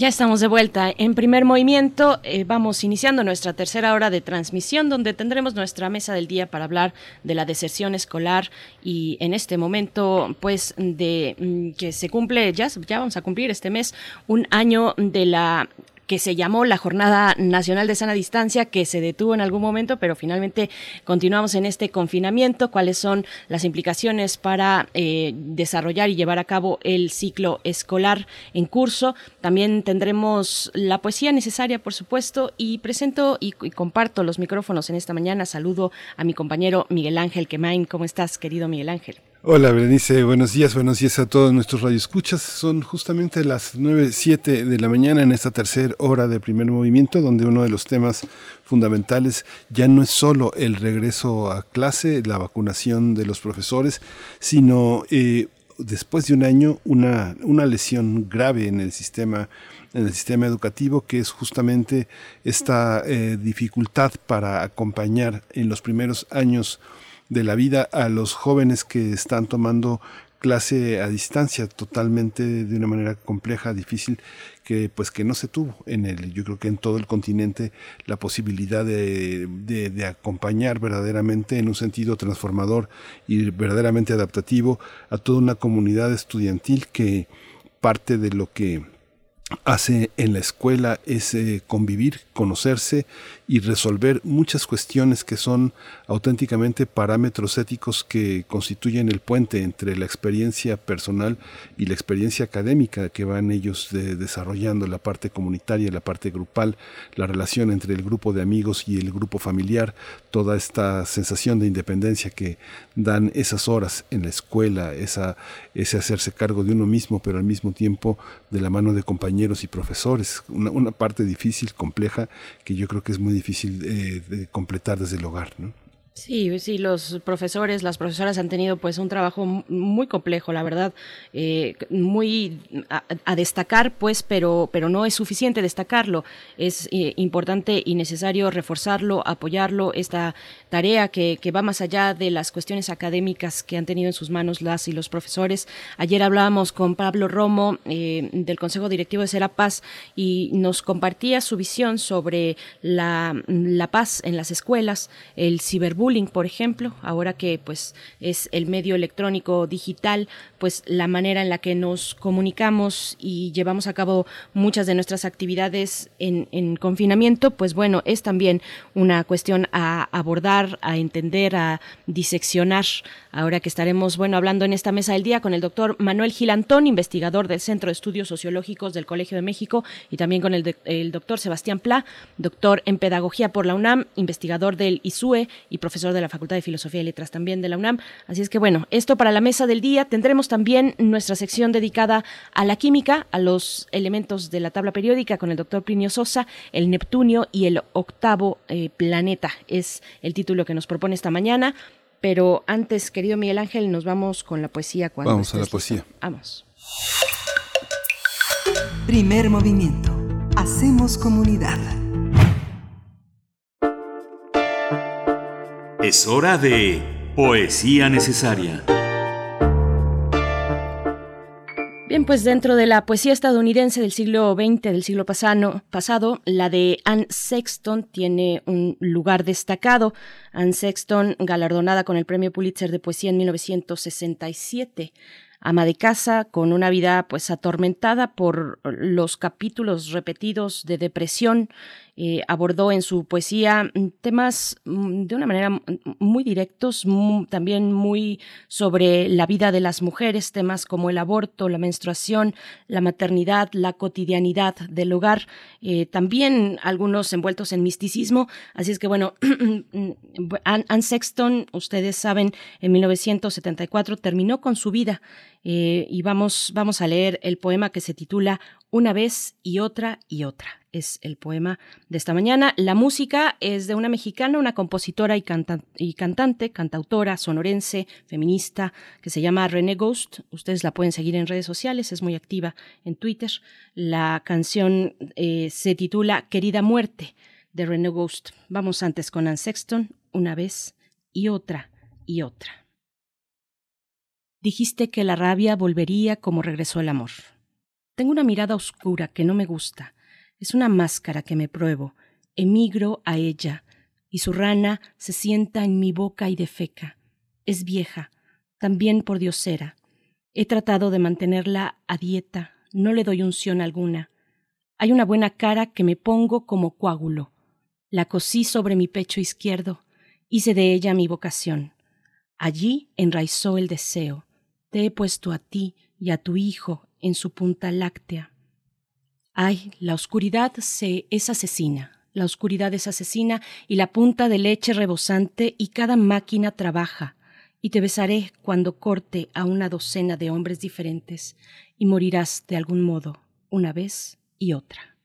Ya estamos de vuelta en primer movimiento. Eh, vamos iniciando nuestra tercera hora de transmisión donde tendremos nuestra mesa del día para hablar de la deserción escolar y en este momento pues de mm, que se cumple, ya, ya vamos a cumplir este mes un año de la que se llamó la Jornada Nacional de Sana Distancia, que se detuvo en algún momento, pero finalmente continuamos en este confinamiento. ¿Cuáles son las implicaciones para eh, desarrollar y llevar a cabo el ciclo escolar en curso? También tendremos la poesía necesaria, por supuesto, y presento y, y comparto los micrófonos en esta mañana. Saludo a mi compañero Miguel Ángel Quemain. ¿Cómo estás, querido Miguel Ángel? Hola Berenice, buenos días, buenos días a todos nuestros radioescuchas. Son justamente las 9, 7 de la mañana en esta tercera hora de primer movimiento, donde uno de los temas fundamentales ya no es solo el regreso a clase, la vacunación de los profesores, sino eh, después de un año una, una lesión grave en el sistema en el sistema educativo, que es justamente esta eh, dificultad para acompañar en los primeros años de la vida a los jóvenes que están tomando clase a distancia totalmente de una manera compleja, difícil, que pues que no se tuvo en el, yo creo que en todo el continente la posibilidad de, de, acompañar verdaderamente en un sentido transformador y verdaderamente adaptativo a toda una comunidad estudiantil que parte de lo que hace en la escuela es eh, convivir, conocerse y resolver muchas cuestiones que son auténticamente parámetros éticos que constituyen el puente entre la experiencia personal y la experiencia académica que van ellos desarrollando, la parte comunitaria, la parte grupal, la relación entre el grupo de amigos y el grupo familiar, toda esta sensación de independencia que dan esas horas en la escuela, ese hacerse cargo de uno mismo, pero al mismo tiempo de la mano de compañeros y profesores, una, parte difícil, compleja, que yo creo que es muy difícil eh, de completar desde el hogar. Sí, sí, los profesores, las profesoras han tenido pues un trabajo muy complejo, la verdad, eh, muy a, destacar pues, pero, pero no es suficiente destacarlo, es eh, importante y necesario reforzarlo, apoyarlo, esta tarea que, que, va más allá de las cuestiones académicas que han tenido en sus manos las y los profesores. Ayer hablábamos con Pablo Romo eh, del Consejo Directivo de Serapaz y nos compartía su visión sobre la, la paz en las escuelas, el ciberbullying por ejemplo, ahora que pues es el medio electrónico digital, pues la manera en la que nos comunicamos y llevamos a cabo muchas de nuestras actividades en, en confinamiento, pues bueno, es también una cuestión a abordar, a entender, a diseccionar. Ahora que estaremos, bueno, hablando en esta mesa del día con el doctor Manuel Gilantón, investigador del Centro de Estudios Sociológicos del Colegio de México, y también con el, de, el doctor Sebastián Pla, doctor en Pedagogía por la UNAM, investigador del ISUE y profesor de la Facultad de Filosofía y Letras también de la UNAM. Así es que bueno, esto para la mesa del día. Tendremos también nuestra sección dedicada a la química, a los elementos de la tabla periódica con el doctor Plinio Sosa, el Neptunio y el octavo eh, planeta. Es el título que nos propone esta mañana. Pero antes, querido Miguel Ángel, nos vamos con la poesía. Cuando vamos a la poesía. Vamos. Primer movimiento. Hacemos comunidad. Es hora de Poesía Necesaria. Bien, pues dentro de la poesía estadounidense del siglo XX, del siglo pasado, pasado, la de Anne Sexton tiene un lugar destacado. Anne Sexton, galardonada con el Premio Pulitzer de Poesía en 1967. ama de casa, con una vida pues atormentada por los capítulos repetidos de depresión eh, abordó en su poesía mm, temas mm, de una manera mm, muy directos, también muy sobre la vida de las mujeres, temas como el aborto, la menstruación, la maternidad, la cotidianidad del hogar, eh, también algunos envueltos en misticismo. Así es que bueno, Anne Sexton, ustedes saben, en 1974 terminó con su vida eh, y vamos, vamos a leer el poema que se titula Una vez y otra y otra es el poema de esta mañana. La música es de una mexicana, una compositora y, cantante, cantautora, sonorense, feminista, que se llama René Ghost. Ustedes la pueden seguir en redes sociales, es muy activa en Twitter. La canción eh, se titula Querida Muerte de René Ghost. Vamos antes con Anne Sexton, una vez y otra y otra. Dijiste que la rabia volvería como regresó el amor. Tengo una mirada oscura que no me gusta es una máscara que me pruebo. Emigro a ella, y su rana se sienta en mi boca y defeca. Es vieja, también por diosera. He tratado de mantenerla a dieta, no le doy unción alguna. Hay una buena cara que me pongo como coágulo. La cosí sobre mi pecho izquierdo, hice de ella mi vocación. Allí enraizó el deseo. Te he puesto a ti y a tu hijo en su punta láctea. Ay, la oscuridad se es asesina, la oscuridad es asesina y la punta de leche rebosante y cada máquina trabaja, y te besaré cuando corte a una docena de hombres diferentes, y morirás de algún modo, una vez y otra.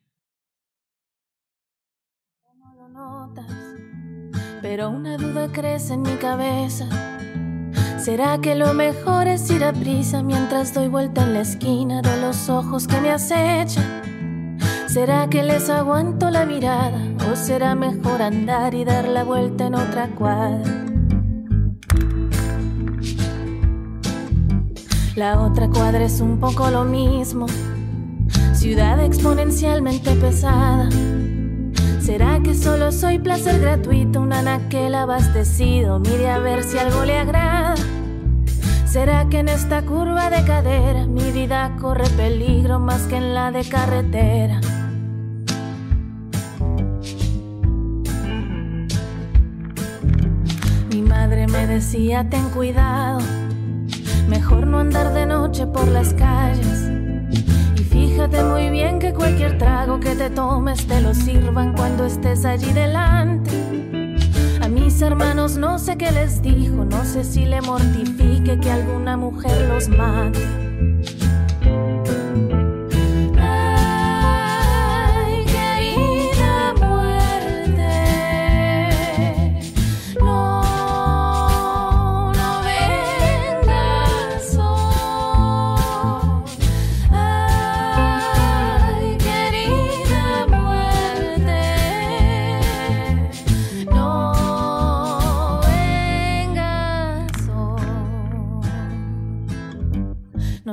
No lo notas, pero una duda crece en mi cabeza. ¿Será que lo mejor es ir a prisa mientras doy vuelta en la esquina de los ojos que me acechan? ¿Será que les aguanto la mirada o será mejor andar y dar la vuelta en otra cuadra? La otra cuadra es un poco lo mismo, ciudad exponencialmente pesada. ¿Será que solo soy placer gratuito, un anaquel abastecido? Mire a ver si algo le agrada. ¿Será que en esta curva de cadera mi vida corre peligro más que en la de carretera? Me decía ten cuidado, mejor no andar de noche por las calles. Y fíjate muy bien que cualquier trago que te tomes te lo sirvan cuando estés allí delante. A mis hermanos no sé qué les dijo, no sé si le mortifique que alguna mujer los mate.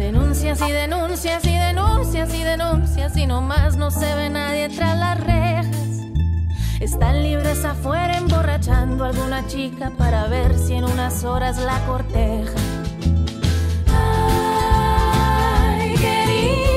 Denuncias y denuncias y denuncias y denuncias y no más no se ve nadie tras las rejas. Están libres afuera emborrachando a alguna chica para ver si en unas horas la corteja. Si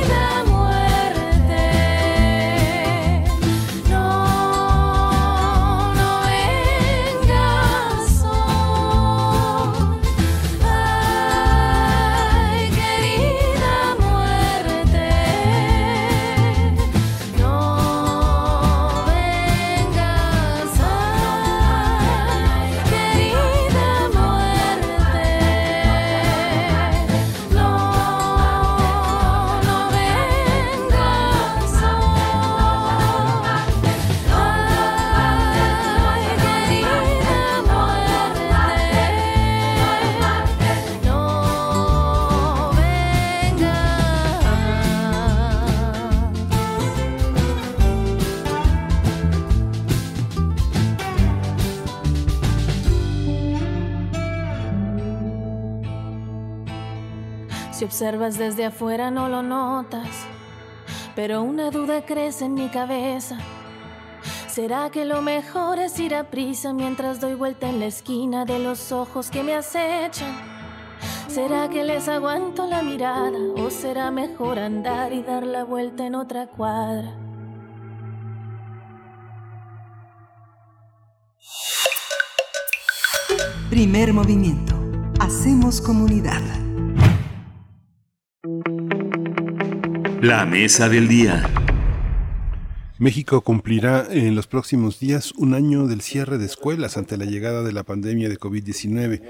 observas desde afuera no lo notas, pero una duda crece en mi cabeza. ¿Será que lo mejor es ir a prisa mientras doy vuelta en la esquina de los ojos que me acechan? ¿Será que les aguanto la mirada o será mejor andar y dar la vuelta en otra cuadra? Primer movimiento. Hacemos comunidad. La mesa del día. México cumplirá en los próximos días un año del cierre de escuelas ante la llegada de la pandemia de COVID-19.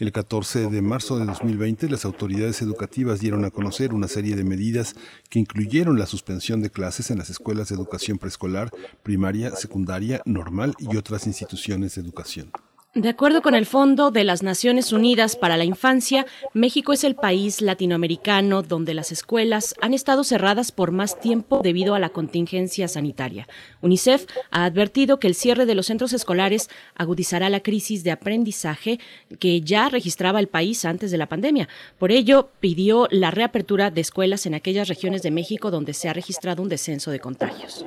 El 14 de marzo de 2020, las autoridades educativas dieron a conocer una serie de medidas que incluyeron la suspensión de clases en las escuelas de educación preescolar, primaria, secundaria, normal y otras instituciones de educación. De acuerdo con el Fondo de las Naciones Unidas para la Infancia, México es el país latinoamericano donde las escuelas han estado cerradas por más tiempo debido a la contingencia sanitaria. UNICEF ha advertido que el cierre de los centros escolares agudizará la crisis de aprendizaje que ya registraba el país antes de la pandemia. Por ello, pidió la reapertura de escuelas en aquellas regiones de México donde se ha registrado un descenso de contagios.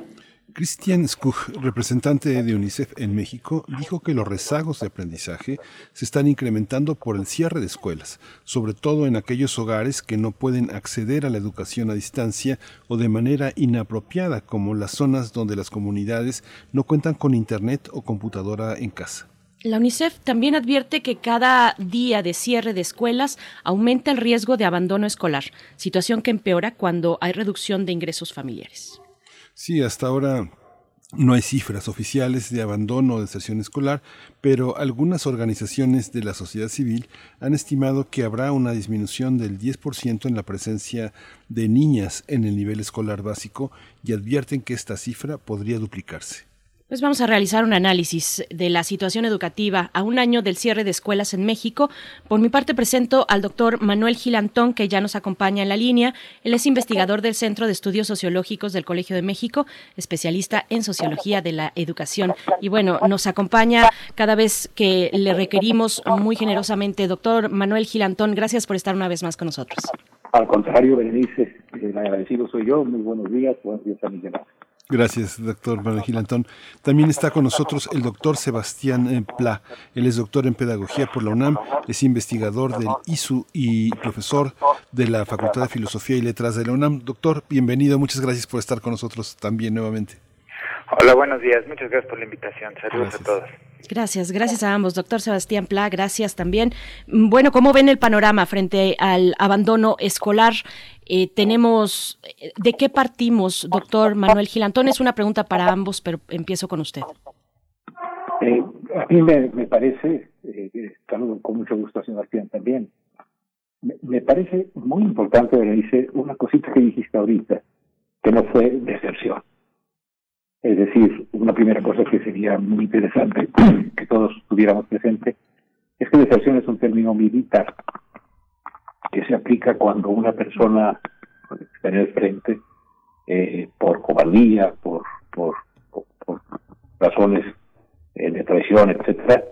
Christian Skug, representante de UNICEF en México, dijo que los rezagos de aprendizaje se están incrementando por el cierre de escuelas, sobre todo en aquellos hogares que no pueden acceder a la educación a distancia o de manera inapropiada, como las zonas donde las comunidades no cuentan con internet o computadora en casa. La UNICEF también advierte que cada día de cierre de escuelas aumenta el riesgo de abandono escolar, situación que empeora cuando hay reducción de ingresos familiares. Sí, hasta ahora no hay cifras oficiales de abandono o deserción escolar, pero algunas organizaciones de la sociedad civil han estimado que habrá una disminución del 10% en la presencia de niñas en el nivel escolar básico y advierten que esta cifra podría duplicarse. Pues vamos a realizar un análisis de la situación educativa a un año del cierre de escuelas en México. Por mi parte presento al doctor Manuel Gilantón, que ya nos acompaña en la línea. Él es investigador del Centro de Estudios Sociológicos del Colegio de México, especialista en sociología de la educación. Y bueno, nos acompaña cada vez que le requerimos muy generosamente. Doctor Manuel Gilantón, gracias por estar una vez más con nosotros. Al contrario, Berenice, agradecido soy yo. Muy buenos días, buenos días a Gracias, doctor Manuel Gilantón. También está con nosotros el doctor Sebastián Pla. Él es doctor en Pedagogía por la UNAM, es investigador del ISU y profesor de la Facultad de Filosofía y Letras de la UNAM. Doctor, bienvenido. Muchas gracias por estar con nosotros también nuevamente. Hola, buenos días. Muchas gracias por la invitación. Saludos a todos. Gracias, gracias a ambos. Doctor Sebastián Pla, gracias también. Mm, bueno, ¿cómo ven el panorama frente al abandono escolar? Eh, tenemos, eh, ¿de qué partimos, doctor Manuel Gilantón? Es una pregunta para ambos, pero empiezo con usted. Eh, a mí me, parece, saludo con mucho gusto a Sebastián también, me, parece muy importante, dice una cosita que dijiste ahorita, que no fue deserción. Es decir, una primera cosa que sería muy interesante que todos tuviéramos presente es que deserción es un término militar que se aplica cuando una persona está en el frente eh, por cobardía, por, por, por, razones eh, de traición, etcétera,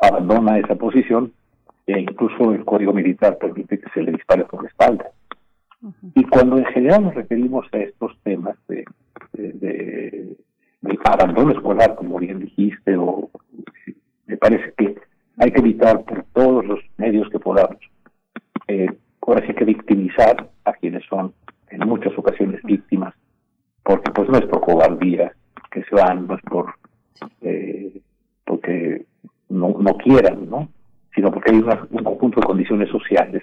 abandona esa posición e incluso el código militar permite que se le dispare por la espalda. Y cuando en general nos referimos a estos temas de, de de abandono escolar, como bien dijiste, o me parece que hay que evitar por todos los medios que podamos. Eh, ahora sí que victimizar a quienes son en muchas ocasiones víctimas, porque pues no es por cobardía que se van, no es por eh, porque no, no quieran, ¿no? sino porque hay un conjunto de condiciones sociales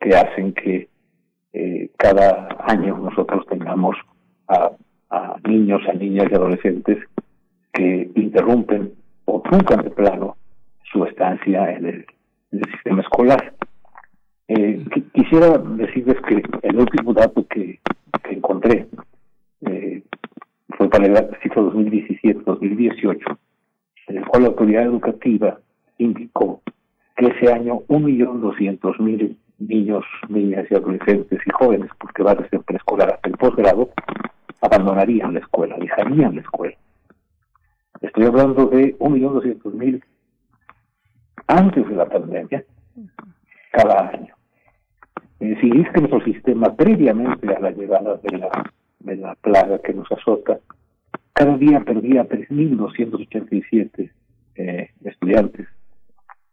que hacen que eh, cada año nosotros tengamos a a niños, a niñas y adolescentes que interrumpen o truncan de plano su estancia en el, sistema escolar. Eh, quisiera decirles que el último dato que, encontré eh, fue para el ciclo 2017-2018, en el cual la autoridad educativa indicó que ese año 1.200.000 niños, niñas y adolescentes y jóvenes, porque va desde el preescolar hasta el posgrado, abandonarían la escuela, dejarían la escuela. Estoy hablando de 1.200.000 antes de la pandemia, cada año. Eh, si es que nuestro sistema, previamente a la llegada de la, de la plaga que nos azota, cada día perdía 3.287 eh, estudiantes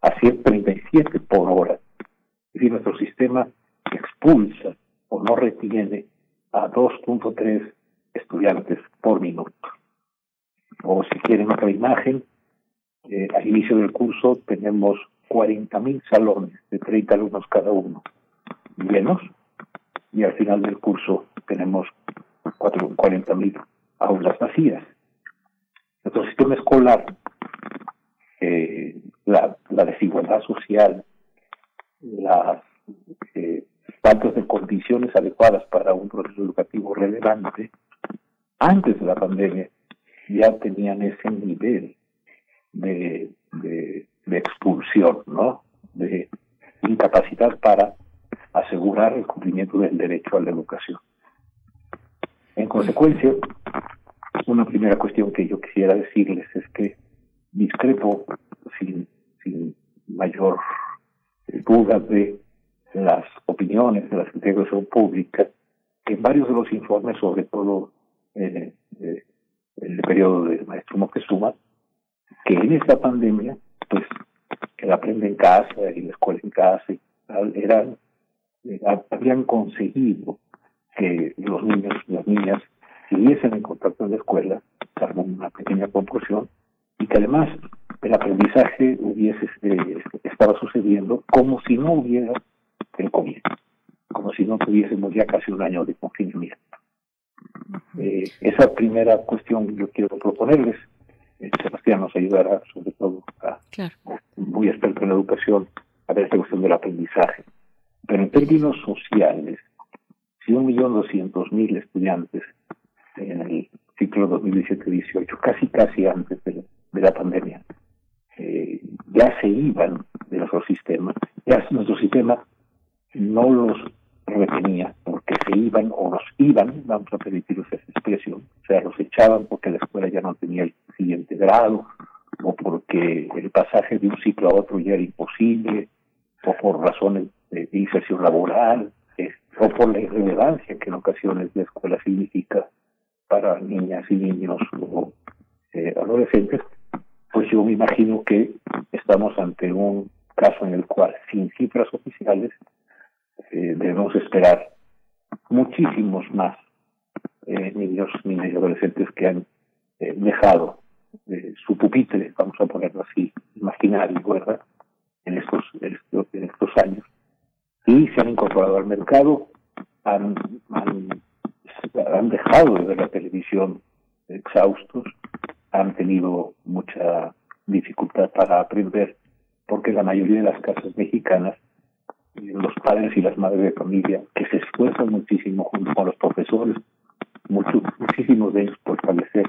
a 137 por hora. Es decir, nuestro sistema expulsa o no retiene a 2.3 estudiantes por minuto. O si quieren otra imagen, eh, al inicio del curso tenemos 40.000 salones de 30 alumnos cada uno llenos y al final del curso tenemos 40.000 aulas vacías. Nuestro sistema escolar, eh, la, la, desigualdad social, las eh, faltas de condiciones adecuadas para un proceso educativo relevante, antes de la pandemia ya tenían ese nivel de, de, expulsión, ¿no? De incapacidad para asegurar el cumplimiento del derecho a la educación. En consecuencia, una primera cuestión que yo quisiera decirles es que discrepo sin, sin mayor duda de las opiniones de la Secretaría de Pública, que en varios de los informes, sobre todo eh, eh, el periodo del maestro Moctezuma, que en esta pandemia, pues, el aprende en casa y la escuela en casa, eran, eh, habían conseguido que los niños y las niñas siguiesen en contacto en la escuela, salvo una pequeña proporción, y que además el aprendizaje hubiese eh, estaba sucediendo como si no hubiera el COVID, como si no tuviésemos ya casi un año de confinamiento. Eh, esa primera cuestión yo quiero proponerles. Sebastián nos ayudará, sobre todo, a, muy experto en la educación, a ver esta cuestión del aprendizaje. Pero en términos sociales, si un millón doscientos mil estudiantes en el ciclo 2017-18, casi casi antes de, la pandemia, eh, ya se iban de nuestro sistema, ya nuestro sistema no los retenía porque se iban o los iban, vamos a permitir esa expresión, o sea, los echaban porque la escuela ya no tenía el siguiente grado o porque el pasaje de un ciclo a otro ya era imposible o por razones de inserción laboral o por la irrelevancia que en ocasiones la escuela significa para niñas y niños o eh, adolescentes, pues yo me imagino que estamos ante un caso en el cual, sin cifras oficiales, eh, debemos esperar muchísimos más eh, niños, niñas y adolescentes que han eh, dejado su pupitre, vamos a ponerlo así, imaginario, ¿verdad? En estos, en estos, en estos años. Y se han incorporado al mercado, han, han, han dejado de ver la televisión exhaustos, han tenido mucha dificultad para aprender, porque la mayoría de las casas mexicanas los padres y las madres de familia que se esfuerzan muchísimo junto con los profesores, muchos, muchísimos de ellos por establecer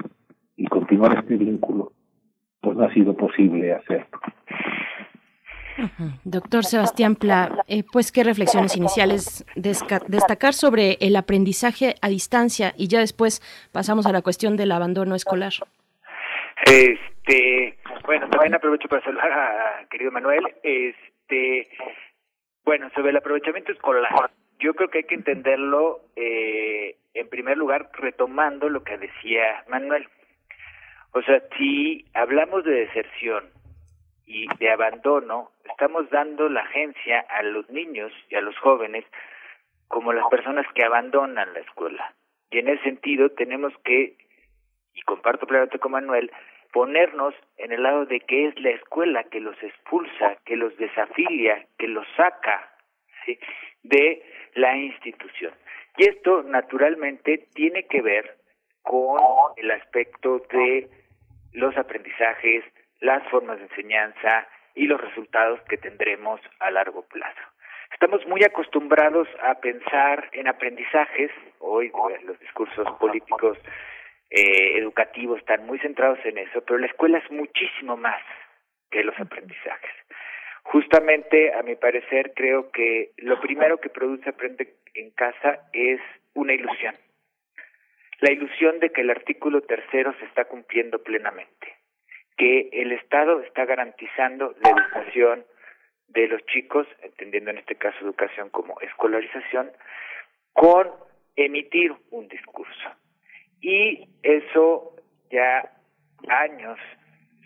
y continuar este vínculo, pues no ha sido posible hacerlo. Doctor Sebastián Pla, eh, pues qué reflexiones iniciales destacar sobre el aprendizaje a distancia y ya después pasamos a la cuestión del abandono escolar. Este, bueno, también aprovecho para saludar a querido Manuel. Este, bueno, sobre el aprovechamiento escolar, yo creo que hay que entenderlo eh, en primer lugar retomando lo que decía Manuel. O sea, si hablamos de deserción y de abandono, estamos dando la agencia a los niños y a los jóvenes como las personas que abandonan la escuela. Y en ese sentido tenemos que, y comparto plenamente con Manuel, ponernos en el lado de que es la escuela que los expulsa, que los desafilia, que los saca de la institución. Y esto naturalmente tiene que ver con el aspecto de los aprendizajes, las formas de enseñanza y los resultados que tendremos a largo plazo. Estamos muy acostumbrados a pensar en aprendizajes, hoy los discursos políticos eh, educativos están muy centrados en eso, pero la escuela es muchísimo más que los aprendizajes. Justamente, a mi parecer, creo que lo primero que produce Aprende en Casa es una ilusión. La ilusión de que el artículo tercero se está cumpliendo plenamente, que el Estado está garantizando la educación de los chicos, entendiendo en este caso educación como escolarización, con emitir un discurso. Y eso ya años,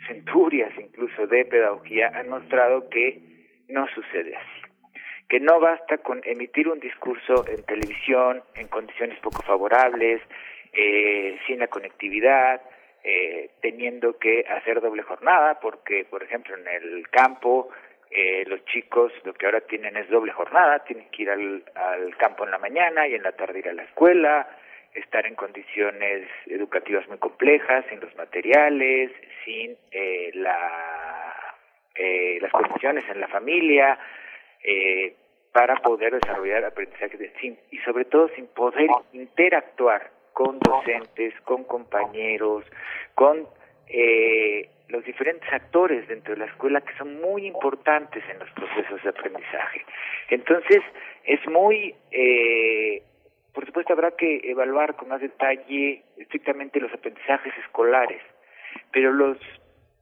centurias incluso de pedagogía han mostrado que no sucede así. Que no basta con emitir un discurso en televisión en condiciones poco favorables, eh, sin la conectividad, eh, teniendo que hacer doble jornada, porque, por ejemplo, en el campo, eh, los chicos lo que ahora tienen es doble jornada, tienen que ir al, al campo en la mañana y en la tarde ir a la escuela, estar en condiciones educativas muy complejas, sin los materiales, sin eh, la, eh, las condiciones en la familia, eh, para poder desarrollar aprendizaje de, sin, y sobre todo sin poder interactuar con docentes, con compañeros, con eh, los diferentes actores dentro de la escuela que son muy importantes en los procesos de aprendizaje. Entonces, es muy, eh, por supuesto, habrá que evaluar con más detalle estrictamente los aprendizajes escolares, pero los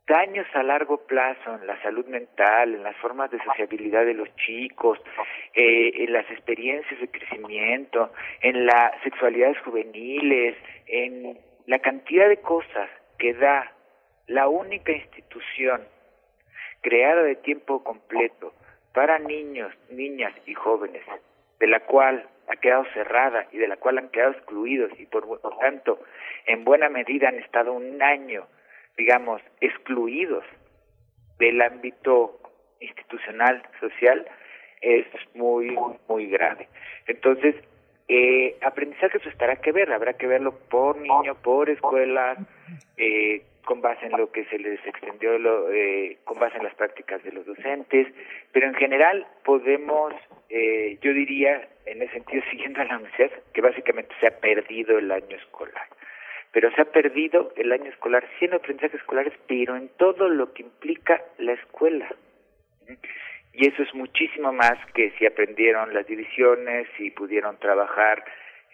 daños a largo plazo en la salud mental, en las formas de sociabilidad de los chicos, eh, en las experiencias de crecimiento, en las sexualidades juveniles, en la cantidad de cosas que da la única institución creada de tiempo completo para niños, niñas y jóvenes, de la cual ha quedado cerrada y de la cual han quedado excluidos y por tanto en buena medida han estado un año digamos, excluidos del ámbito institucional, social, es muy, muy grave. Entonces, eh, aprendizaje eso estará que ver, habrá que verlo por niño, por escuela, eh, con base en lo que se les extendió, lo, eh, con base en las prácticas de los docentes, pero en general podemos, eh, yo diría, en ese sentido, siguiendo a la UNICEF, que básicamente se ha perdido el año escolar pero se ha perdido el año escolar, siendo aprendizajes escolares, pero en todo lo que implica la escuela. Y eso es muchísimo más que si aprendieron las divisiones, si pudieron trabajar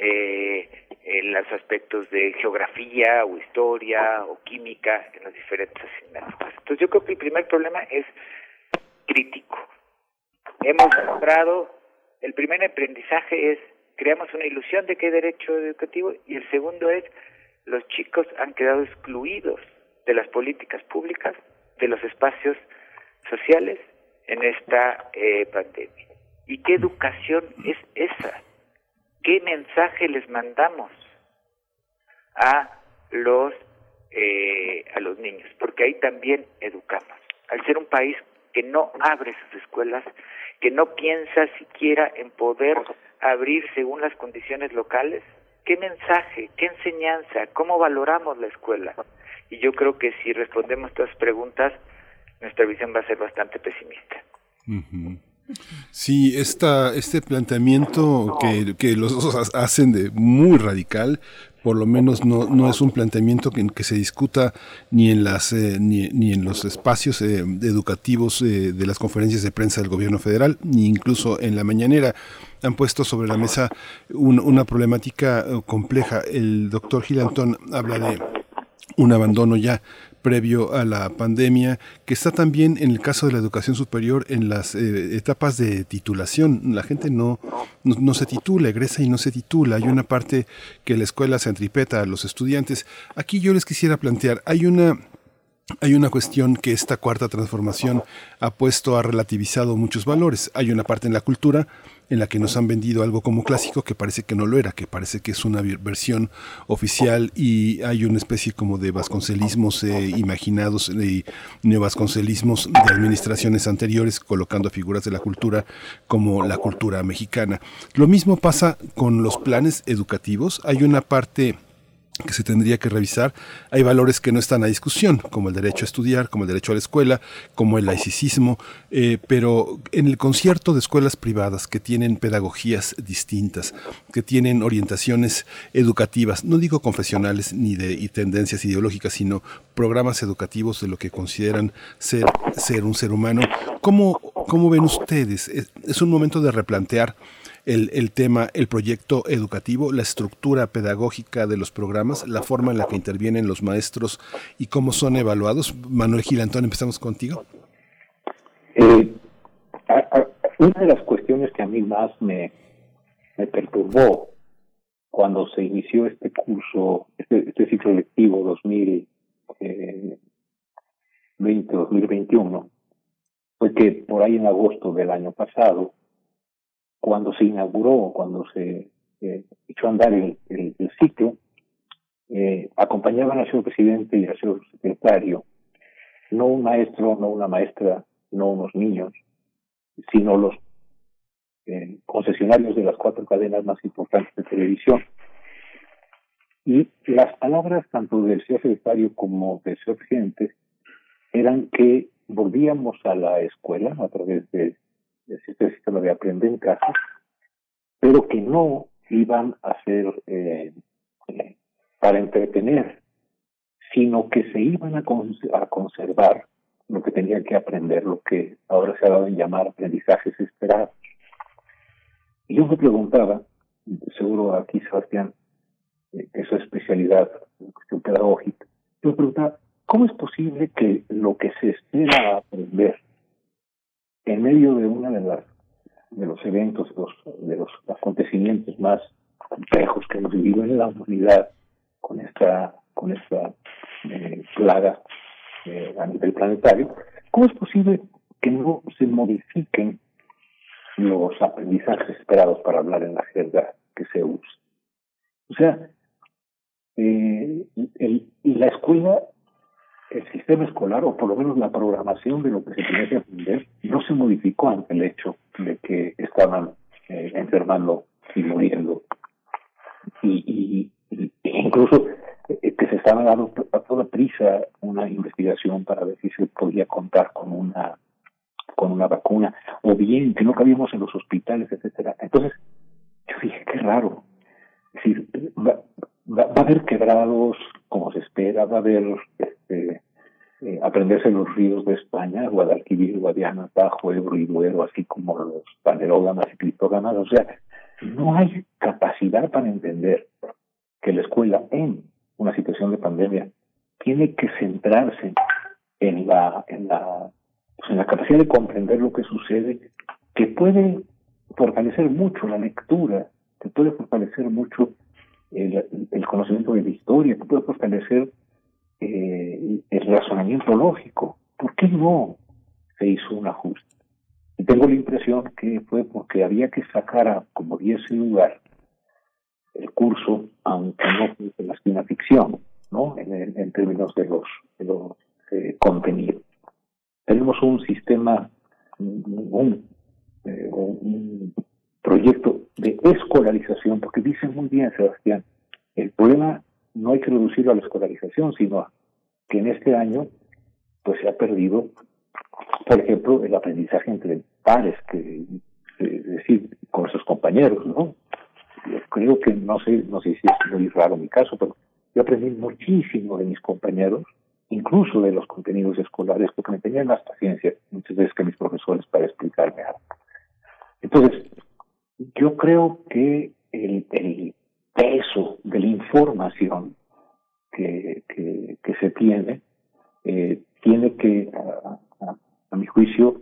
eh, en los aspectos de geografía o historia o química en las diferentes asignaturas. Entonces yo creo que el primer problema es crítico. Hemos mostrado, el primer aprendizaje es, creamos una ilusión de que hay derecho educativo y el segundo es, los chicos han quedado excluidos de las políticas públicas, de los espacios sociales en esta eh, pandemia. ¿Y qué educación es esa? ¿Qué mensaje les mandamos a los eh, a los niños? Porque ahí también educamos. Al ser un país que no abre sus escuelas, que no piensa siquiera en poder abrir según las condiciones locales, ¿Qué mensaje, qué enseñanza, cómo valoramos la escuela? Y yo creo que si respondemos estas preguntas, nuestra visión va a ser bastante pesimista. Sí, esta, este planteamiento que, que, los dos hacen de muy radical, por lo menos no, no es un planteamiento que, que se discuta ni en, las, eh, ni, ni, en los espacios eh, educativos eh, de las conferencias de prensa del gobierno federal, ni incluso en la mañanera. Han puesto sobre la mesa un, una problemática compleja. El doctor Gilantón habla de un abandono ya previo a la pandemia, que está también en el caso de la educación superior en las eh, etapas de titulación. La gente no, no, se titula, egresa y no se titula. Hay una parte que la escuela se antripeta a los estudiantes. Aquí yo les quisiera plantear, hay una hay una cuestión que esta cuarta transformación ha puesto, ha relativizado muchos valores. Hay una parte en la cultura en la que nos han vendido algo como clásico que parece que no lo era, que parece que es una versión oficial y hay una especie como de vasconcelismos eh, imaginados y neovasconcelismos de administraciones anteriores colocando figuras de la cultura como la cultura mexicana. Lo mismo pasa con los planes educativos. Hay una parte que se tendría que revisar. Hay valores que no están a discusión, como el derecho a estudiar, como el derecho a la escuela, como el laicismo, eh, pero en el concierto de escuelas privadas que tienen pedagogías distintas, que tienen orientaciones educativas, no digo confesionales ni de y tendencias ideológicas, sino programas educativos de lo que consideran ser, ser un ser humano, ¿cómo, cómo ven ustedes? es un momento de replantear el, el, tema, el proyecto educativo, la estructura pedagógica de los programas, la forma en la que intervienen los maestros y cómo son evaluados. Manuel Gilantón, empezamos contigo. Eh, Una de las cuestiones que a mí más me, me perturbó cuando se inició este curso, este, este ciclo lectivo 2020-2021, fue que por ahí en agosto del año pasado, cuando se inauguró, cuando se eh, echó a andar el, el, ciclo, eh, acompañaban al señor presidente y al señor secretario, no un maestro, no una maestra, no unos niños, sino los eh, concesionarios de las cuatro cadenas más importantes de televisión. Y las palabras tanto del señor secretario como del señor presidente eran que volvíamos a la escuela a través de, este sistema de aprender en casa, pero que no iban a ser eh, para entretener, sino que se iban a, a conservar lo que tenían que aprender, lo que ahora se ha dado en llamar aprendizajes esperados. Y yo me preguntaba, seguro aquí Sebastián, eh, que es su especialidad, cuestión pedagógica, yo me preguntaba, ¿cómo es posible que lo que se espera aprender en medio de una de de los eventos, de los acontecimientos más complejos que hemos vivido en la humanidad con esta con esta eh, plaga eh, a nivel planetario, ¿cómo es posible que no se modifiquen los aprendizajes esperados para hablar en la jerga que se usa? O sea, eh, el, la escuela, el sistema escolar, o por lo menos la programación de lo que se tiene que aprender, no se modificó ante el hecho de que estaban eh, enfermando y muriendo. Y, y, incluso eh, que se estaba dando a toda prisa una investigación para ver si se podía contar con una con una vacuna o bien que no cabíamos en los hospitales etcétera entonces yo dije qué raro es decir va, va, a haber quebrados como se espera va a haber este eh, aprenderse los ríos de España, Guadalquivir, Guadiana, Tajo, Ebro y Duero, así como los panerógamas y criptógamas. O sea, no hay capacidad para entender que la escuela en una situación de pandemia tiene que centrarse en la en la pues en la capacidad de comprender lo que sucede que puede fortalecer mucho la lectura que puede fortalecer mucho el, conocimiento de la historia que puede fortalecer eh, el razonamiento lógico ¿por qué no se hizo un ajuste? Y tengo la impresión que fue porque había que sacar a como diese lugar el curso, aunque no fue más que una ficción, ¿no? En, en términos de los, de los eh, contenidos. Tenemos un sistema, un, eh, un proyecto de escolarización, porque dice muy bien Sebastián, el problema no hay que reducirlo a la escolarización, sino que en este año pues se ha perdido, por ejemplo, el aprendizaje entre pares, que es decir, con sus compañeros, ¿no? creo que no sé, no sé si es muy raro mi caso, pero yo aprendí muchísimo de mis compañeros, incluso de los contenidos escolares, porque me tenían más paciencia muchas veces que mis profesores para explicarme algo. Entonces, yo creo que el, el peso de la información que, que, se tiene eh, tiene que, a, a, mi juicio,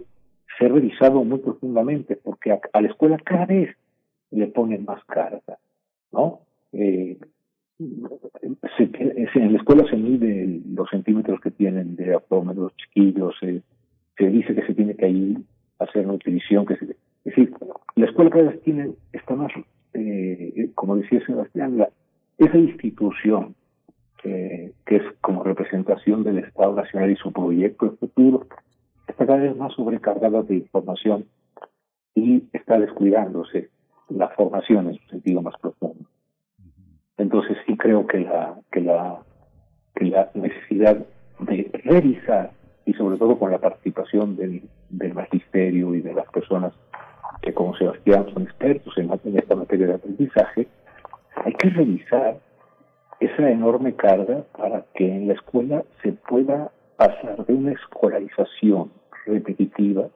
ser revisado muy profundamente, porque a, la escuela cada vez le ponen más carga, ¿no? Eh, se, en la escuela se mide los centímetros que tienen de abdomen los chiquillos, se dice que se tiene que ir a hacer nutrición, que se, es decir, la escuela cada vez tiene, está más, eh, como decía Sebastián, la, esa institución que es como representación del Estado Nacional y su proyecto de futuro, está cada vez más sobrecargada de información y está descuidándose la formación en su sentido más profundo. Entonces sí creo que la, que la, que la necesidad de revisar y sobre todo con la participación del, del magisterio y de las personas que como Sebastián son expertos en, esta materia de aprendizaje, hay que revisar esa enorme carga para que en la escuela se pueda pasar de una escolarización repetitiva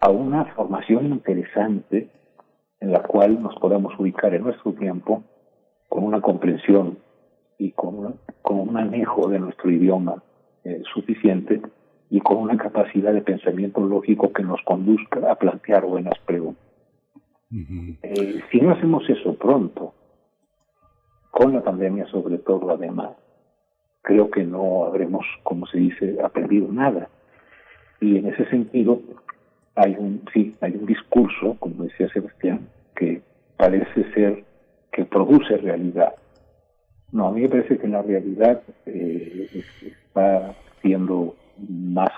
a una formación interesante en la cual nos podamos ubicar en nuestro tiempo con una comprensión y con, con un manejo de nuestro idioma eh, suficiente y con una capacidad de pensamiento lógico que nos conduzca a plantear buenas preguntas. Eh, si no hacemos eso pronto, con la pandemia sobre todo además, creo que no habremos, como se dice, aprendido nada. Y en ese sentido, hay un, sí, hay un discurso, como decía Sebastián, que parece ser que produce realidad. No, a mí me parece que la realidad eh, está siendo más,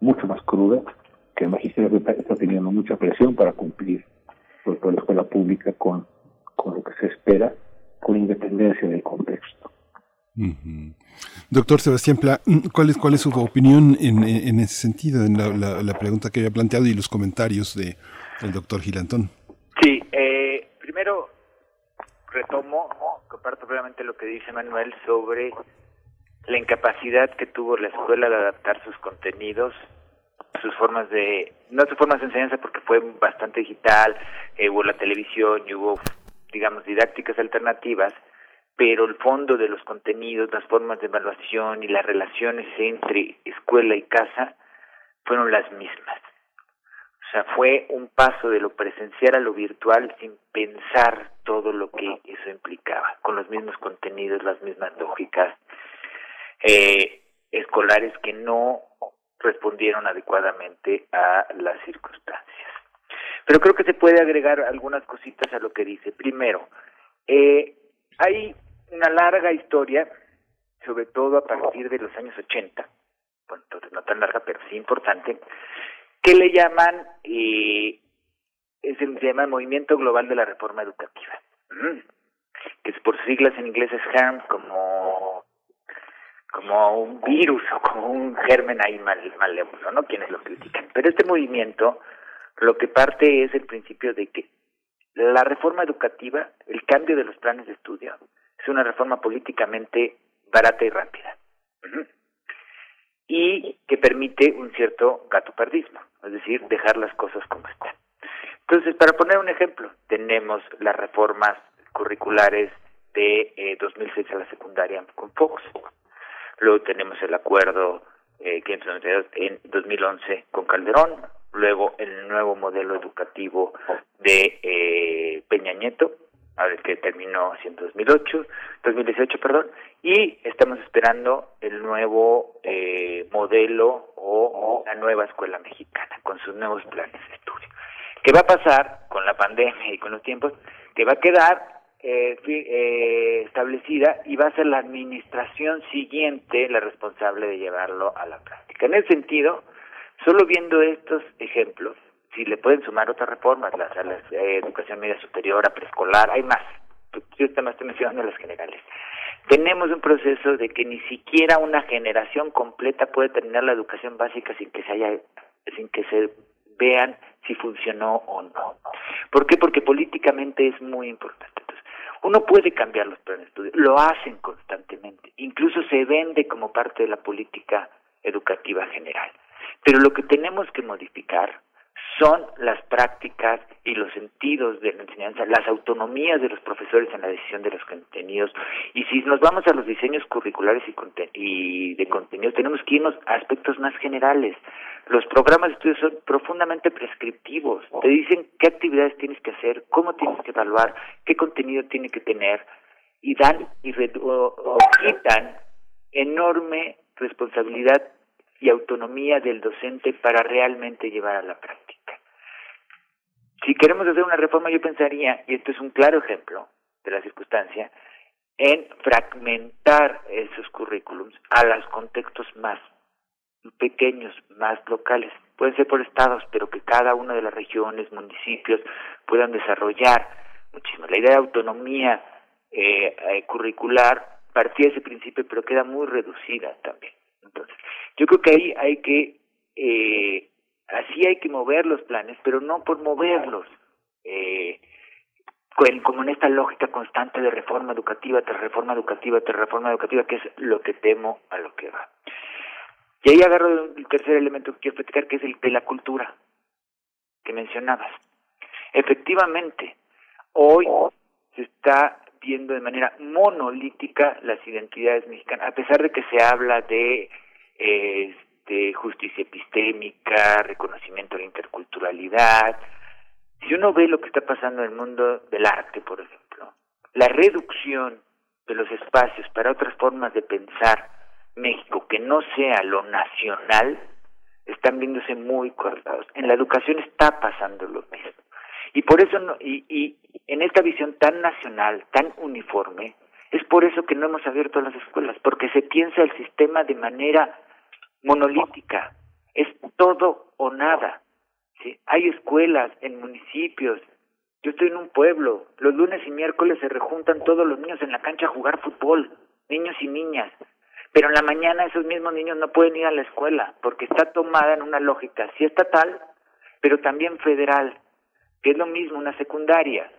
mucho más cruda, que el magisterio está teniendo mucha presión para cumplir, sobre todo la escuela pública, con, con lo que se espera, con independencia del contexto. Doctor Sebastián Pla, ¿cuál es, cuál es su opinión en, en ese sentido, en la, la, pregunta que había planteado y los comentarios de, del doctor Gilantón? Sí, eh, primero retomo, comparto plenamente lo que dice Manuel sobre la incapacidad que tuvo la escuela de adaptar sus contenidos, sus formas de, no sus formas de enseñanza porque fue bastante digital, eh, hubo la televisión y hubo, digamos, didácticas alternativas, pero el fondo de los contenidos, las formas de evaluación y las relaciones entre escuela y casa fueron las mismas. O sea, fue un paso de lo presencial a lo virtual sin pensar todo lo que eso implicaba, con los mismos contenidos, las mismas lógicas, eh, escolares que no respondieron adecuadamente a las circunstancias. Pero creo que se puede agregar algunas cositas a lo que dice. Primero, eh, hay una larga historia, sobre todo a partir de los años 80, bueno, entonces no tan larga, pero sí importante, que le llaman, eh, es el, se Movimiento Global de la Reforma Educativa, que es por siglas en inglés es HARM, como como un virus o como un germen ahí mal, malévolo, ¿no? Quienes lo critican. Pero este movimiento lo que parte es el principio de que la reforma educativa, el cambio de los planes de estudio, es una reforma políticamente barata y rápida. Y que permite un cierto gatopardismo, es decir, dejar las cosas como están. Entonces, para poner un ejemplo, tenemos las reformas curriculares de eh, 2006 a la secundaria con Fox. Luego tenemos el acuerdo eh, 592 en 2011 con Calderón. Luego el nuevo modelo educativo de eh, Peña Nieto, a ver que terminó siendo 2008, 2018, perdón, y estamos esperando el nuevo eh, modelo o, la nueva escuela mexicana con sus nuevos planes de estudio. ¿Qué va a pasar con la pandemia y con los tiempos? Que va a quedar eh, eh, establecida y va a ser la administración siguiente la responsable de llevarlo a la práctica. En ese sentido, solo viendo estos ejemplos, si le pueden sumar otras reformas, la, la eh, educación media superior, a preescolar, hay más. Yo también estoy mencionando las generales. Tenemos un proceso de que ni siquiera una generación completa puede terminar la educación básica sin que se haya, sin que se vean si funcionó o no. ¿Por qué? Porque políticamente es muy importante. Uno puede cambiar los planes de estudio, lo hacen constantemente, incluso se vende como parte de la política educativa general. Pero lo que tenemos que modificar son las prácticas y los sentidos de la enseñanza, las autonomías de los profesores en la decisión de los contenidos. Y si nos vamos a los diseños curriculares y, de contenidos, tenemos que irnos a aspectos más generales. Los programas de estudio son profundamente prescriptivos. Te dicen qué actividades tienes que hacer, cómo tienes que evaluar, qué contenido tiene que tener y dan y quitan enorme responsabilidad y autonomía del docente para realmente llevar a la práctica. Si queremos hacer una reforma, yo pensaría, y esto es un claro ejemplo de la circunstancia, en fragmentar esos currículums a los contextos más pequeños, más locales. Pueden ser por estados, pero que cada una de las regiones, municipios puedan desarrollar muchísimo. La idea de autonomía eh, eh, curricular partía de ese principio, pero queda muy reducida también. Entonces, yo creo que ahí hay que eh, Así hay que mover los planes, pero no por moverlos, eh, como en esta lógica constante de reforma educativa, tras reforma educativa, tras reforma educativa, que es lo que temo a lo que va. Y ahí agarro el tercer elemento que quiero platicar, que es el de la cultura, que mencionabas. Efectivamente, hoy se está viendo de manera monolítica las identidades mexicanas, a pesar de que se habla de eh, este, justicia epistémica, reconocimiento de la interculturalidad. Si uno ve lo que está pasando en el mundo del arte, por ejemplo, la reducción de los espacios para otras formas de pensar México que no sea lo nacional, están viéndose muy cortados. En la educación está pasando lo mismo. Y por eso, no, y, y en esta visión tan nacional, tan uniforme, es por eso que no hemos abierto las escuelas, porque se piensa el sistema de manera monolítica, es todo o nada. ¿sí? Hay escuelas en municipios, yo estoy en un pueblo, los lunes y miércoles se rejuntan todos los niños en la cancha a jugar fútbol, niños y niñas, pero en la mañana esos mismos niños no pueden ir a la escuela porque está tomada en una lógica sí estatal, pero también federal, que es lo mismo una secundaria,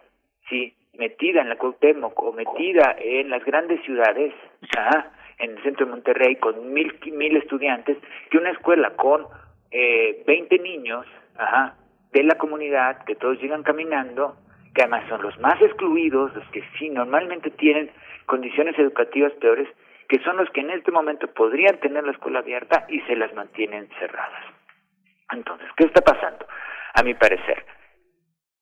sí, metida en la Cuauhtémoc o metida en las grandes ciudades, en el centro de Monterrey con mil, mil estudiantes, que una escuela con eh, 20 niños ajá, de la comunidad, que todos llegan caminando, que además son los más excluidos, los que sí normalmente tienen condiciones educativas peores, que son los que en este momento podrían tener la escuela abierta y se las mantienen cerradas. Entonces, ¿qué está pasando? A mi parecer,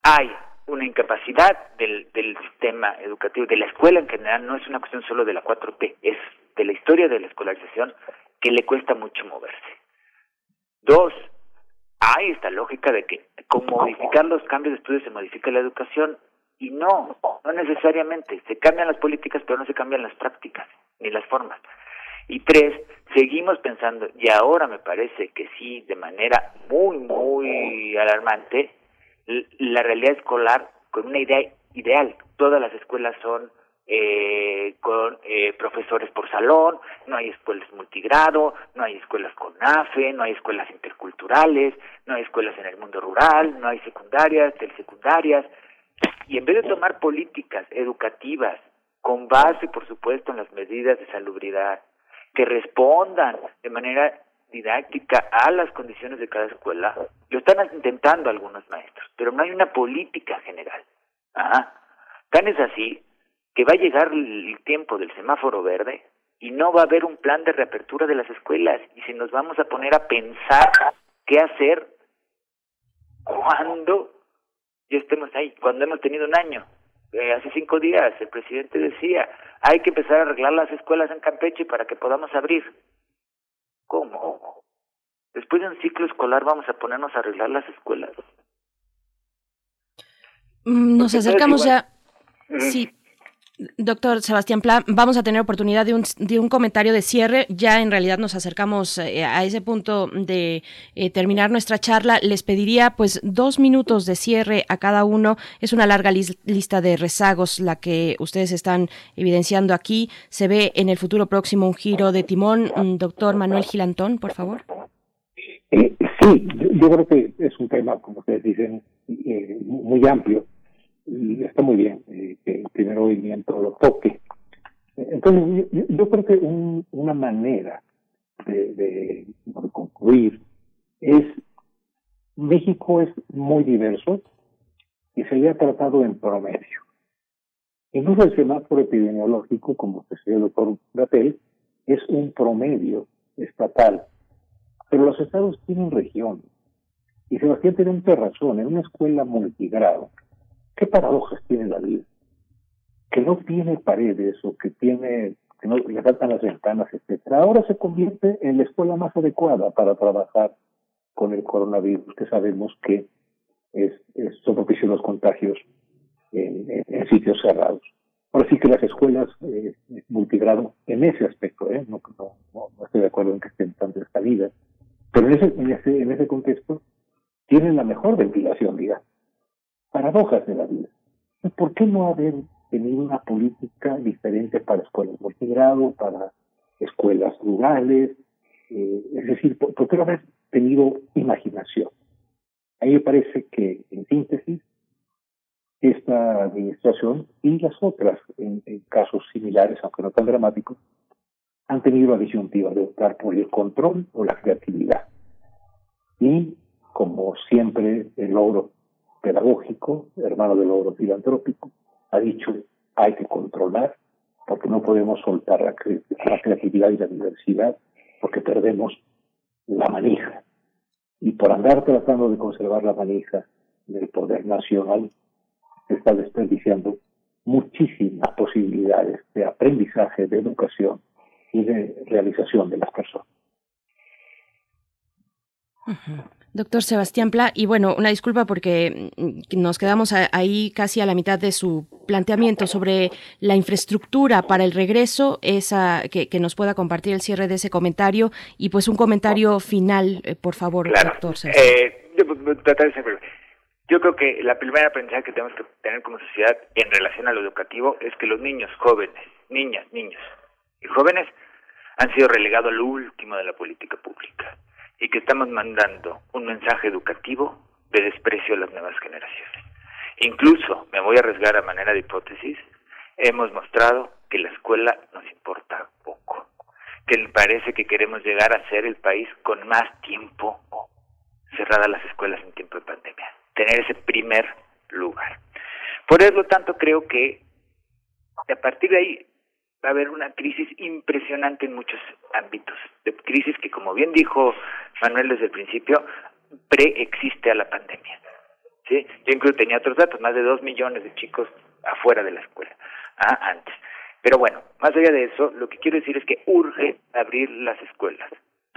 hay una incapacidad del, del sistema educativo, de la escuela en general, no es una cuestión solo de la 4T, es de la historia de la escolarización que le cuesta mucho moverse. Dos, hay esta lógica de que con modificar los cambios de estudios se modifica la educación y no, no necesariamente, se cambian las políticas pero no se cambian las prácticas ni las formas. Y tres, seguimos pensando, y ahora me parece que sí, de manera muy, muy alarmante, la realidad escolar con una idea ideal. Todas las escuelas son eh, con eh, profesores por salón, no hay escuelas multigrado, no hay escuelas con AFE, no hay escuelas interculturales, no hay escuelas en el mundo rural, no hay secundarias, telesecundarias. Y en vez de tomar políticas educativas con base, por supuesto, en las medidas de salubridad, que respondan de manera didáctica a las condiciones de cada escuela, lo están intentando algunos maestros, pero no hay una política general. Ajá. Tan es así que va a llegar el tiempo del semáforo verde y no va a haber un plan de reapertura de las escuelas y si nos vamos a poner a pensar qué hacer cuando ya estemos ahí, cuando hemos tenido un año. Eh, hace cinco días el presidente decía, hay que empezar a arreglar las escuelas en Campeche para que podamos abrir. ¿Cómo? Después de un ciclo escolar vamos a ponernos a arreglar las escuelas. Mm, nos acercamos ya. Sí, Doctor Sebastián Pla, vamos a tener oportunidad de un, de un comentario de cierre. Ya en realidad nos acercamos eh, a ese punto de eh, terminar nuestra charla. Les pediría pues dos minutos de cierre a cada uno. Es una larga lista de rezagos la que ustedes están evidenciando aquí. Se ve en el futuro próximo un giro de timón. Mm, doctor Manuel Gilantón, por favor. Eh, sí, yo, creo que es un tema, como ustedes dicen, muy amplio está muy bien eh, que el primer movimiento lo toque. Entonces, yo, creo que una manera de, de, concluir es, México es muy diverso y se había tratado en promedio. Incluso el semáforo epidemiológico, como decía el doctor Gatel, es un promedio estatal. Pero los estados tienen región. Y Sebastián tiene mucha razón. En una escuela multigrado, ¿Qué paradojas tiene la vida? Que no tiene paredes o que tiene que no le faltan las ventanas, etcétera. Ahora se convierte en la escuela más adecuada para trabajar con el coronavirus, que sabemos que es, son propicios los contagios en, sitios cerrados. Ahora sí que las escuelas eh, multigrado en ese aspecto, ¿eh? no, estoy de acuerdo en que estén tan vida, pero en ese, en ese, en ese contexto tienen la mejor ventilación, digamos paradojas de la vida. ¿Por qué no haber tenido una política diferente para escuelas multigrado, para escuelas rurales? Eh, es decir, ¿por, qué no haber tenido imaginación? A mí me parece que, en síntesis, esta administración y las otras, en, casos similares, aunque no tan dramáticos, han tenido la disyuntiva de optar por el control o la creatividad. Y, como siempre, el logro pedagógico, hermano del logro filantrópico, ha dicho hay que controlar porque no podemos soltar la, creatividad y la diversidad porque perdemos la manija. Y por andar tratando de conservar la manija del poder nacional, está desperdiciando muchísimas posibilidades de aprendizaje, de educación y de realización de las personas. Doctor Sebastián Pla, y bueno, una disculpa porque mm, nos quedamos ahí casi a la mitad de su planteamiento sobre la infraestructura para el regreso, esa que, nos pueda compartir el cierre de ese comentario y pues un comentario final, eh, por favor, doctor Sebastián. Eh, yo creo que la primera aprendizaje que tenemos que tener como sociedad en relación a lo educativo es que los niños jóvenes, niñas, niños y jóvenes han sido relegados al último de la política pública y que estamos mandando un mensaje educativo de desprecio a las nuevas generaciones. Incluso, me voy a arriesgar a manera de hipótesis, hemos mostrado que la escuela nos importa poco, que parece que queremos llegar a ser el país con más tiempo cerradas las escuelas en tiempo de pandemia, tener ese primer lugar. Por eso, tanto, creo que a partir de ahí va a haber una crisis impresionante en muchos ámbitos, de crisis que, como bien dijo Manuel desde el principio, preexiste a la pandemia. ¿sí? Yo incluso tenía otros datos, más de dos millones de chicos afuera de la escuela, ¿ah? antes. Pero bueno, más allá de eso, lo que quiero decir es que urge abrir las escuelas,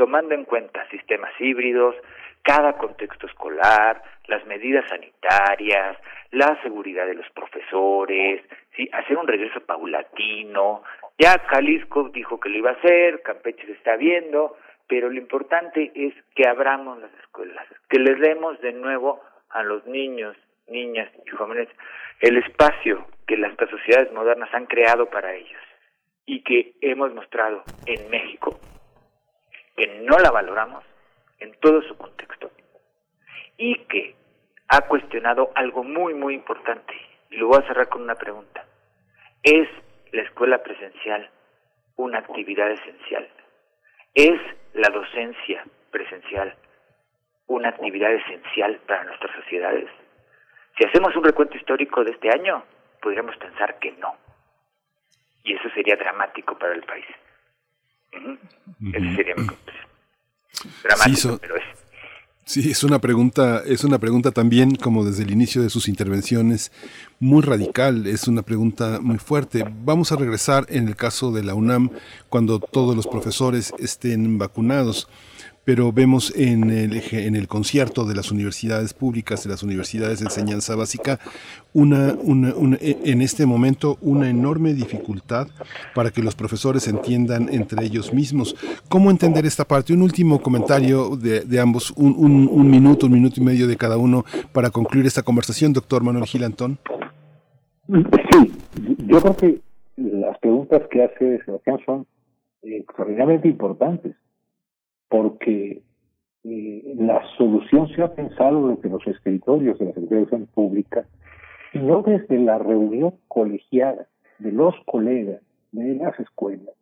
tomando en cuenta sistemas híbridos, cada contexto escolar, las medidas sanitarias, la seguridad de los profesores, ¿sí? hacer un regreso paulatino. Ya Jalisco dijo que lo iba a hacer, Campeche se está viendo, pero lo importante es que abramos las escuelas, que les demos de nuevo a los niños, niñas y jóvenes el espacio que las sociedades modernas han creado para ellos y que hemos mostrado en México que no la valoramos en todo su contexto y que ha cuestionado algo muy, muy importante. Y lo voy a cerrar con una pregunta. ¿Es la escuela presencial una actividad esencial? ¿Es la docencia presencial una actividad esencial para nuestras sociedades? Si hacemos un recuento histórico de este año, podríamos pensar que no. Y eso sería dramático para el país. Ese sería mi conclusión. Dramático, pero es. Sí, es una pregunta, es una pregunta también, como desde el inicio de sus intervenciones, muy radical, es una pregunta muy fuerte. Vamos a regresar en el caso de la UNAM cuando todos los profesores estén vacunados pero vemos en el, en el concierto de las universidades públicas, de las universidades de enseñanza básica, una, una, e, en este momento una enorme dificultad para que los profesores entiendan entre ellos mismos. ¿Cómo entender esta parte? Un último comentario de, de ambos, un, un, un, minuto, un minuto y medio de cada uno para concluir esta conversación, doctor Manuel Gilantón. Sí, yo creo que las preguntas que hace Sebastián son extraordinariamente importantes porque eh, la solución se ha pensado desde los escritorios de la Secretaría de Educación Pública y no desde la reunión colegiada de los colegas de las escuelas,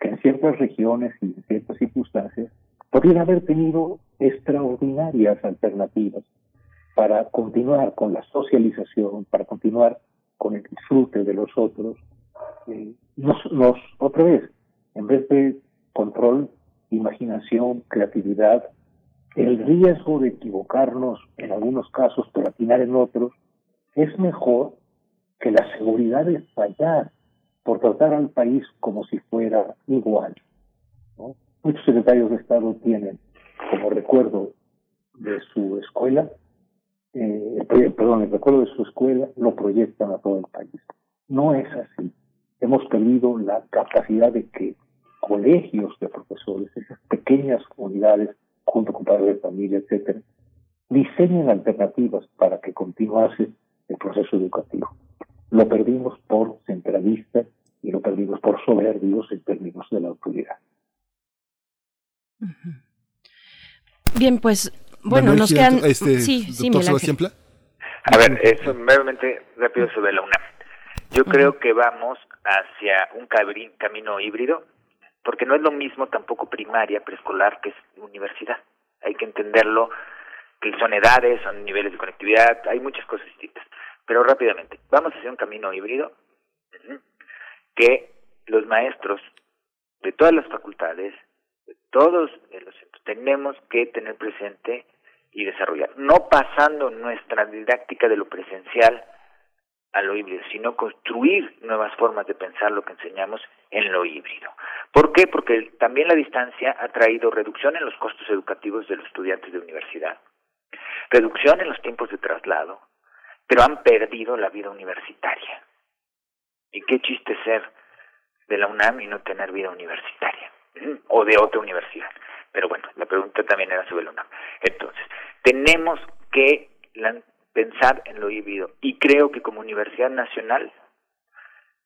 que en ciertas regiones y en ciertas circunstancias podrían haber tenido extraordinarias alternativas para continuar con la socialización, para continuar con el disfrute de los otros. Eh, nos, nos, otra vez, en vez de control imaginación, creatividad, el riesgo de equivocarnos en algunos casos, pero atinar en otros, es mejor que la seguridad de fallar por tratar al país como si fuera igual. Muchos secretarios de Estado tienen como recuerdo de su escuela, eh, perdón, el recuerdo de su escuela lo proyectan a todo el país. No es así. Hemos perdido la capacidad de que colegios de profesores, esas pequeñas comunidades, junto con padres de familia, etcétera, diseñen alternativas para que continuase el proceso educativo. Lo perdimos por centralistas y lo perdimos por soberbios en términos de la autoridad. Bien, pues, bueno, nos quedan... Este, sí, sí, A ver, eso brevemente, rápido sobre la UNAM. Yo creo que vamos hacia un camino híbrido porque no es lo mismo tampoco primaria, preescolar, que es universidad. Hay que entenderlo, que son edades, son niveles de conectividad, hay muchas cosas distintas. Pero rápidamente, vamos a hacer un camino híbrido que los maestros de todas las facultades, todos los tenemos que tener presente y desarrollar, no pasando nuestra didáctica de lo presencial a lo híbrido, sino construir nuevas formas de pensar lo que enseñamos en lo híbrido. ¿Por qué? Porque también la distancia ha traído reducción en los costos educativos de los estudiantes de universidad, reducción en los tiempos de traslado, pero han perdido la vida universitaria. ¿Y qué chiste ser de la UNAM y no tener vida universitaria? O de otra universidad. Pero bueno, la pregunta también era sobre la UNAM. Entonces, tenemos que pensar en lo híbrido. Y creo que como Universidad Nacional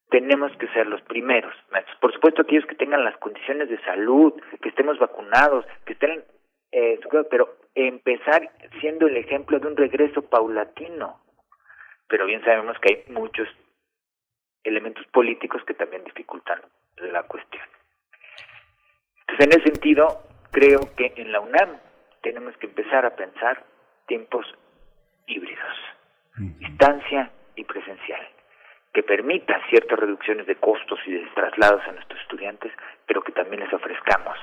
tenemos que ser los primeros. Por supuesto, aquellos que tengan las condiciones de salud, que estemos vacunados, que estén, eh, pero empezar siendo el ejemplo de un regreso paulatino. Pero bien sabemos que hay muchos elementos políticos que también dificultan la cuestión. Entonces, en ese sentido, creo que en la UNAM tenemos que empezar a pensar tiempos híbridos, distancia y presencial, que permita ciertas reducciones de costos y de traslados a nuestros estudiantes, pero que también les ofrezcamos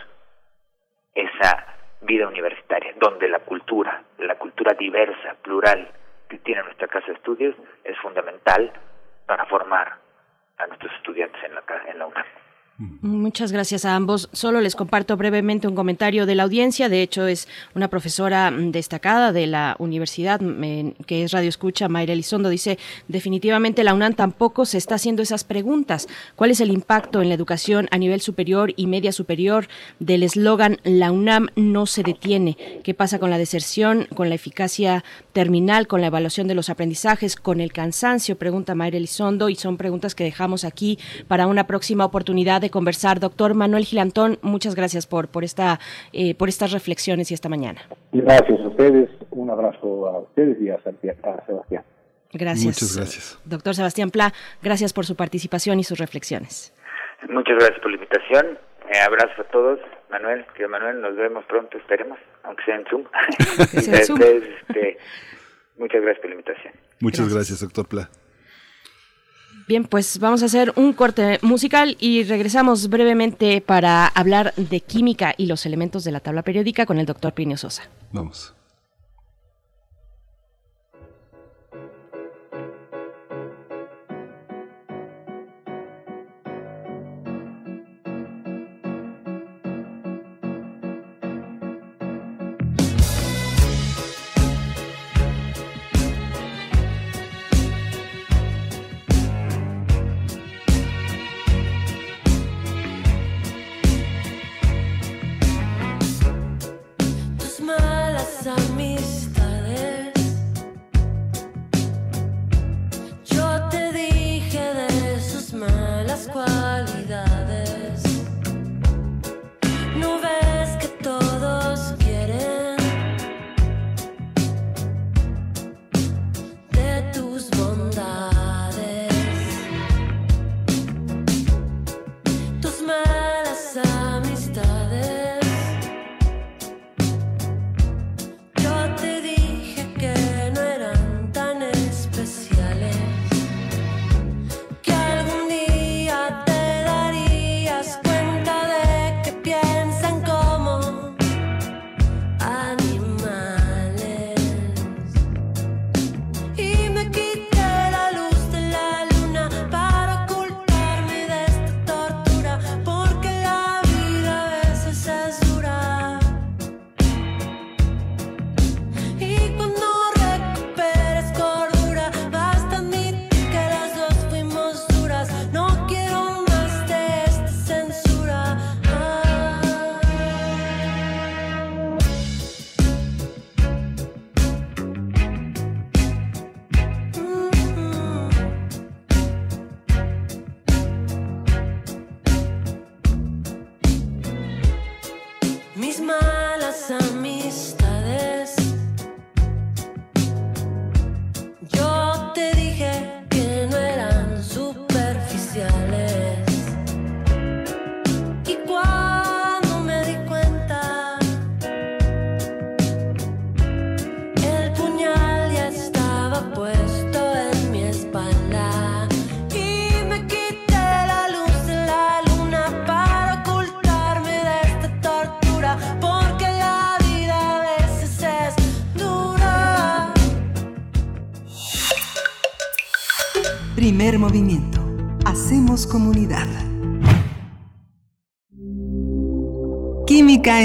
esa vida universitaria, donde la cultura, la cultura diversa, plural que tiene nuestra casa de estudios, es fundamental para formar a nuestros estudiantes en la, en la UNAM. Muchas gracias a ambos. Solo les comparto brevemente un comentario de la audiencia. De hecho, es una profesora destacada de la universidad que es Radio Escucha, Mayra Elizondo. Dice, definitivamente la UNAM tampoco se está haciendo esas preguntas. ¿Cuál es el impacto en la educación a nivel superior y media superior del eslogan La UNAM no se detiene? ¿Qué pasa con la deserción, con la eficacia terminal, con la evaluación de los aprendizajes, con el cansancio? Pregunta Mayra Elizondo y son preguntas que dejamos aquí para una próxima oportunidad de conversar. Doctor Manuel Gilantón, muchas gracias por, por, esta, eh, por estas reflexiones y esta mañana. Gracias a ustedes, un abrazo a ustedes y a, Sebastián. Gracias. Muchas gracias. Doctor Sebastián Pla, gracias por su participación y sus reflexiones. Muchas gracias por la invitación. Eh, abrazo a todos. Manuel, que Manuel, nos vemos pronto, esperemos, aunque sea en Zoom. Este, muchas gracias por la invitación. Muchas gracias doctor Pla. Bien, pues vamos a hacer un corte musical y regresamos brevemente para hablar de química y los elementos de la tabla periódica con el doctor Plinio Sosa. Vamos.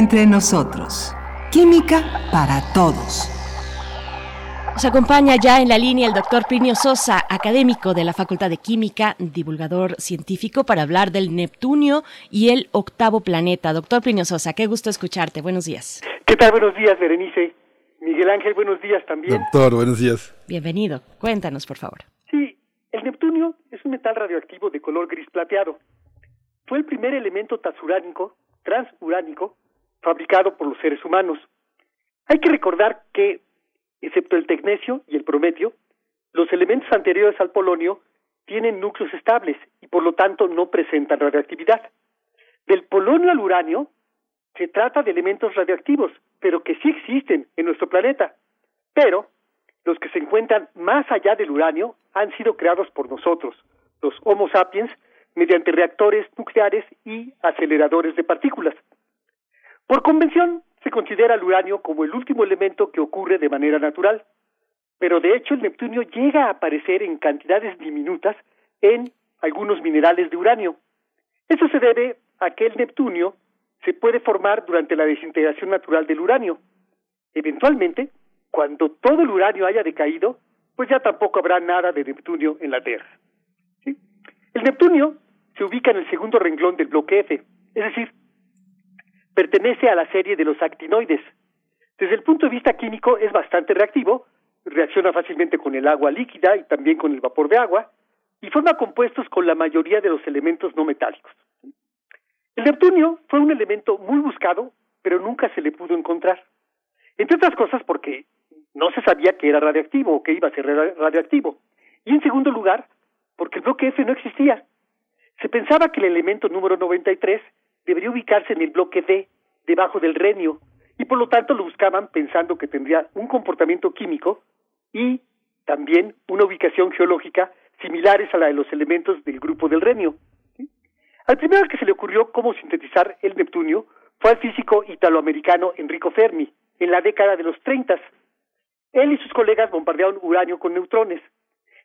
Entre nosotros. Química para todos. Nos acompaña ya en la línea el doctor Plinio Sosa, académico de la Facultad de Química, divulgador científico, para hablar del Neptunio y el octavo planeta. Doctor Plinio Sosa, qué gusto escucharte. Buenos días. ¿Qué tal? Buenos días, Berenice. Miguel Ángel, buenos días también. Doctor, buenos días. Bienvenido. Cuéntanos, por favor. Sí, el Neptunio es un metal radioactivo de color gris plateado. Fue el primer elemento transuránico, transuránico fabricado por los seres humanos. Hay que recordar que excepto el tecnecio y el prometio, los elementos anteriores al polonio tienen núcleos estables y por lo tanto no presentan radioactividad. Del polonio al uranio se trata de elementos radioactivos, pero que sí existen en nuestro planeta. Pero los que se encuentran más allá del uranio han sido creados por nosotros, los Homo sapiens, mediante reactores nucleares y aceleradores de partículas. Por convención, se considera el uranio como el último elemento que ocurre de manera natural, pero de hecho el neptunio llega a aparecer en cantidades diminutas en algunos minerales de uranio. Esto se debe a que el neptunio se puede formar durante la desintegración natural del uranio. Eventualmente, cuando todo el uranio haya decaído, pues ya tampoco habrá nada de neptunio en la Tierra. El neptunio se ubica en el segundo renglón del bloque F, es decir, pertenece a la serie de los actinoides. Desde el punto de vista químico es bastante reactivo, reacciona fácilmente con el agua líquida y también con el vapor de agua, y forma compuestos con la mayoría de los elementos no metálicos. El neptunio fue un elemento muy buscado, pero nunca se le pudo encontrar. Entre otras cosas porque no se sabía que era radiactivo o que iba a ser radiactivo. Y en segundo lugar, porque el bloque F no existía. Se pensaba que el elemento número 93 debería ubicarse en el bloque D, debajo del renio, y por lo tanto lo buscaban pensando que tendría un comportamiento químico y también una ubicación geológica similares a la de los elementos del grupo del renio. Al primero que se le ocurrió cómo sintetizar el neptunio fue al físico italoamericano Enrico Fermi, en la década de los 30. Él y sus colegas bombardearon uranio con neutrones.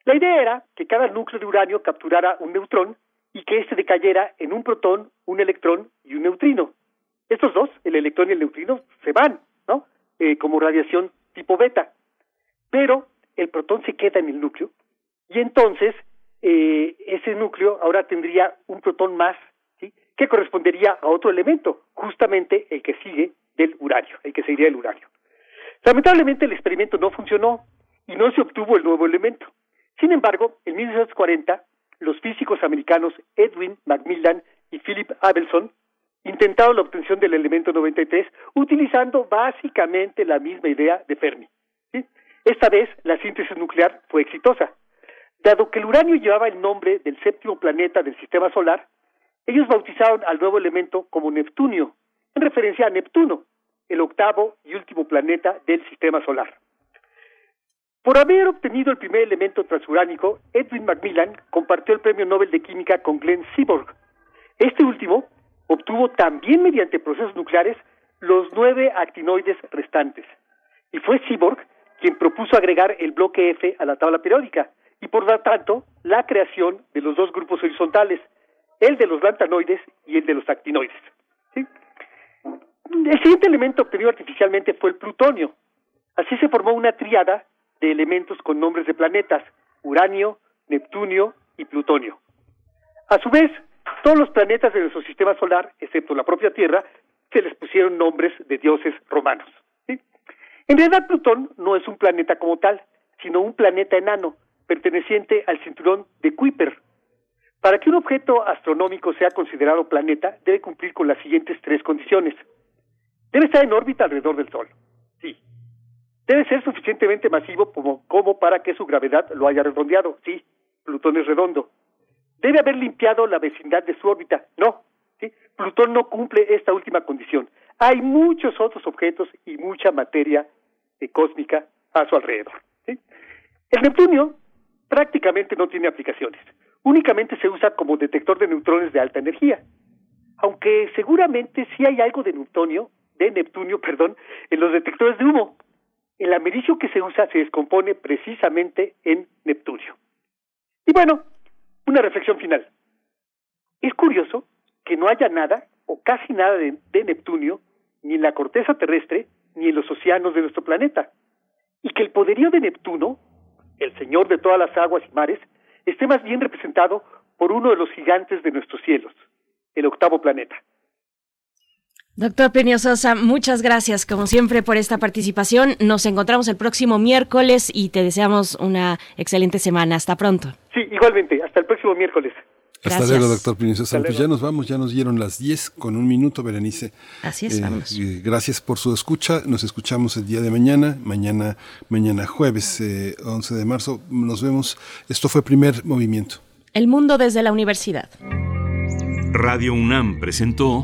La idea era que cada núcleo de uranio capturara un neutrón y que éste decayera en un protón, un electrón y un neutrino. Estos dos, el electrón y el neutrino, se van, ¿no? Eh, como radiación tipo beta. Pero el protón se queda en el núcleo y entonces eh, ese núcleo ahora tendría un protón más, ¿sí? Que correspondería a otro elemento, justamente el que sigue del uranio, el que seguiría el uranio. Lamentablemente el experimento no funcionó y no se obtuvo el nuevo elemento. Sin embargo, en 1940 los físicos americanos Edwin Macmillan y Philip Abelson intentaron la obtención del elemento 93 utilizando básicamente la misma idea de Fermi. Esta vez la síntesis nuclear fue exitosa. Dado que el uranio llevaba el nombre del séptimo planeta del sistema solar, ellos bautizaron al nuevo elemento como Neptunio, en referencia a Neptuno, el octavo y último planeta del sistema solar. Por haber obtenido el primer elemento transuránico, Edwin Macmillan compartió el premio Nobel de Química con Glenn Seaborg. Este último obtuvo también mediante procesos nucleares los nueve actinoides restantes. Y fue Seaborg quien propuso agregar el bloque F a la tabla periódica y por lo tanto la creación de los dos grupos horizontales, el de los lantanoides y el de los actinoides. El siguiente elemento obtenido artificialmente fue el plutonio. Así se formó una tríada de elementos con nombres de planetas, uranio, Neptunio y Plutonio. A su vez, todos los planetas de nuestro sistema solar, excepto la propia Tierra, se les pusieron nombres de dioses romanos. En realidad, Plutón no es un planeta como tal, sino un planeta enano, perteneciente al cinturón de Kuiper. Para que un objeto astronómico sea considerado planeta, debe cumplir con las siguientes tres condiciones. Debe estar en órbita alrededor del Sol. Sí, debe ser suficientemente masivo como, para que su gravedad lo haya redondeado. Sí, Plutón es redondo. Debe haber limpiado la vecindad de su órbita. No, ¿sí? Plutón no cumple esta última condición. Hay muchos otros objetos y mucha materia eh, cósmica a su alrededor. El Neptunio prácticamente no tiene aplicaciones. Únicamente se usa como detector de neutrones de alta energía. Aunque seguramente sí hay algo de Neptunio, de Neptunio, perdón, en los detectores de humo el americio que se usa se descompone precisamente en Neptunio. Y bueno, una reflexión final. Es curioso que no haya nada o casi nada de, Neptunio ni en la corteza terrestre ni en los océanos de nuestro planeta, y que el poderío de Neptuno, el señor de todas las aguas y mares, esté más bien representado por uno de los gigantes de nuestros cielos, el octavo planeta. Doctor Plinio Sosa, muchas gracias como siempre por esta participación. Nos encontramos el próximo miércoles y te deseamos una excelente semana. Hasta pronto. Sí, igualmente. Hasta el próximo miércoles. Hasta luego, doctor Plinio Sosa. Pues ya nos vamos, ya nos dieron las 10 con un minuto, Berenice. Así es, Eh, vamos. eh, gracias por su escucha. Nos escuchamos el día de mañana, mañana, mañana jueves eh, 11 de marzo. Nos vemos. Esto fue primer movimiento. El mundo desde la universidad. Radio UNAM presentó